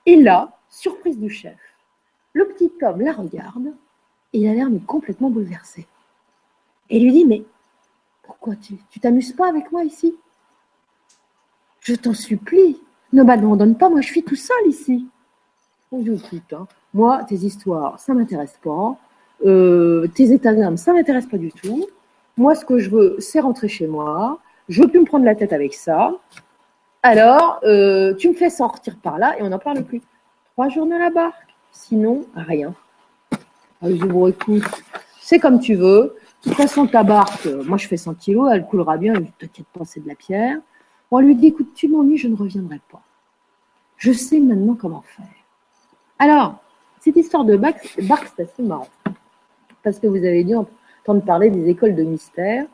Et là, surprise du chef, le petit homme la regarde et il a l'air complètement bouleversé. Et lui dit, mais pourquoi tu t'amuses pas avec moi ici? Je t'en supplie, ne m'abandonne pas, moi je suis tout seul ici. On dit, écoute, hein, moi, tes histoires, ça m'intéresse pas. Euh, tes états d'âme, ça m'intéresse pas du tout. Moi, ce que je veux, c'est rentrer chez moi. Je veux plus me prendre la tête avec ça. Alors, euh, tu me fais sortir par là et on n'en parle plus. Trois jours dans la barque, sinon rien. Alors, je vous écoute, c'est comme tu veux. De toute façon, ta barque, euh, moi je fais 100 kilos, elle coulera bien, t'inquiète pas, c'est de la pierre. On lui dit, écoute, tu m'ennuies, je ne reviendrai pas. Je sais maintenant comment faire. Alors, cette histoire de barque, c'est assez marrant. Parce que vous avez dû entendre parler des écoles de mystère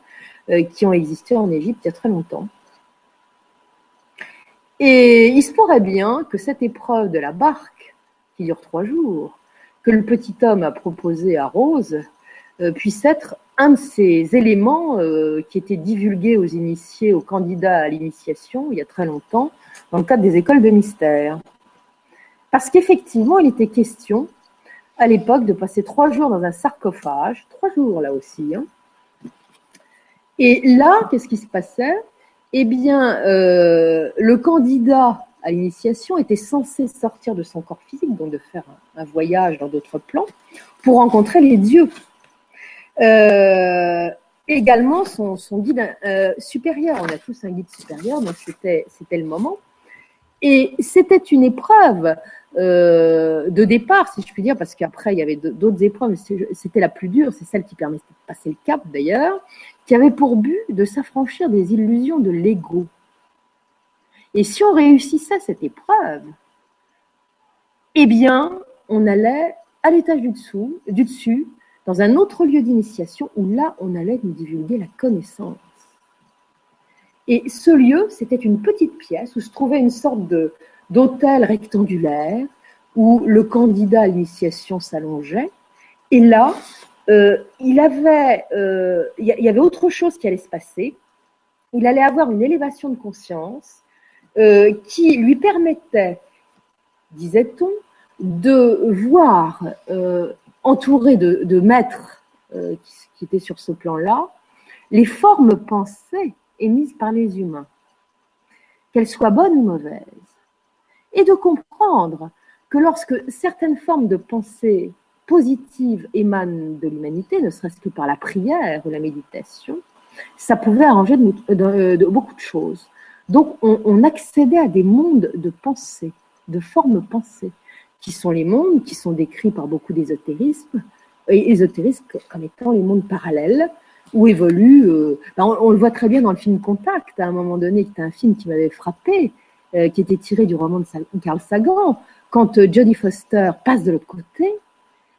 euh, qui ont existé en Égypte il y a très longtemps. Et il se pourrait bien que cette épreuve de la barque, qui dure trois jours, que le petit homme a proposé à Rose, euh, puisse être un de ces éléments euh, qui étaient divulgués aux initiés, aux candidats à l'initiation il y a très longtemps, dans le cadre des écoles de mystère. Parce qu'effectivement, il était question à l'époque de passer trois jours dans un sarcophage, trois jours là aussi. Hein. Et là, qu'est-ce qui se passait? Eh bien, euh, le candidat à l'initiation était censé sortir de son corps physique, donc de faire un voyage dans d'autres plans, pour rencontrer les dieux. Euh, également son, guide euh, supérieur. On a tous un guide supérieur, donc c'était le moment. Et c'était une épreuve euh, de départ, si je puis dire, parce qu'après il y avait d'autres épreuves, c'était la plus dure, c'est celle qui permettait de passer le cap d'ailleurs, qui avait pour but de s'affranchir des illusions de l'ego. Et si on réussissait cette épreuve, eh bien, on allait à l'étage du dessous, du dessus, dans un autre lieu d'initiation où là, on allait nous divulguer la connaissance. Et ce lieu, c'était une petite pièce où se trouvait une sorte de, d'hôtel rectangulaire où le candidat à l'initiation s'allongeait. Et là, euh, il avait, euh, il y avait autre chose qui allait se passer. Il allait avoir une élévation de conscience euh, qui lui permettait, disait-on, de voir entouré de, maîtres euh, qui, étaient sur ce plan-là, les formes pensées émises par les humains, qu'elles soient bonnes ou mauvaises, et de comprendre que lorsque certaines formes de pensée positives émanent de l'humanité, ne serait-ce que par la prière ou la méditation, ça pouvait arranger de, beaucoup de choses. Donc on, accédait à des mondes de pensée, de formes pensées qui sont les mondes qui sont décrits par beaucoup d'ésotérisme, et ésotérisme comme étant les mondes parallèles où évolue. Euh, ben, on, le voit très bien dans le film Contact, à un moment donné, qui était un film qui m'avait frappé, euh, qui était tiré du roman de Carl Sagan. Quand euh, Jodie Foster passe de l'autre côté,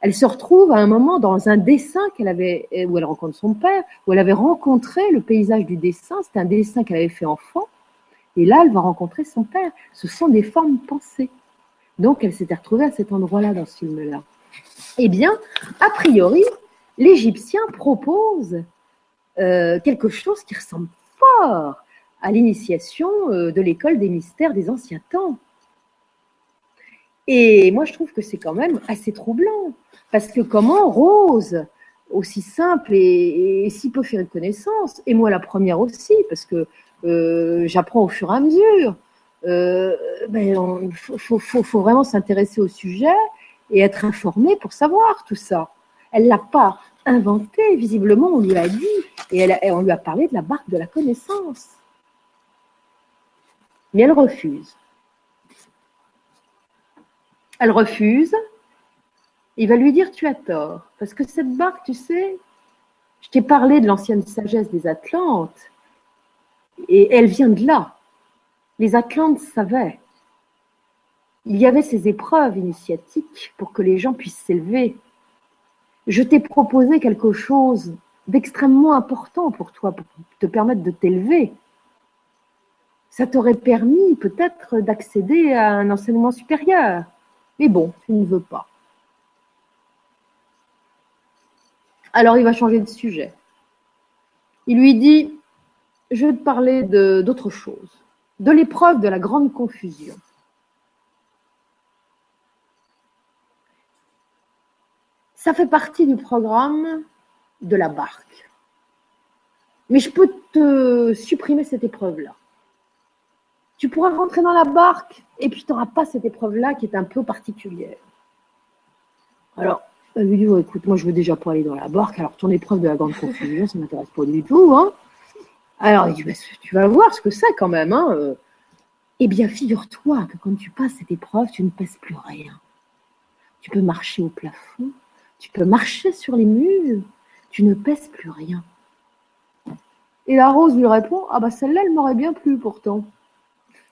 elle se retrouve à un moment dans un dessin qu'elle avait, où elle rencontre son père, où elle avait rencontré le paysage du dessin. C'était un dessin qu'elle avait fait enfant. Et là, elle va rencontrer son père. Ce sont des formes pensées. Donc, elle s'était retrouvée à cet endroit-là dans ce film-là. Eh bien, a priori, l'Égyptien propose euh, quelque chose qui ressemble fort à l'initiation euh, de l'école des mystères des anciens temps. Et moi, je trouve que c'est quand même assez troublant, parce que comment Rose, aussi simple et, si peu faire de connaissance, et moi la première aussi, parce que euh, j'apprends au fur et à mesure, euh, ben, il faut, vraiment s'intéresser au sujet et être informé pour savoir tout ça. Elle l'a pas inventé, visiblement, on lui a dit, et, elle, on lui a parlé de la barque de la connaissance. Mais elle refuse. Elle refuse. Il va lui dire tu as tort, parce que cette barque, tu sais, je t'ai parlé de l'ancienne sagesse des Atlantes, et elle vient de là les Atlantes savaient. Il y avait ces épreuves initiatiques pour que les gens puissent s'élever. Je t'ai proposé quelque chose d'extrêmement important pour toi, pour te permettre de t'élever. Ça t'aurait permis peut-être d'accéder à un enseignement supérieur. Mais bon, tu ne veux pas. Alors il va changer de sujet. Il lui dit, je vais te parler d'autre chose, de l'épreuve de la grande confusion. Ça fait partie du programme de la barque. Mais je peux te supprimer cette épreuve-là. Tu pourras rentrer dans la barque et puis tu n'auras pas cette épreuve-là qui est un peu particulière. Alors, elle lui dit, écoute, moi je veux déjà pas aller dans la barque, alors ton épreuve de la grande confusion, ça ne m'intéresse pas du tout. Hein. Alors, il dit, bah, tu vas voir ce que c'est quand même. Hein. Euh. Eh bien, figure-toi que quand tu passes cette épreuve, tu ne pèses plus rien. Tu peux marcher au plafond, tu peux marcher sur les murs, tu ne pèses plus rien. Et la rose lui répond Ah, bah celle-là, elle m'aurait bien plu pourtant.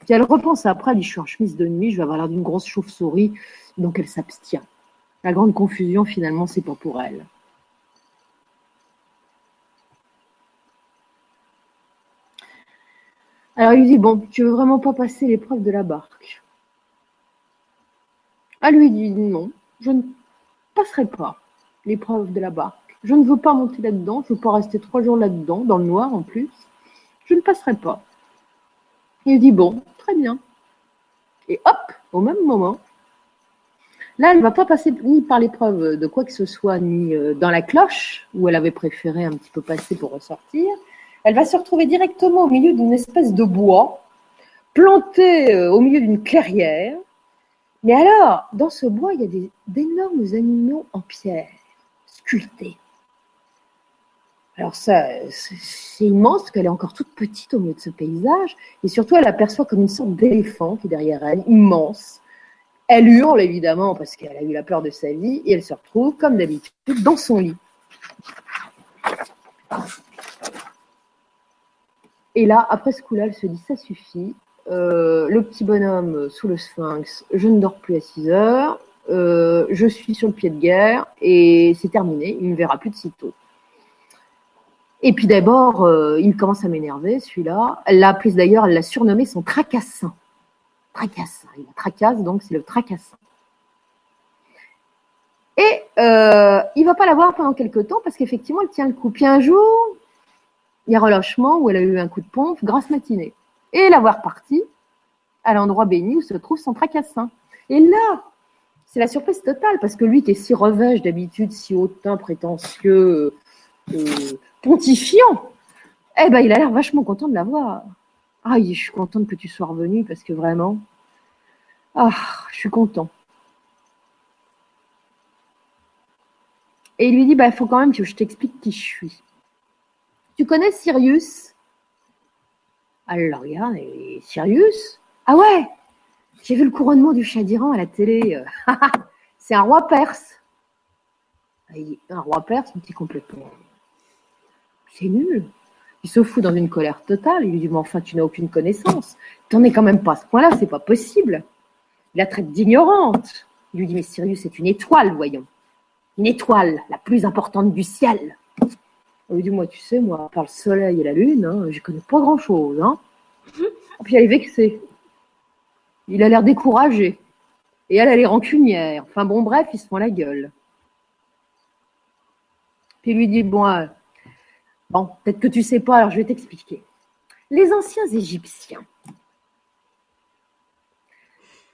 Puis elle repense après, elle dit Je suis en chemise de nuit, je vais avoir l'air d'une grosse chauve-souris, donc elle s'abstient. La grande confusion, finalement, c'est pas pour elle. Alors il lui dit Bon, tu veux vraiment pas passer l'épreuve de la barque? Elle lui dit Non, je ne passerai pas l'épreuve de la barque. Je ne veux pas monter là-dedans, je ne veux pas rester trois jours là-dedans, dans le noir en plus. Je ne passerai pas. Il dit bon, très bien. Et hop, au même moment, là, elle ne va pas passer ni par l'épreuve de quoi que ce soit, ni euh, dans la cloche, où elle avait préféré un petit peu passer pour ressortir. Elle va se retrouver directement au milieu d'une espèce de bois, planté euh, au milieu d'une clairière, mais alors, dans ce bois, il y a d'énormes animaux en pierre, sculptés. Alors ça, c'est immense qu'elle est encore toute petite au milieu de ce paysage. Et surtout, elle aperçoit comme une sorte d'éléphant qui est derrière elle, immense. Elle hurle évidemment parce qu'elle a eu la peur de sa vie et elle se retrouve, comme d'habitude, dans son lit. Et là, après ce coup-là, elle se dit, ça suffit, euh, le petit bonhomme sous le sphinx, je ne dors plus à 6 heures, euh, je suis sur le pied de guerre et c'est terminé, il ne me verra plus de sitôt. Et puis d'abord, euh, il commence à m'énerver, celui-là. Elle l'a appelé d'ailleurs, elle l'a surnommé son tracassin. Tracassin, il tracasse, donc c'est le tracassin. Et euh, il va pas la voir pendant quelques temps parce qu'effectivement, elle tient le coup. Puis un jour, il y a relâchement où elle a eu un coup de pompe, grasse matinée et la voir partie à l'endroit béni où se trouve son tracassin. Et là, c'est la surprise totale parce que lui qui est si revêche d'habitude, si hautain, prétentieux, euh, pontifiant, eh ben il a l'air vachement content de la voir. Ah, je suis contente que tu sois revenu parce que vraiment, ah, je suis content. Et il lui dit, bah, il faut quand même que je t'explique qui je suis. Tu connais Sirius? Alors regarde, Sirius Ah ouais J'ai vu le couronnement du chat d'Iran à la télé. C'est un roi perse. Un roi perse, un petit complètement. C'est nul. Il se fout dans une colère totale. Il lui dit Mais enfin, tu n'as aucune connaissance. T'en es quand même pas à ce point-là, c'est pas possible. Il la traite d'ignorante. Il lui dit Mais Sirius, c'est une étoile, voyons. Une étoile, la plus importante du ciel. On lui dit, moi, tu sais, moi, par le soleil et la lune, hein, je connais pas grand-chose. Hein. Puis elle est vexée. Il a l'air découragé. Et elle, elle est rancunière. Enfin bon, bref, ils se font la gueule. Puis il lui dit, bon, euh, bon peut-être que tu sais pas, alors je vais t'expliquer. Les anciens Égyptiens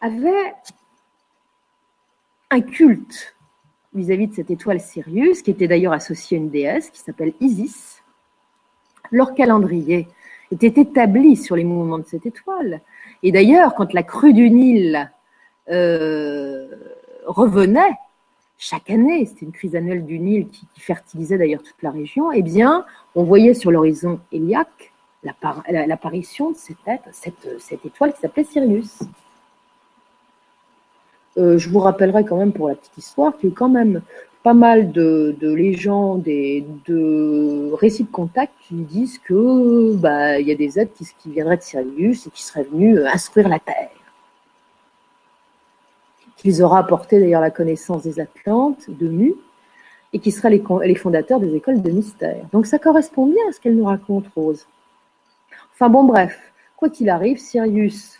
avaient un culte vis-à-vis de cette étoile Sirius, qui était d'ailleurs associée à une déesse qui s'appelle Isis. Leur calendrier était établi sur les mouvements de cette étoile. Et d'ailleurs, quand la crue du Nil euh, revenait, chaque année, c'était une crise annuelle du Nil qui, fertilisait d'ailleurs toute la région, eh bien, on voyait sur l'horizon héliaque l'apparition de cette, cette étoile qui s'appelait Sirius. Euh, je vous rappellerai quand même pour la petite histoire qu'il y a quand même pas mal de, légendes et de récits de contact qui disent que bah il y a des êtres qui, viendraient de Sirius et qui seraient venus euh, instruire la Terre. Qu'ils auraient apporté d'ailleurs la connaissance des Atlantes, de Mu, et qui les, les fondateurs des écoles de mystère. Donc ça correspond bien à ce qu'elle nous raconte, Rose. Enfin bon, bref. quoi qu'il arrive, Sirius,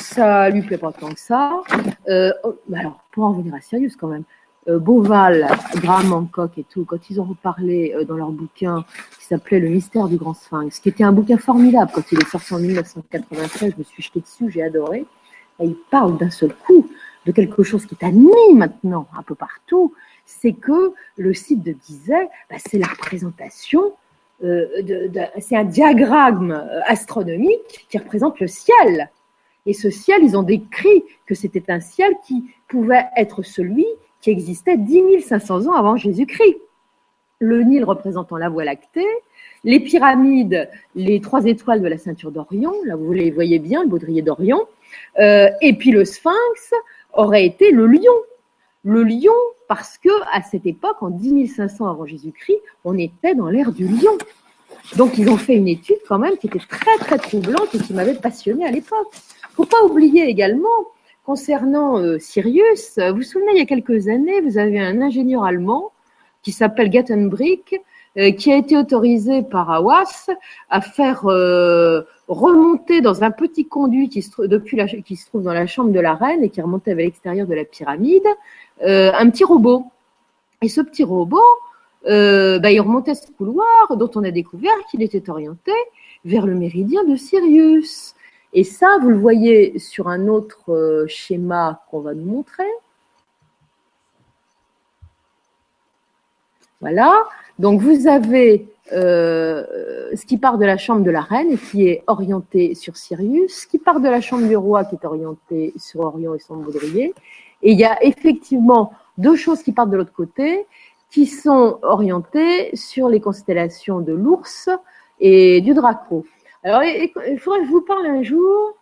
ça lui plaît pas tant que ça. Euh, oh, alors, pour en revenir à Sirius quand même, euh, Beauval, Graham Hancock et tout, quand ils ont reparlé euh, dans leur bouquin qui s'appelait Le mystère du grand sphinx, qui était un bouquin formidable quand il est sorti en 1993, je me suis jeté dessus, j'ai adoré. Et ils parlent d'un seul coup de quelque chose qui est admis maintenant un peu partout, c'est que le site de Gizeh, bah, c'est la représentation, euh, c'est un diagramme euh, astronomique qui représente le ciel. Et ce ciel, ils ont décrit que c'était un ciel qui pouvait être celui qui existait 10 500 ans avant Jésus-Christ. Le Nil représentant la Voie lactée, les pyramides, les trois étoiles de la ceinture d'Orion, là vous les voyez bien, le baudrier d'Orion, euh, et puis le Sphinx aurait été le lion. Le lion, parce que à cette époque, en 10 500 avant Jésus-Christ, on était dans l'ère du lion. Donc ils ont fait une étude quand même qui était très très troublante et qui m'avait passionné à l'époque. Faut pas oublier également concernant euh, Sirius, vous vous souvenez il y a quelques années, vous avez un ingénieur allemand qui s'appelle Gattenbrick qui a été autorisé par Awas à faire euh, remonter dans un petit conduit qui se, depuis la, qui se trouve dans la chambre de la reine et qui remontait vers l'extérieur de la pyramide, euh, un petit robot. Et ce petit robot, bah, il remontait ce couloir dont on a découvert qu'il était orienté vers le méridien de Sirius. Et ça, vous le voyez sur un autre schéma qu'on va nous montrer. Voilà. Donc vous avez euh, ce qui part de la chambre de la reine et qui est orienté sur Sirius, ce qui part de la chambre du roi qui est orienté sur Orion et son baudrier. Et il y a effectivement deux choses qui partent de l'autre côté qui sont orientées sur les constellations de l'ours et du Draco. Alors il faudrait que je vous parle un jour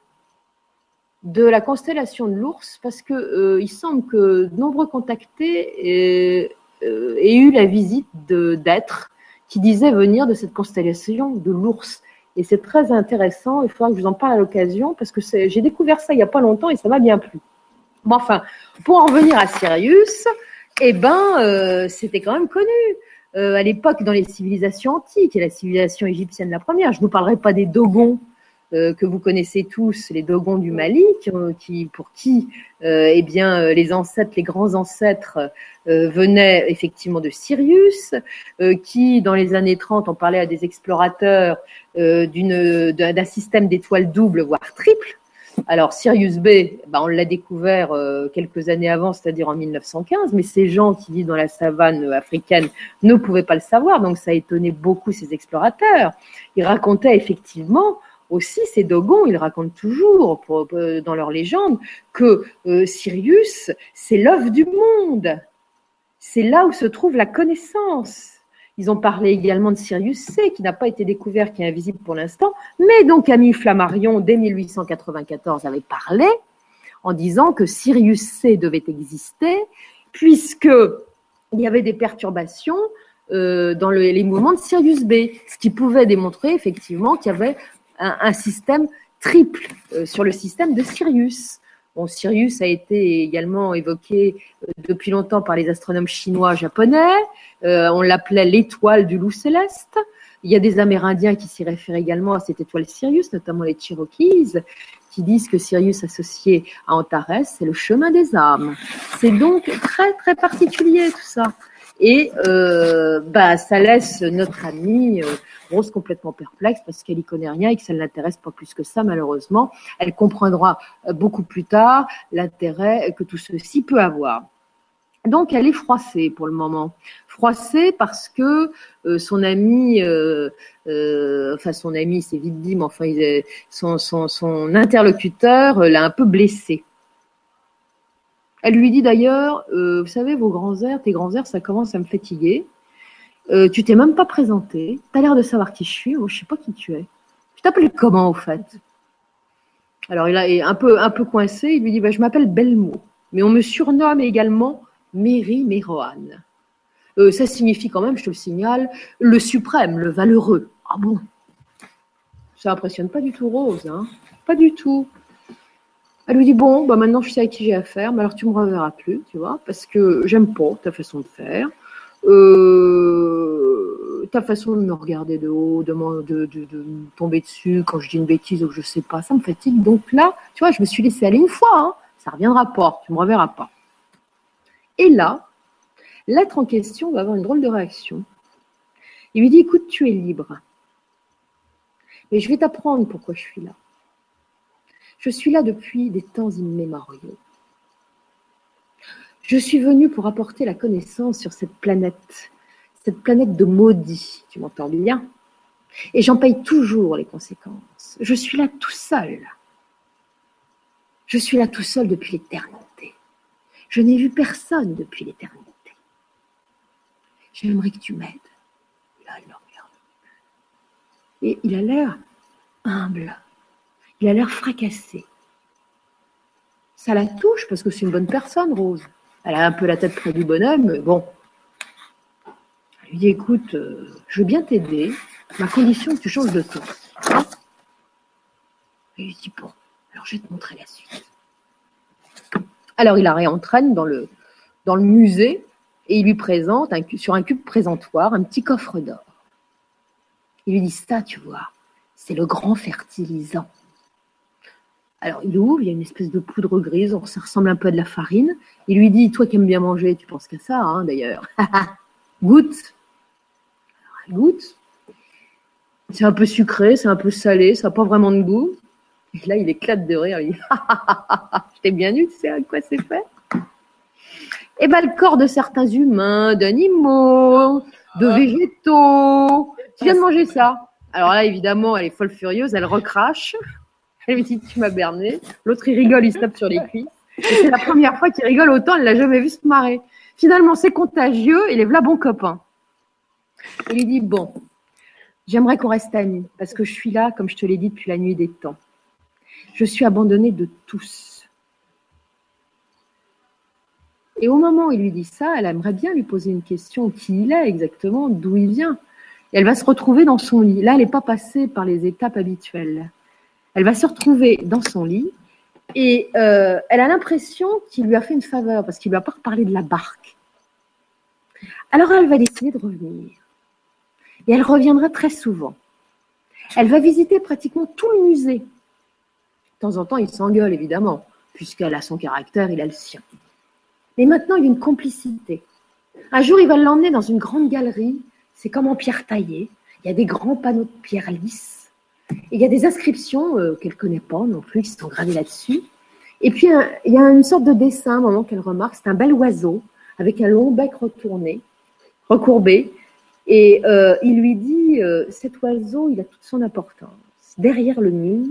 de la constellation de l'ours parce que euh, il semble que de nombreux contactés euh, et eu la visite d'êtres qui disaient venir de cette constellation de l'ours. Et c'est très intéressant, il faudra que je vous en parle à l'occasion, parce que j'ai découvert ça il n'y a pas longtemps et ça m'a bien plu. Bon, enfin, pour en revenir à Sirius, eh ben, euh, c'était quand même connu. Euh, à l'époque, dans les civilisations antiques, et la civilisation égyptienne la première, je ne vous parlerai pas des Dogons, euh, que vous connaissez tous, les Dogons du Mali, qui, pour qui, euh, eh bien, euh, les ancêtres, les grands ancêtres venaient effectivement de Sirius, qui, dans les années 30, on parlait à des explorateurs d'une, d'un système d'étoiles doubles, voire triples. Alors Sirius B, bah, on l'a découvert quelques années avant, c'est-à-dire en 1915, mais ces gens qui vivent dans la savane africaine ne pouvaient pas le savoir, donc ça a étonné beaucoup ces explorateurs. Ils racontaient effectivement aussi, ces Dogons, ils racontent toujours dans leur légende que euh, Sirius, c'est l'œuvre du monde. C'est là où se trouve la connaissance. Ils ont parlé également de Sirius C, qui n'a pas été découvert, qui est invisible pour l'instant, mais dont Camille Flammarion, dès 1894, avait parlé en disant que Sirius C devait exister, puisque il y avait des perturbations euh, dans les mouvements de Sirius B, ce qui pouvait démontrer effectivement qu'il y avait un, système triple euh, sur le système de Sirius. Sirius a été également évoqué euh, depuis longtemps par les astronomes chinois, japonais. Euh, on l'appelait l'étoile du loup céleste. Il y a des Amérindiens qui s'y réfèrent également à cette étoile Sirius, notamment les Cherokees, qui disent que Sirius associé à Antares, c'est le chemin des âmes. C'est donc très très particulier tout ça. Et euh, bah, ça laisse notre amie euh, Rose complètement perplexe parce qu'elle y connaît rien et que ça ne l'intéresse pas plus que ça, malheureusement. Elle comprendra euh, beaucoup plus tard l'intérêt que tout ceci peut avoir. Donc, elle est froissée pour le moment. Froissée parce que euh, son ami, euh, enfin son ami, c'est vite dit, mais enfin, son interlocuteur l'a un peu blessée. Elle lui dit d'ailleurs, euh, vous savez, vos grands airs, tes grands airs, ça commence à me fatiguer. Euh, tu t'es même pas présenté. Tu as l'air de savoir qui je suis. Moi, je sais pas qui tu es. Tu t'appelles comment, au fait? Alors, il est un peu, un peu coincé. Il lui dit, bah, je m'appelle Belmo. Mais on me surnomme également Mary Méroane. Euh, ça signifie quand même, je te le signale, le suprême, le valeureux. Ah bon? Ça impressionne pas du tout Rose, hein Pas du tout. Elle lui dit bon, bah maintenant je sais à qui j'ai affaire, mais alors tu me reverras plus, tu vois, parce que j'aime pas ta façon de faire. Euh, ta façon de me regarder de haut, de, de, de- me tomber dessus quand je dis une bêtise ou que je sais pas, ça me fatigue. Donc là, tu vois, je me suis laissée aller une fois. Hein. Ça reviendra pas, tu me reverras pas. Et là, l'être en question va avoir une drôle de réaction. Il lui dit, écoute, tu es libre. Mais je vais t'apprendre pourquoi je suis là. Je suis là depuis des temps immémoriaux. Je suis venu pour apporter la connaissance sur cette planète, cette planète de maudits, tu m'entends bien? Et j'en paye toujours les conséquences. Je suis là tout seul. Je suis là tout seul depuis l'éternité. Je n'ai vu personne depuis l'éternité. J'aimerais que tu m'aides. Et il a l'air humble. Il a l'air fracassé. Ça la touche parce que c'est une bonne personne, Rose. Elle a un peu la tête près du bonhomme, mais bon. Elle lui dit écoute, euh, je veux bien t'aider, ma condition que tu changes de ton. Et il dit bon, alors je vais te montrer la suite. Alors il la réentraîne dans le, musée et il lui présente sur un cube présentoir un petit coffre d'or. Il lui dit ça, tu vois, c'est le grand fertilisant. Alors il ouvre, il y a une espèce de poudre grise, ça ressemble un peu à de la farine. Il lui dit, toi qui aimes bien manger, tu penses qu'à ça, hein, d'ailleurs. goûte. Alors, elle goûte. C'est un peu sucré, c'est un peu salé, ça n'a pas vraiment de goût. Et là, il éclate de rire. Il dit, je t'ai bien eu, tu sais à quoi c'est fait Eh ben, le corps de certains humains, d'animaux, de végétaux. Tu viens de manger ça. Alors là, évidemment, elle est folle furieuse, elle recrache. Elle lui dit, tu m'as berné. L'autre, il rigole, il se tape sur les cuisses. C'est la première fois qu'il rigole autant, elle l'a jamais vu se marrer. Finalement, c'est contagieux et les voilà bons copains. Il lui dit, bon, j'aimerais qu'on reste amis, parce que je suis là, comme je te l'ai dit, depuis la nuit des temps. Je suis abandonnée de tous. Et au moment où il lui dit ça, elle aimerait bien lui poser une question, qui il est exactement, d'où il vient? Elle va se retrouver dans son lit. Là, elle n'est pas passée par les étapes habituelles. Elle va se retrouver dans son lit et euh, elle a l'impression qu'il lui a fait une faveur parce qu'il lui a pas reparlé de la barque. Alors elle va décider de revenir. Et elle reviendra très souvent. Elle va visiter pratiquement tout le musée. De temps en temps, il s'engueule, évidemment, puisqu'elle a son caractère, il a le sien. Mais maintenant, il y a une complicité. Un jour, il va l'emmener dans une grande galerie. C'est comme en pierre taillée. Il y a des grands panneaux de pierre lisse. Il y a des inscriptions euh, qu'elle ne connaît pas non plus, qui sont gravées là-dessus. Et puis, il y a une sorte de dessin, un moment qu'elle remarque, c'est un bel oiseau avec un long bec retourné, recourbé. Et euh, il lui dit, euh, cet oiseau, il a toute son importance. Derrière le mur,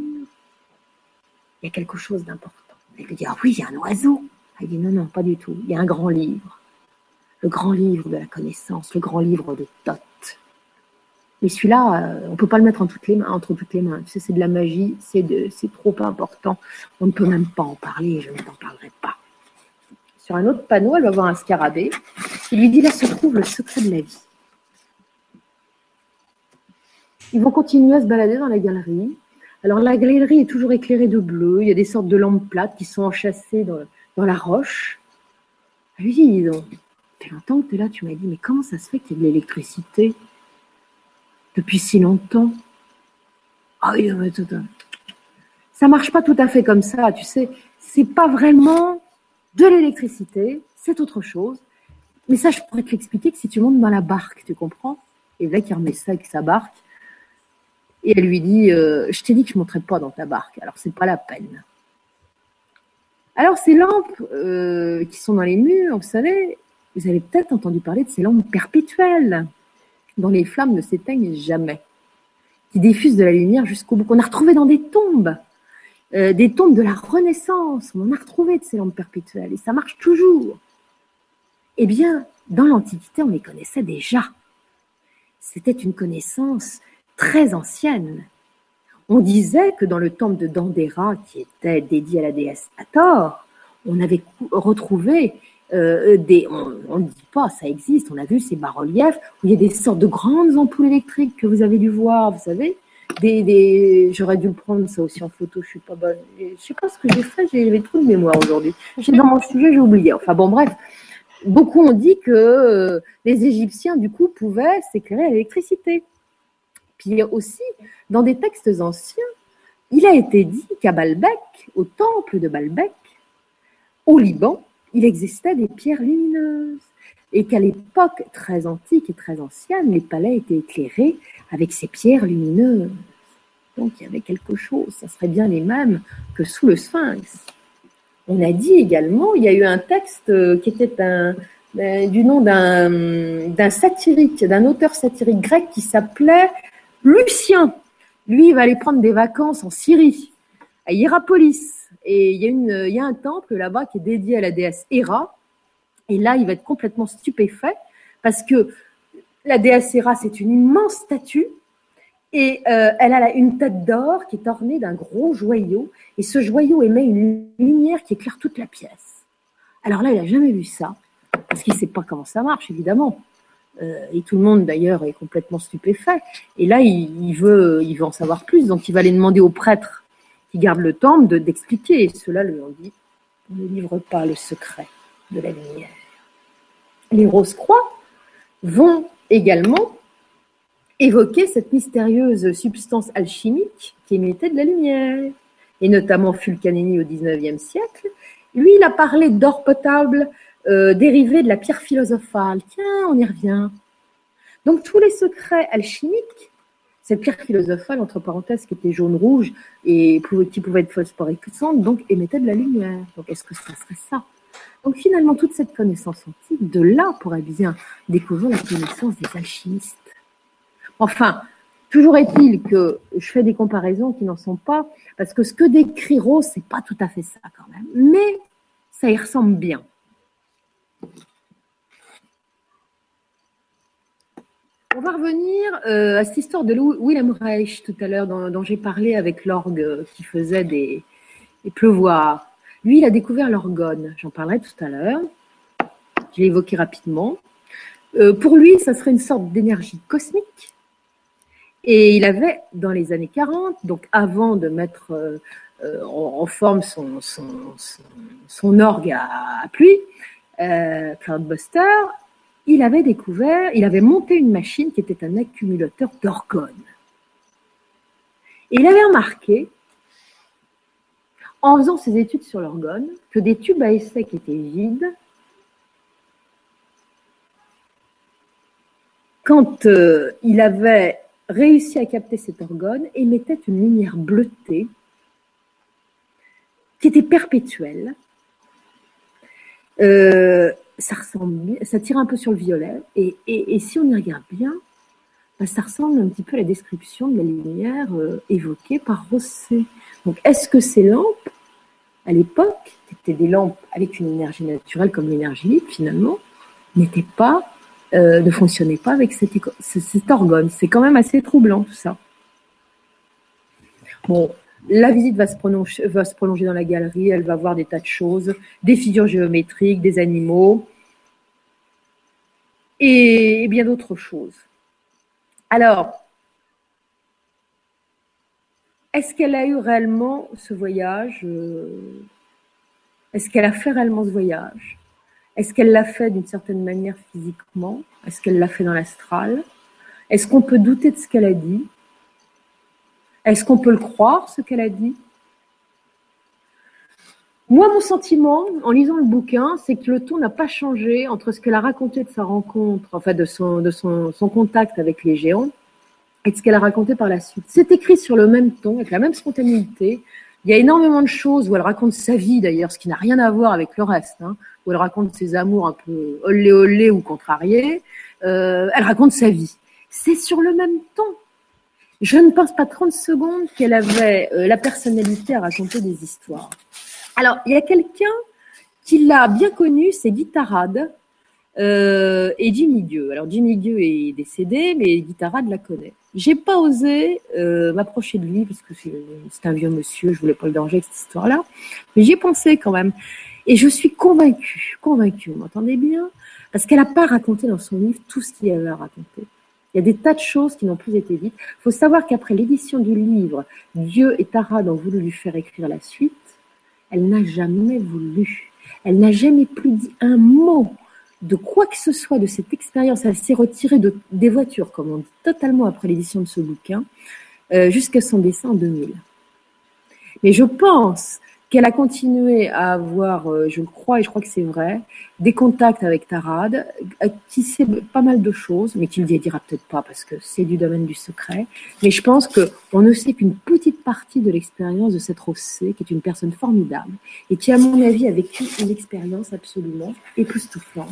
il y a quelque chose d'important. Elle lui dit, ah oui, il y a un oiseau. Elle dit, non, non, pas du tout. Il y a un grand livre. Le grand livre de la connaissance, le grand livre de Thoth. Mais celui-là, euh, on peut pas le mettre entre toutes les mains. Tu sais, c'est de la magie, c'est trop important. On ne peut même pas en parler et je ne t'en parlerai pas. Sur un autre panneau, elle va voir un scarabée. Il lui dit là se trouve le secret de la vie. Ils vont continuer à se balader dans la galerie. Alors la galerie est toujours éclairée de bleu. Il y a des sortes de lampes plates qui sont enchâssées dans, dans la roche. Elle lui dit, dis donc, fait longtemps que tu es là, tu m'as dit, mais comment ça se fait qu'il y ait de l'électricité? Depuis si longtemps Ah oui, ça marche pas tout à fait comme ça, tu sais. C'est pas vraiment de l'électricité, c'est autre chose. Mais ça, je pourrais te l'expliquer que si tu montes dans la barque, tu comprends? Et là, qui remet ça avec sa barque. Et elle lui dit, euh, je t'ai dit que je ne monterais pas dans ta barque, alors c'est pas la peine. Alors ces lampes euh, qui sont dans les murs, vous savez, vous avez peut-être entendu parler de ces lampes perpétuelles, dont les flammes ne s'éteignent jamais, qui diffusent de la lumière jusqu'au bout, qu'on a retrouvé dans des tombes, euh, des tombes de la Renaissance, on a retrouvé de ces lampes perpétuelles, et ça marche toujours. Eh bien, dans l'Antiquité, on les connaissait déjà. C'était une connaissance très ancienne. On disait que dans le temple de Dandera, qui était dédié à la déesse Hathor, on avait retrouvé euh, des. On ne dit pas, ça existe, on a vu ces bas-reliefs où il y a des sortes de grandes ampoules électriques que vous avez dû voir, vous savez. Des. J'aurais dû prendre ça aussi en photo, je suis pas bonne. Je sais pas ce que j'ai fait, j'avais trop de mémoire aujourd'hui. J'ai dans mon sujet, j'ai oublié. Enfin bon, bref. beaucoup ont dit que euh, les Égyptiens, du coup, pouvaient s'éclairer à l'électricité. Puis aussi, dans des textes anciens, il a été dit qu'à Baalbek, au temple de Baalbek, au Liban, il existait des pierres lumineuses et qu'à l'époque très antique et très ancienne, les palais étaient éclairés avec ces pierres lumineuses. Donc il y avait quelque chose, ça serait bien les mêmes que sous le Sphinx. On a dit également, il y a eu un texte euh, qui était un, euh, du nom d'un satirique, d'un auteur satirique grec qui s'appelait Lucien. Lui, il va aller prendre des vacances en Syrie, à Hierapolis. Et il y, a un temple là-bas qui est dédié à la déesse Héra. Et là, il va être complètement stupéfait parce que la déesse Héra, c'est une immense statue et euh, elle a une tête d'or qui est ornée d'un gros joyau. Et ce joyau émet une lumière qui éclaire toute la pièce. Alors là, il n'a jamais vu ça parce qu'il ne sait pas comment ça marche, évidemment. Euh, et tout le monde d'ailleurs est complètement stupéfait. Et là, il, veut, il veut en savoir plus, donc il va aller demander au prêtre garde le temple d'expliquer. et cela lui ont dit ne livre pas le secret de la lumière. Les rose-croix vont également évoquer cette mystérieuse substance alchimique qui émettait de la lumière, et notamment Fulcanini au XIXe siècle. Lui, il a parlé d'or potable euh, dérivé de la pierre philosophale. Tiens, on y revient. Donc tous les secrets alchimiques, cette pierre philosophale, entre parenthèses, qui était jaune-rouge et qui pouvait être phosphorescente, donc émettait de la lumière. Donc est-ce que ça serait ça? Donc finalement, toute cette connaissance antique, de là pourrait bien découvrir la connaissance des alchimistes. Enfin, toujours est-il que je fais des comparaisons qui n'en sont pas, parce que ce que décrit Rose, c'est pas tout à fait ça quand même, mais ça y ressemble bien. On va revenir euh, à cette histoire de William Reich tout à l'heure, dont, j'ai parlé avec l'orgue qui faisait des, des pleuvoirs. Lui, il a découvert l'orgone. J'en parlerai tout à l'heure. Je l'ai évoqué rapidement. Euh, pour lui, ça serait une sorte d'énergie cosmique. Et il avait, dans les années 40, donc avant de mettre euh, euh, en, forme son, son, orgue à, pluie, Cloudbuster, il avait découvert, il avait monté une machine qui était un accumulateur d'orgone. Et il avait remarqué en faisant ses études sur l'orgone, que des tubes à essai qui étaient vides, quand euh, il avait réussi à capter cet orgone, émettait une lumière bleutée qui était perpétuelle. Euh, ça ressemble, ça tire un peu sur le violet, et, si on y regarde bien, bah, ça ressemble un petit peu à la description de la lumière euh, évoquée par Rosset. Donc, est-ce que ces lampes à l'époque, c'était des lampes avec une énergie naturelle comme l'énergie libre finalement, n'étaient pas, euh, ne fonctionnaient pas avec cet, orgone? C'est quand même assez troublant tout ça. Bon, la visite va se, prolonger, dans la galerie, elle va voir des tas de choses, des figures géométriques, des animaux et bien d'autres choses. Alors, est-ce qu'elle a eu réellement ce voyage euh, Est-ce qu'elle a fait réellement ce voyage? Est-ce qu'elle l'a fait d'une certaine manière physiquement? Est-ce qu'elle l'a fait dans l'astral? Est-ce qu'on peut douter de ce qu'elle a dit? Est-ce qu'on peut le croire, ce qu'elle a dit? Moi, mon sentiment, en lisant le bouquin, c'est que le ton n'a pas changé entre ce qu'elle a raconté de sa rencontre, enfin de son, de son contact avec les géants, et ce qu'elle a raconté par la suite. C'est écrit sur le même ton, avec la même spontanéité. Il y a énormément de choses où elle raconte sa vie d'ailleurs, ce qui n'a rien à voir avec le reste, hein, où elle raconte ses amours un peu olé olé ou contrariés. Euh, elle raconte sa vie. C'est sur le même ton. Je ne pense pas 30 secondes qu'elle avait euh, la personnalité à raconter des histoires. Alors, il y a quelqu'un qui l'a bien connu, c'est Guitarade euh, et Jimmy Dieu. Alors, Jimmy Dieu est décédé, mais Guitarade la connaît. J'ai pas osé euh, m'approcher de lui parce que c'est un vieux monsieur, je voulais pas le danger avec cette histoire-là. Mais j'y ai pensé quand même. Et je suis convaincue, convaincue, vous m'entendez bien? Parce qu'elle n'a pas raconté dans son livre tout ce qu'il y avait à raconter. Il y a des tas de choses qui n'ont plus été dites. Il faut savoir qu'après l'édition du livre, Dieu et Tarad ont voulu lui faire écrire la suite. Elle n'a jamais voulu. Elle n'a jamais plus dit un mot de quoi que ce soit de cette expérience. Elle s'est retirée de, des voitures, comme on dit, totalement après l'édition de ce bouquin, euh, jusqu'à son décès en 2000. Mais je pense qu'elle a continué à avoir, euh, je crois et je crois que c'est vrai, des contacts avec Tarad, euh, qui sait pas mal de choses, mais qui ne dira peut-être pas parce que c'est du domaine du secret. Mais je pense que on ne sait qu'une petite partie de l'expérience de cette Rossé, qui est une personne formidable et qui, à mon avis, a vécu une expérience absolument époustouflante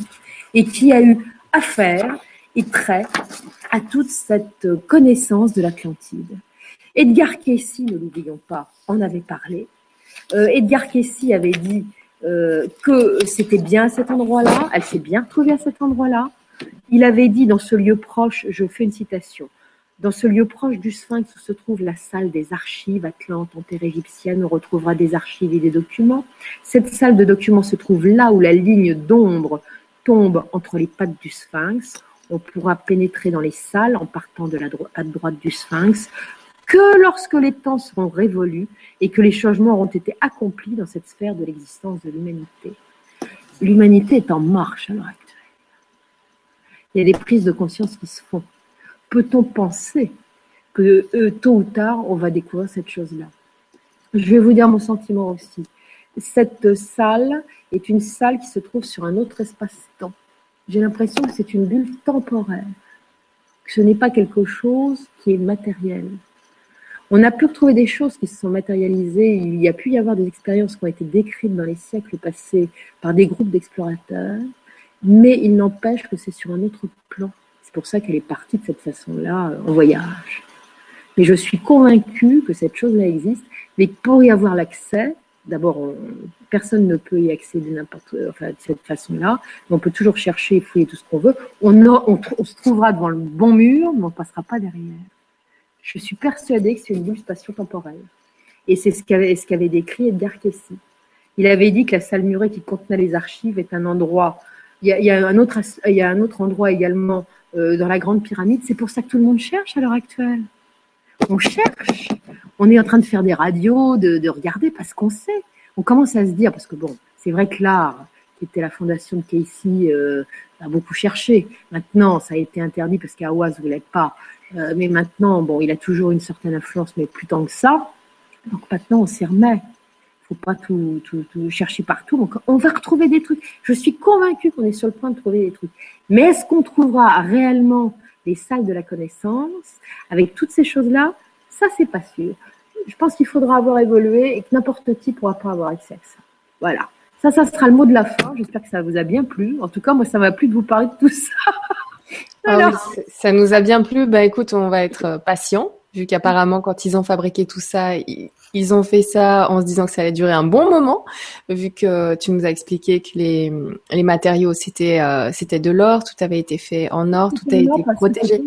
et qui a eu affaire et trait à toute cette connaissance de l'Atlantide. Edgar Cayce, ne l'oublions pas, en avait parlé. Euh, Edgar Cayce avait dit euh, que c'était bien cet endroit-là, elle s'est bien retrouvée à cet endroit-là. Il avait dit dans ce lieu proche, je fais une citation, dans ce lieu proche du Sphinx où se trouve la salle des archives atlantes en terre égyptienne, on retrouvera des archives et des documents. Cette salle de documents se trouve là où la ligne d'ombre tombe entre les pattes du Sphinx. On pourra pénétrer dans les salles en partant de la patte droite du Sphinx que lorsque les temps seront révolus et que les changements auront été accomplis dans cette sphère de l'existence de l'humanité. L'humanité est en marche à l'heure actuelle. Il y a des prises de conscience qui se font. Peut-on penser que euh, tôt ou tard, on va découvrir cette chose-là? Je vais vous dire mon sentiment aussi. Cette salle est une salle qui se trouve sur un autre espace-temps. J'ai l'impression que c'est une bulle temporaire, que ce n'est pas quelque chose qui est matériel. On a pu retrouver des choses qui se sont matérialisées. Il y a pu y avoir des expériences qui ont été décrites dans les siècles passés par des groupes d'explorateurs, mais il n'empêche que c'est sur un autre plan. C'est pour ça qu'elle est partie de cette façon-là en voyage. Mais je suis convaincue que cette chose-là existe, mais pour y avoir l'accès, d'abord, personne ne peut y accéder n'importe, enfin, de cette façon-là. On peut toujours chercher et fouiller tout ce qu'on veut. On, on, se trouvera devant le bon mur, mais on ne passera pas derrière. Je suis persuadée que c'est une bulle spatio-temporelle. Et c'est ce qu'avait décrit Edgar Cayce. Il avait dit que la salle murée qui contenait les archives est un endroit. Il y a, un, autre, endroit également euh, dans la Grande Pyramide. C'est pour ça que tout le monde cherche à l'heure actuelle. On cherche. On est en train de faire des radios, de, de regarder parce qu'on sait. On commence à se dire, parce que bon, c'est vrai que l'art, qui était la fondation de Casey, euh, a beaucoup cherché. Maintenant, ça a été interdit parce qu'Awaz voulait pas. Euh, mais maintenant, bon, il a toujours une certaine influence, mais plus tant que ça. Donc maintenant, on s'y remet. Faut pas tout, tout, tout, chercher partout. Donc, on va retrouver des trucs. Je suis convaincue qu'on est sur le point de trouver des trucs. Mais est-ce qu'on trouvera réellement les salles de la connaissance avec toutes ces choses-là? Ça, c'est pas sûr. Je pense qu'il faudra avoir évolué et que n'importe qui pourra pas avoir accès à ça. Voilà. Ça, ça sera le mot de la fin. J'espère que ça vous a bien plu. En tout cas, moi, ça m'a plu de vous parler de tout ça. Ah ça nous a bien plu. Bah écoute, on va être euh, patient, vu qu'apparemment quand ils ont fabriqué tout ça, ils ont fait ça en se disant que ça allait durer un bon moment, vu que tu nous as expliqué que les, les matériaux c'était euh, c'était de l'or, tout avait été fait en or, tout a été protégé.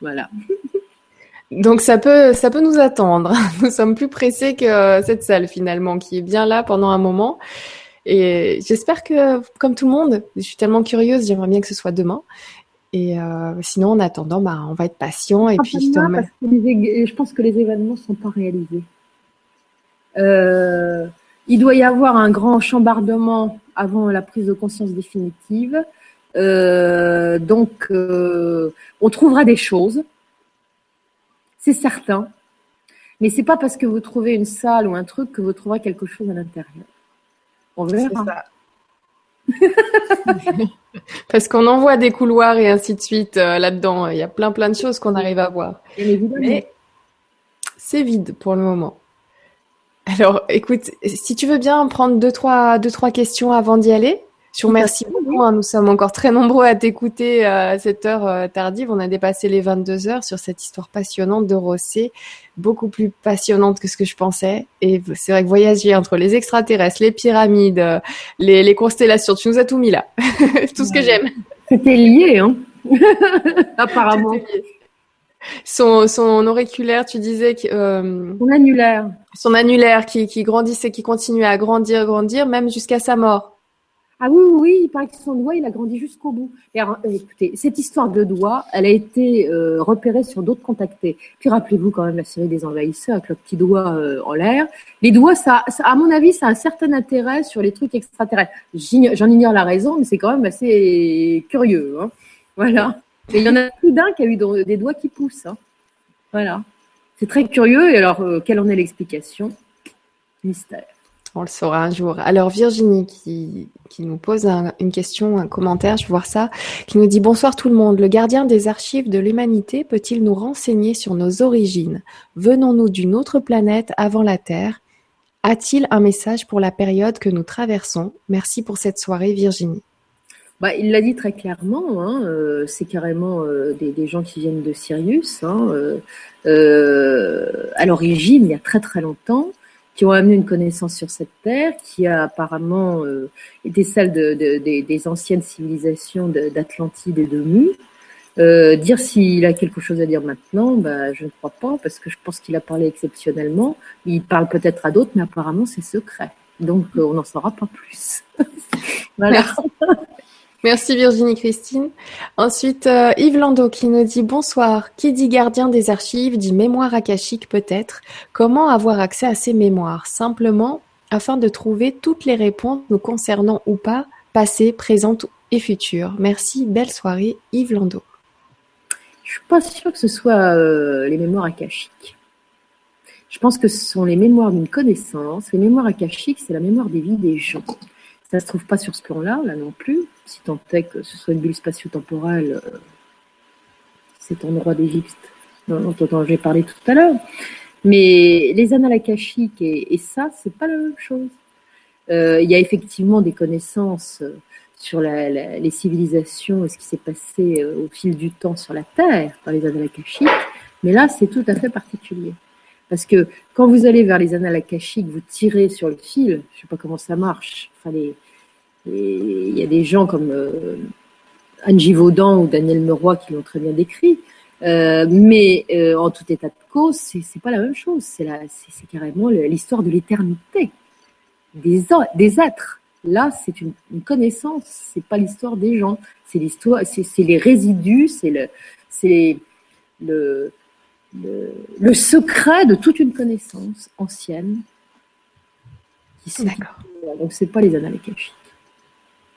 Voilà. Donc ça peut ça peut nous attendre. Nous sommes plus pressés que cette salle finalement qui est bien là pendant un moment. Et j'espère que, comme tout le monde, je suis tellement curieuse, j'aimerais bien que ce soit demain. Et euh, sinon, en attendant, bah, on va être patient. Et puis, je, je pense que les événements ne sont pas réalisés. Euh, il doit y avoir un grand chambardement avant la prise de conscience définitive. Euh, donc, euh, on trouvera des choses, c'est certain. Mais c'est pas parce que vous trouvez une salle ou un truc que vous trouverez quelque chose à l'intérieur. On verra. Parce qu'on envoie des couloirs et ainsi de suite euh, là-dedans. Il y a plein plein de choses qu'on arrive à voir. Mais c'est vide pour le moment. Alors, écoute, si tu veux bien prendre deux trois deux trois questions avant d'y aller. Je vous remercie beaucoup. Hein. Nous sommes encore très nombreux à t'écouter euh, à cette heure euh, tardive. On a dépassé les 22 heures sur cette histoire passionnante de Rossé, beaucoup plus passionnante que ce que je pensais. Et c'est vrai que voyager entre les extraterrestres, les pyramides, euh, les, les, constellations, tu nous as tout mis là. tout ce que j'aime. C'était lié, hein Apparemment. Son, son auriculaire, tu disais que son annulaire, son annulaire qui, qui grandissait, qui continuait à grandir, grandir, même jusqu'à sa mort. Ah oui, oui, il paraît que son doigt, il a grandi jusqu'au bout. Et alors, euh, écoutez, cette histoire de doigt, elle a été euh, repérée sur d'autres contactés. Puis rappelez-vous quand même la série des envahisseurs avec le petit doigt euh, en l'air. Les doigts, ça, à mon avis, ça a un certain intérêt sur les trucs extraterrestres. J'en ignore la raison, mais c'est quand même assez curieux. Hein. Voilà. Il y en a plus d'un qui a eu des doigts qui poussent. Hein. Voilà. C'est très curieux. Et alors, quelle en est l'explication? Mystère. On le saura un jour. Alors Virginie qui, nous pose une question, un commentaire, je vais voir ça, qui nous dit Bonsoir tout le monde. Le gardien des archives de l'humanité peut-il nous renseigner sur nos origines? Venons-nous d'une autre planète avant la Terre? A-t-il un message pour la période que nous traversons? Merci pour cette soirée Virginie. Bah, il l'a dit très clairement, hein, euh, c'est carrément euh, des, gens qui viennent de Sirius. Hein, euh, à l'origine, il y a très très longtemps, qui ont amené une connaissance sur cette terre, qui a apparemment euh, été celle de, des anciennes civilisations d'Atlantide et de Mu. Euh, dire s'il a quelque chose à dire maintenant, bah, je ne crois pas, parce que je pense qu'il a parlé exceptionnellement. Il parle peut-être à d'autres, mais apparemment c'est secret. Donc euh, on n'en saura pas plus. voilà. Merci Virginie Christine. Ensuite, euh, Yves Landau qui nous dit bonsoir. Qui dit gardien des archives dit mémoire akashique peut-être. Comment avoir accès à ces mémoires? Simplement afin de trouver toutes les réponses nous concernant ou pas, passé, présent et futur. Merci, belle soirée Yves Landau. Je suis pas sûre que ce soit euh, les mémoires akashiques. Je pense que ce sont les mémoires d'une connaissance. Les mémoires akashiques, c'est la mémoire des vies des gens. Ça se trouve pas sur ce plan-là, là non plus, si tant est que ce soit une bulle spatio-temporelle, euh, cet endroit d'Égypte dont, j'ai parlé tout à l'heure. Mais les annales akashiques et, et ça, c'est pas la même chose. Euh, il y a effectivement des connaissances euh, sur les civilisations et ce qui s'est passé au fil du temps sur la Terre dans les annales akashiques, mais là, c'est tout à fait particulier. Parce que quand vous allez vers les annales akashiques, vous tirez sur le fil, je sais pas comment ça marche. Enfin, il y a des gens comme euh, Angie Vaudan ou Daniel Meroy qui l'ont très bien décrit. Euh, mais euh, en tout état de cause, c'est pas la même chose. C'est carrément l'histoire de l'éternité des, des êtres. Là, c'est une, une, connaissance. C'est pas l'histoire des gens. C'est l'histoire, c'est les résidus, c'est le, c'est le, le, secret de toute une connaissance ancienne. D'accord. Donc, c'est pas les annales akashiques.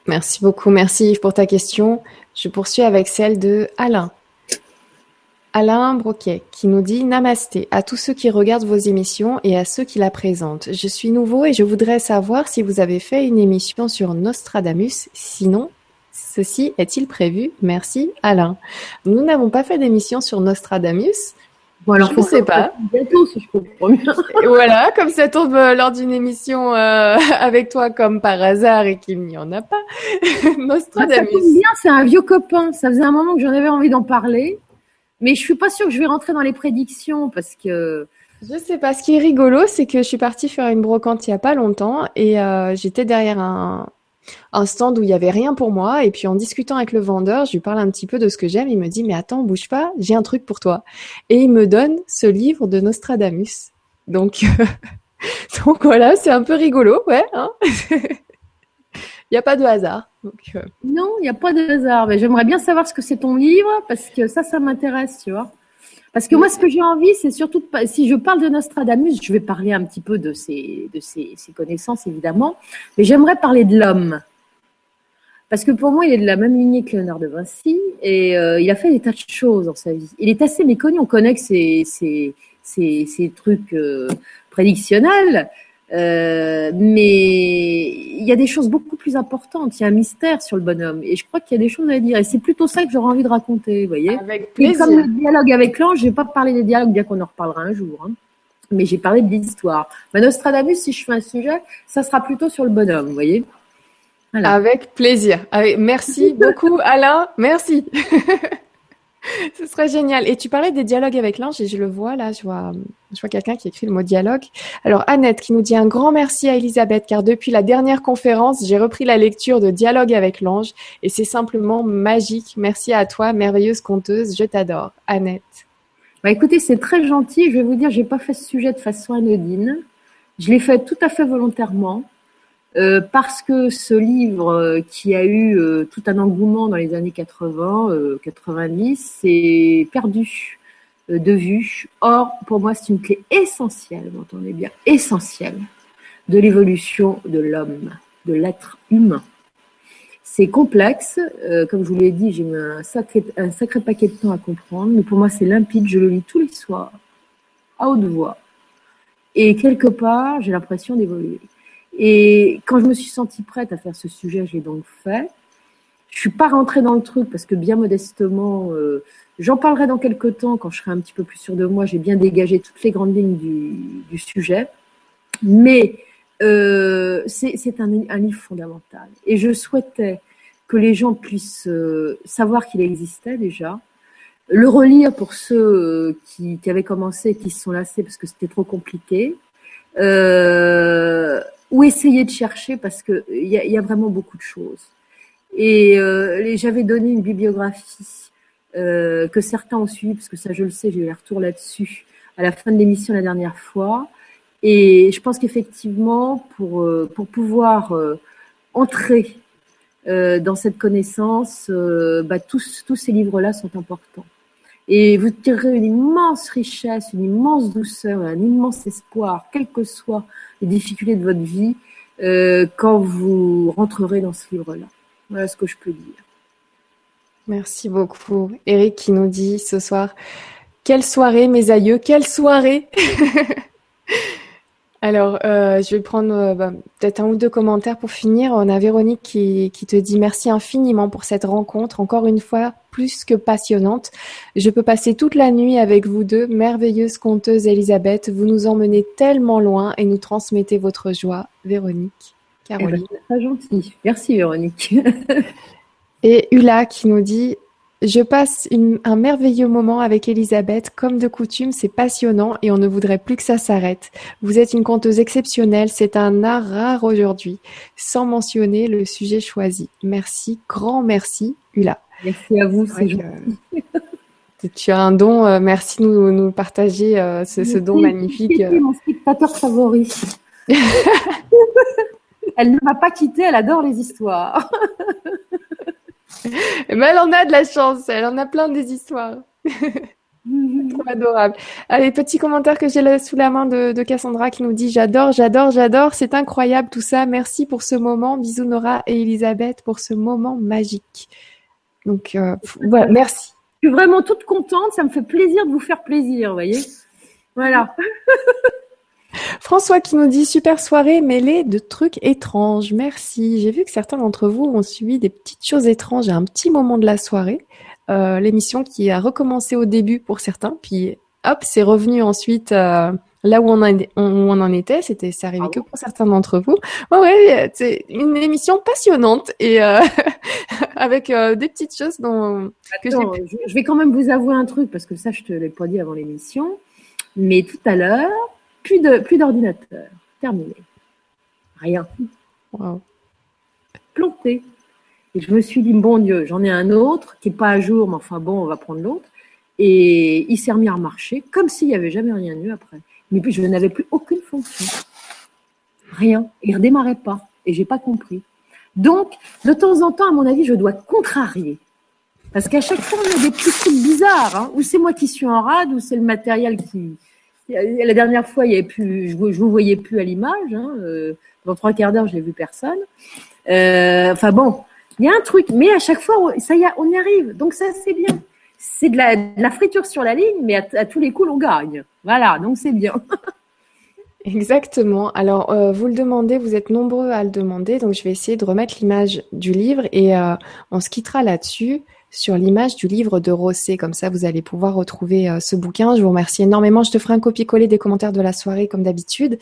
Merci beaucoup. Merci Yves pour ta question. Je poursuis avec celle de Alain. Alain Broquet qui nous dit Namasté à tous ceux qui regardent vos émissions et à ceux qui la présentent. Je suis nouveau et je voudrais savoir si vous avez fait une émission sur Nostradamus. Sinon, ceci est-il prévu? Merci Alain. Nous n'avons pas fait d'émission sur Nostradamus. Bon, alors, je ne sais pas. Bientôt, si je comprends bien. voilà, comme ça tombe euh, lors d'une émission euh, avec toi comme par hasard et qu'il n'y en a pas. Nostradamus. Ça bien, c'est un vieux copain. Ça faisait un moment que j'en avais envie d'en parler. Mais je suis pas sûre que je vais rentrer dans les prédictions parce que. Je sais pas. Ce qui est rigolo, c'est que je suis partie faire une brocante il y a pas longtemps et euh, j'étais derrière un, un stand où il y avait rien pour moi. Et puis en discutant avec le vendeur, je lui parle un petit peu de ce que j'aime. Il me dit, mais attends, bouge pas, j'ai un truc pour toi. Et il me donne ce livre de Nostradamus. Donc, donc voilà, c'est un peu rigolo, ouais. Hein il n'y a pas de hasard. Euh. Non, il n'y a pas de hasard. Mais j'aimerais bien savoir ce que c'est ton livre parce que ça, ça m'intéresse, tu vois. Parce que moi, ce que j'ai envie, c'est surtout, de, si je parle de Nostradamus, je vais parler un petit peu de ses, connaissances, évidemment, mais j'aimerais parler de l'homme. Parce que pour moi, il est de la même lignée que Léonard de Vinci et euh, il a fait des tas de choses dans sa vie. Il est assez méconnu, on connaît que ses, ses, trucs euh, prédictionnels, euh, mais il y a des choses beaucoup plus importantes. Il y a un mystère sur le bonhomme. Et je crois qu'il y a des choses à dire. Et c'est plutôt ça que j'aurais envie de raconter, vous voyez. Avec plaisir. comme le dialogue avec l'ange, je vais pas parler des dialogues, bien qu'on en reparlera un jour. Hein. Mais j'ai parlé de l'histoire. Mais Nostradamus, si je fais un sujet, ça sera plutôt sur le bonhomme, vous voyez. Avec plaisir. Merci beaucoup, Alain. Merci. Ce serait génial. Et tu parlais des dialogues avec l'ange et je le vois là, je vois, je quelqu'un qui écrit le mot dialogue. Alors Annette qui nous dit un grand merci à Elisabeth car depuis la dernière conférence, j'ai repris la lecture de Dialogue avec l'ange et c'est simplement magique. Merci à toi, merveilleuse conteuse, je t'adore. Annette. Bah écoutez, c'est très gentil. Je vais vous dire, j'ai pas fait ce sujet de façon anodine. Je l'ai fait tout à fait volontairement. Euh, parce que ce livre euh, qui a eu euh, tout un engouement dans les années 80, 90, s'est perdu de vue. Or, pour moi, c'est une clé essentielle, vous entendez bien, essentielle de l'évolution de l'homme, de l'être humain. C'est complexe, comme je vous l'ai dit, j'ai mis un sacré, un sacré paquet de temps à comprendre, mais pour moi c'est limpide, je le lis tous les soirs, à haute voix. Et quelque part, j'ai l'impression d'évoluer. Et quand je me suis sentie prête à faire ce sujet, j'ai donc fait. Je suis pas rentrée dans le truc parce que bien modestement, euh, j'en parlerai dans quelques temps quand je serai un petit peu plus sûre de moi. J'ai bien dégagé toutes les grandes lignes du, du sujet, mais euh, c'est un, un, livre fondamental. Et je souhaitais que les gens puissent euh, savoir qu'il existait déjà, le relire pour ceux euh, qui, qui, avaient commencé et qui se sont lassés parce que c'était trop compliqué. Euh, ou essayer de chercher parce que il y a, y a, vraiment beaucoup de choses. Et euh, j'avais donné une bibliographie euh, que certains ont suivi parce que ça je le sais, j'ai eu un retour là-dessus à la fin de l'émission la dernière fois. Et je pense qu'effectivement pour euh, pour pouvoir euh, entrer euh, dans cette connaissance, bah, tous tous ces livres-là sont importants. Et vous tirerez une immense richesse, une immense douceur, un immense espoir, quelles que soient les difficultés de votre vie, euh, quand vous rentrerez dans ce livre-là. Voilà ce que je peux dire. Merci beaucoup. Eric qui nous dit ce soir, quelle soirée mes aïeux, quelle soirée Alors, euh, je vais prendre euh, bah, peut-être un ou deux commentaires pour finir. On a Véronique qui, qui, te dit merci infiniment pour cette rencontre, encore une fois plus que passionnante. Je peux passer toute la nuit avec vous deux, merveilleuse conteuse Elisabeth. Vous nous emmenez tellement loin et nous transmettez votre joie. Véronique, Caroline. Eh ben, très gentil. Merci Véronique. et Ula qui nous dit je passe une, un merveilleux moment avec Elisabeth. Comme de coutume, c'est passionnant et on ne voudrait plus que ça s'arrête. Vous êtes une conteuse exceptionnelle. C'est un art rare aujourd'hui. Sans mentionner le sujet choisi. Merci, grand merci, Ula. Merci à vous, c'est Tu as un don. Euh, merci de nous, nous partager euh, ce, ce, don magnifique. C'est mon spectateur favori. elle ne m'a pas quitté. Elle adore les histoires. Mais elle en a de la chance, elle en a plein des histoires. Trop adorable. Allez, petit commentaire que j'ai sous la main de, Cassandra qui nous dit J'adore, j'adore, j'adore, c'est incroyable tout ça. Merci pour ce moment. Bisous Nora et Elisabeth pour ce moment magique. Donc, euh, voilà, merci. Je suis vraiment toute contente. Ça me fait plaisir de vous faire plaisir, voyez. Voilà. François qui nous dit super soirée mêlée de trucs étranges. Merci. J'ai vu que certains d'entre vous ont suivi des petites choses étranges à un petit moment de la soirée. Euh, L'émission qui a recommencé au début pour certains, puis hop, c'est revenu ensuite euh, là où on, a, où on en était. C'était, c'est arrivé ah que pour certains d'entre vous. Ouais, ouais, c'est une émission passionnante et euh, avec des petites choses dont. Attends, je vais quand même vous avouer un truc parce que ça, je te l'ai pas dit avant l'émission. Mais tout à l'heure, plus de plus d'ordinateur. Terminé. Rien. Wow. Planté. Et je me suis dit, bon Dieu, j'en ai un autre qui est pas à jour, mais enfin bon, on va prendre l'autre. Et il s'est remis à marcher comme s'il n'y avait jamais rien eu après. Mais puis je n'avais plus aucune fonction. Rien. Il redémarrait pas. Et j'ai pas compris. Donc, de temps en temps, à mon avis, je dois contrarier. Parce qu'à chaque fois, on a des petits trucs bizarres. Hein, ou c'est moi qui suis en rade, ou c'est le matériel qui, la dernière fois, je, je vous voyais plus à l'image. Hein, euh, dans trois quarts d'heure, je n'ai vu personne. Euh, enfin bon, il y a un truc, mais à chaque fois, ça y on y arrive. Donc ça, c'est bien. C'est de la, friture sur la ligne, mais à, tous les coups, on gagne. Voilà, donc c'est bien. Exactement. Alors, euh, vous le demandez, vous êtes nombreux à le demander, donc je vais essayer de remettre l'image du livre et on se quittera là-dessus sur l'image du livre de Rosset. Comme ça, vous allez pouvoir retrouver euh, ce bouquin. Je vous remercie énormément. Je te ferai un copier-coller des commentaires de la soirée comme d'habitude.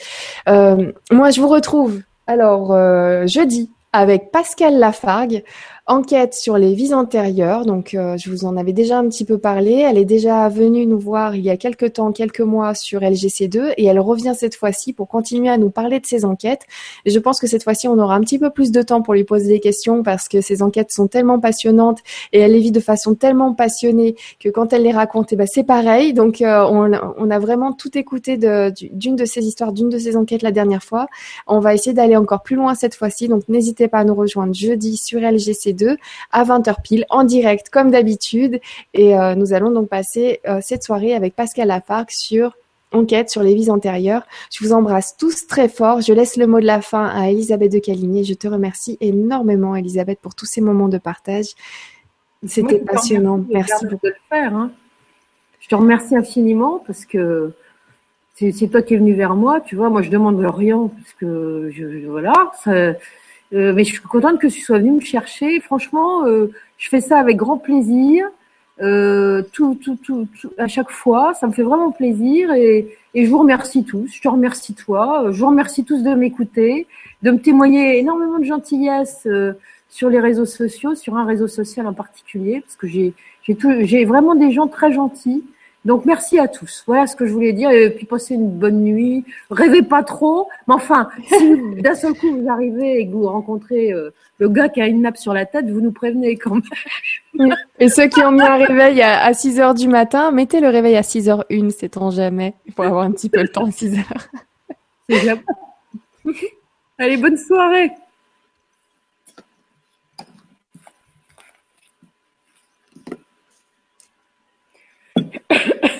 Euh, moi, je vous retrouve alors euh, jeudi avec Pascal Lafargue enquête sur les vies antérieures. Donc, euh, je vous en avais déjà un petit peu parlé. Elle est déjà venue nous voir il y a quelques temps, quelques mois sur LGC2 et elle revient cette fois-ci pour continuer à nous parler de ses enquêtes. Je pense que cette fois-ci, on aura un petit peu plus de temps pour lui poser des questions parce que ses enquêtes sont tellement passionnantes et elle les vit de façon tellement passionnée que quand elle les raconte, eh ben, c'est pareil. Donc, euh, on, on, a vraiment tout écouté d'une de, de ces histoires, d'une de ces enquêtes la dernière fois. On va essayer d'aller encore plus loin cette fois-ci. Donc, n'hésitez pas à nous rejoindre jeudi sur LGC 2 à 20h pile en direct comme d'habitude. Et euh, nous allons donc passer euh, cette soirée avec Pascal Lafargue sur enquête sur les vies antérieures. Je vous embrasse tous très fort. Je laisse le mot de la fin à Elisabeth de Caligné. Je te remercie énormément, Elisabeth, pour tous ces moments de partage. C'était passionnant. Merci beaucoup. De le faire, hein. Je te remercie infiniment parce que c'est toi qui es venu vers moi. Tu vois, moi, je demande rien parce que je, voilà. Ça, euh, mais je suis contente que tu sois venu me chercher. Franchement, euh, je fais ça avec grand plaisir. Euh, tout, tout, tout, à chaque fois, ça me fait vraiment plaisir et, et, je vous remercie tous. Je te remercie toi. Je vous remercie tous de m'écouter, de me témoigner énormément de gentillesse sur les réseaux sociaux, sur un réseau social en particulier, parce que j'ai vraiment des gens très gentils donc merci à tous. Voilà ce que je voulais dire. Et puis passez une bonne nuit. Rêvez pas trop. Mais enfin, si d'un seul coup vous arrivez et que vous rencontrez euh, le gars qui a une nappe sur la tête, vous nous prévenez quand même. Et ceux qui ont mis un réveil à, 6 heures du matin, mettez le réveil à 6 h 1 c'est on jamais. Il faut avoir un petit peu le temps à 6 heures. C'est. Allez, bonne soirée.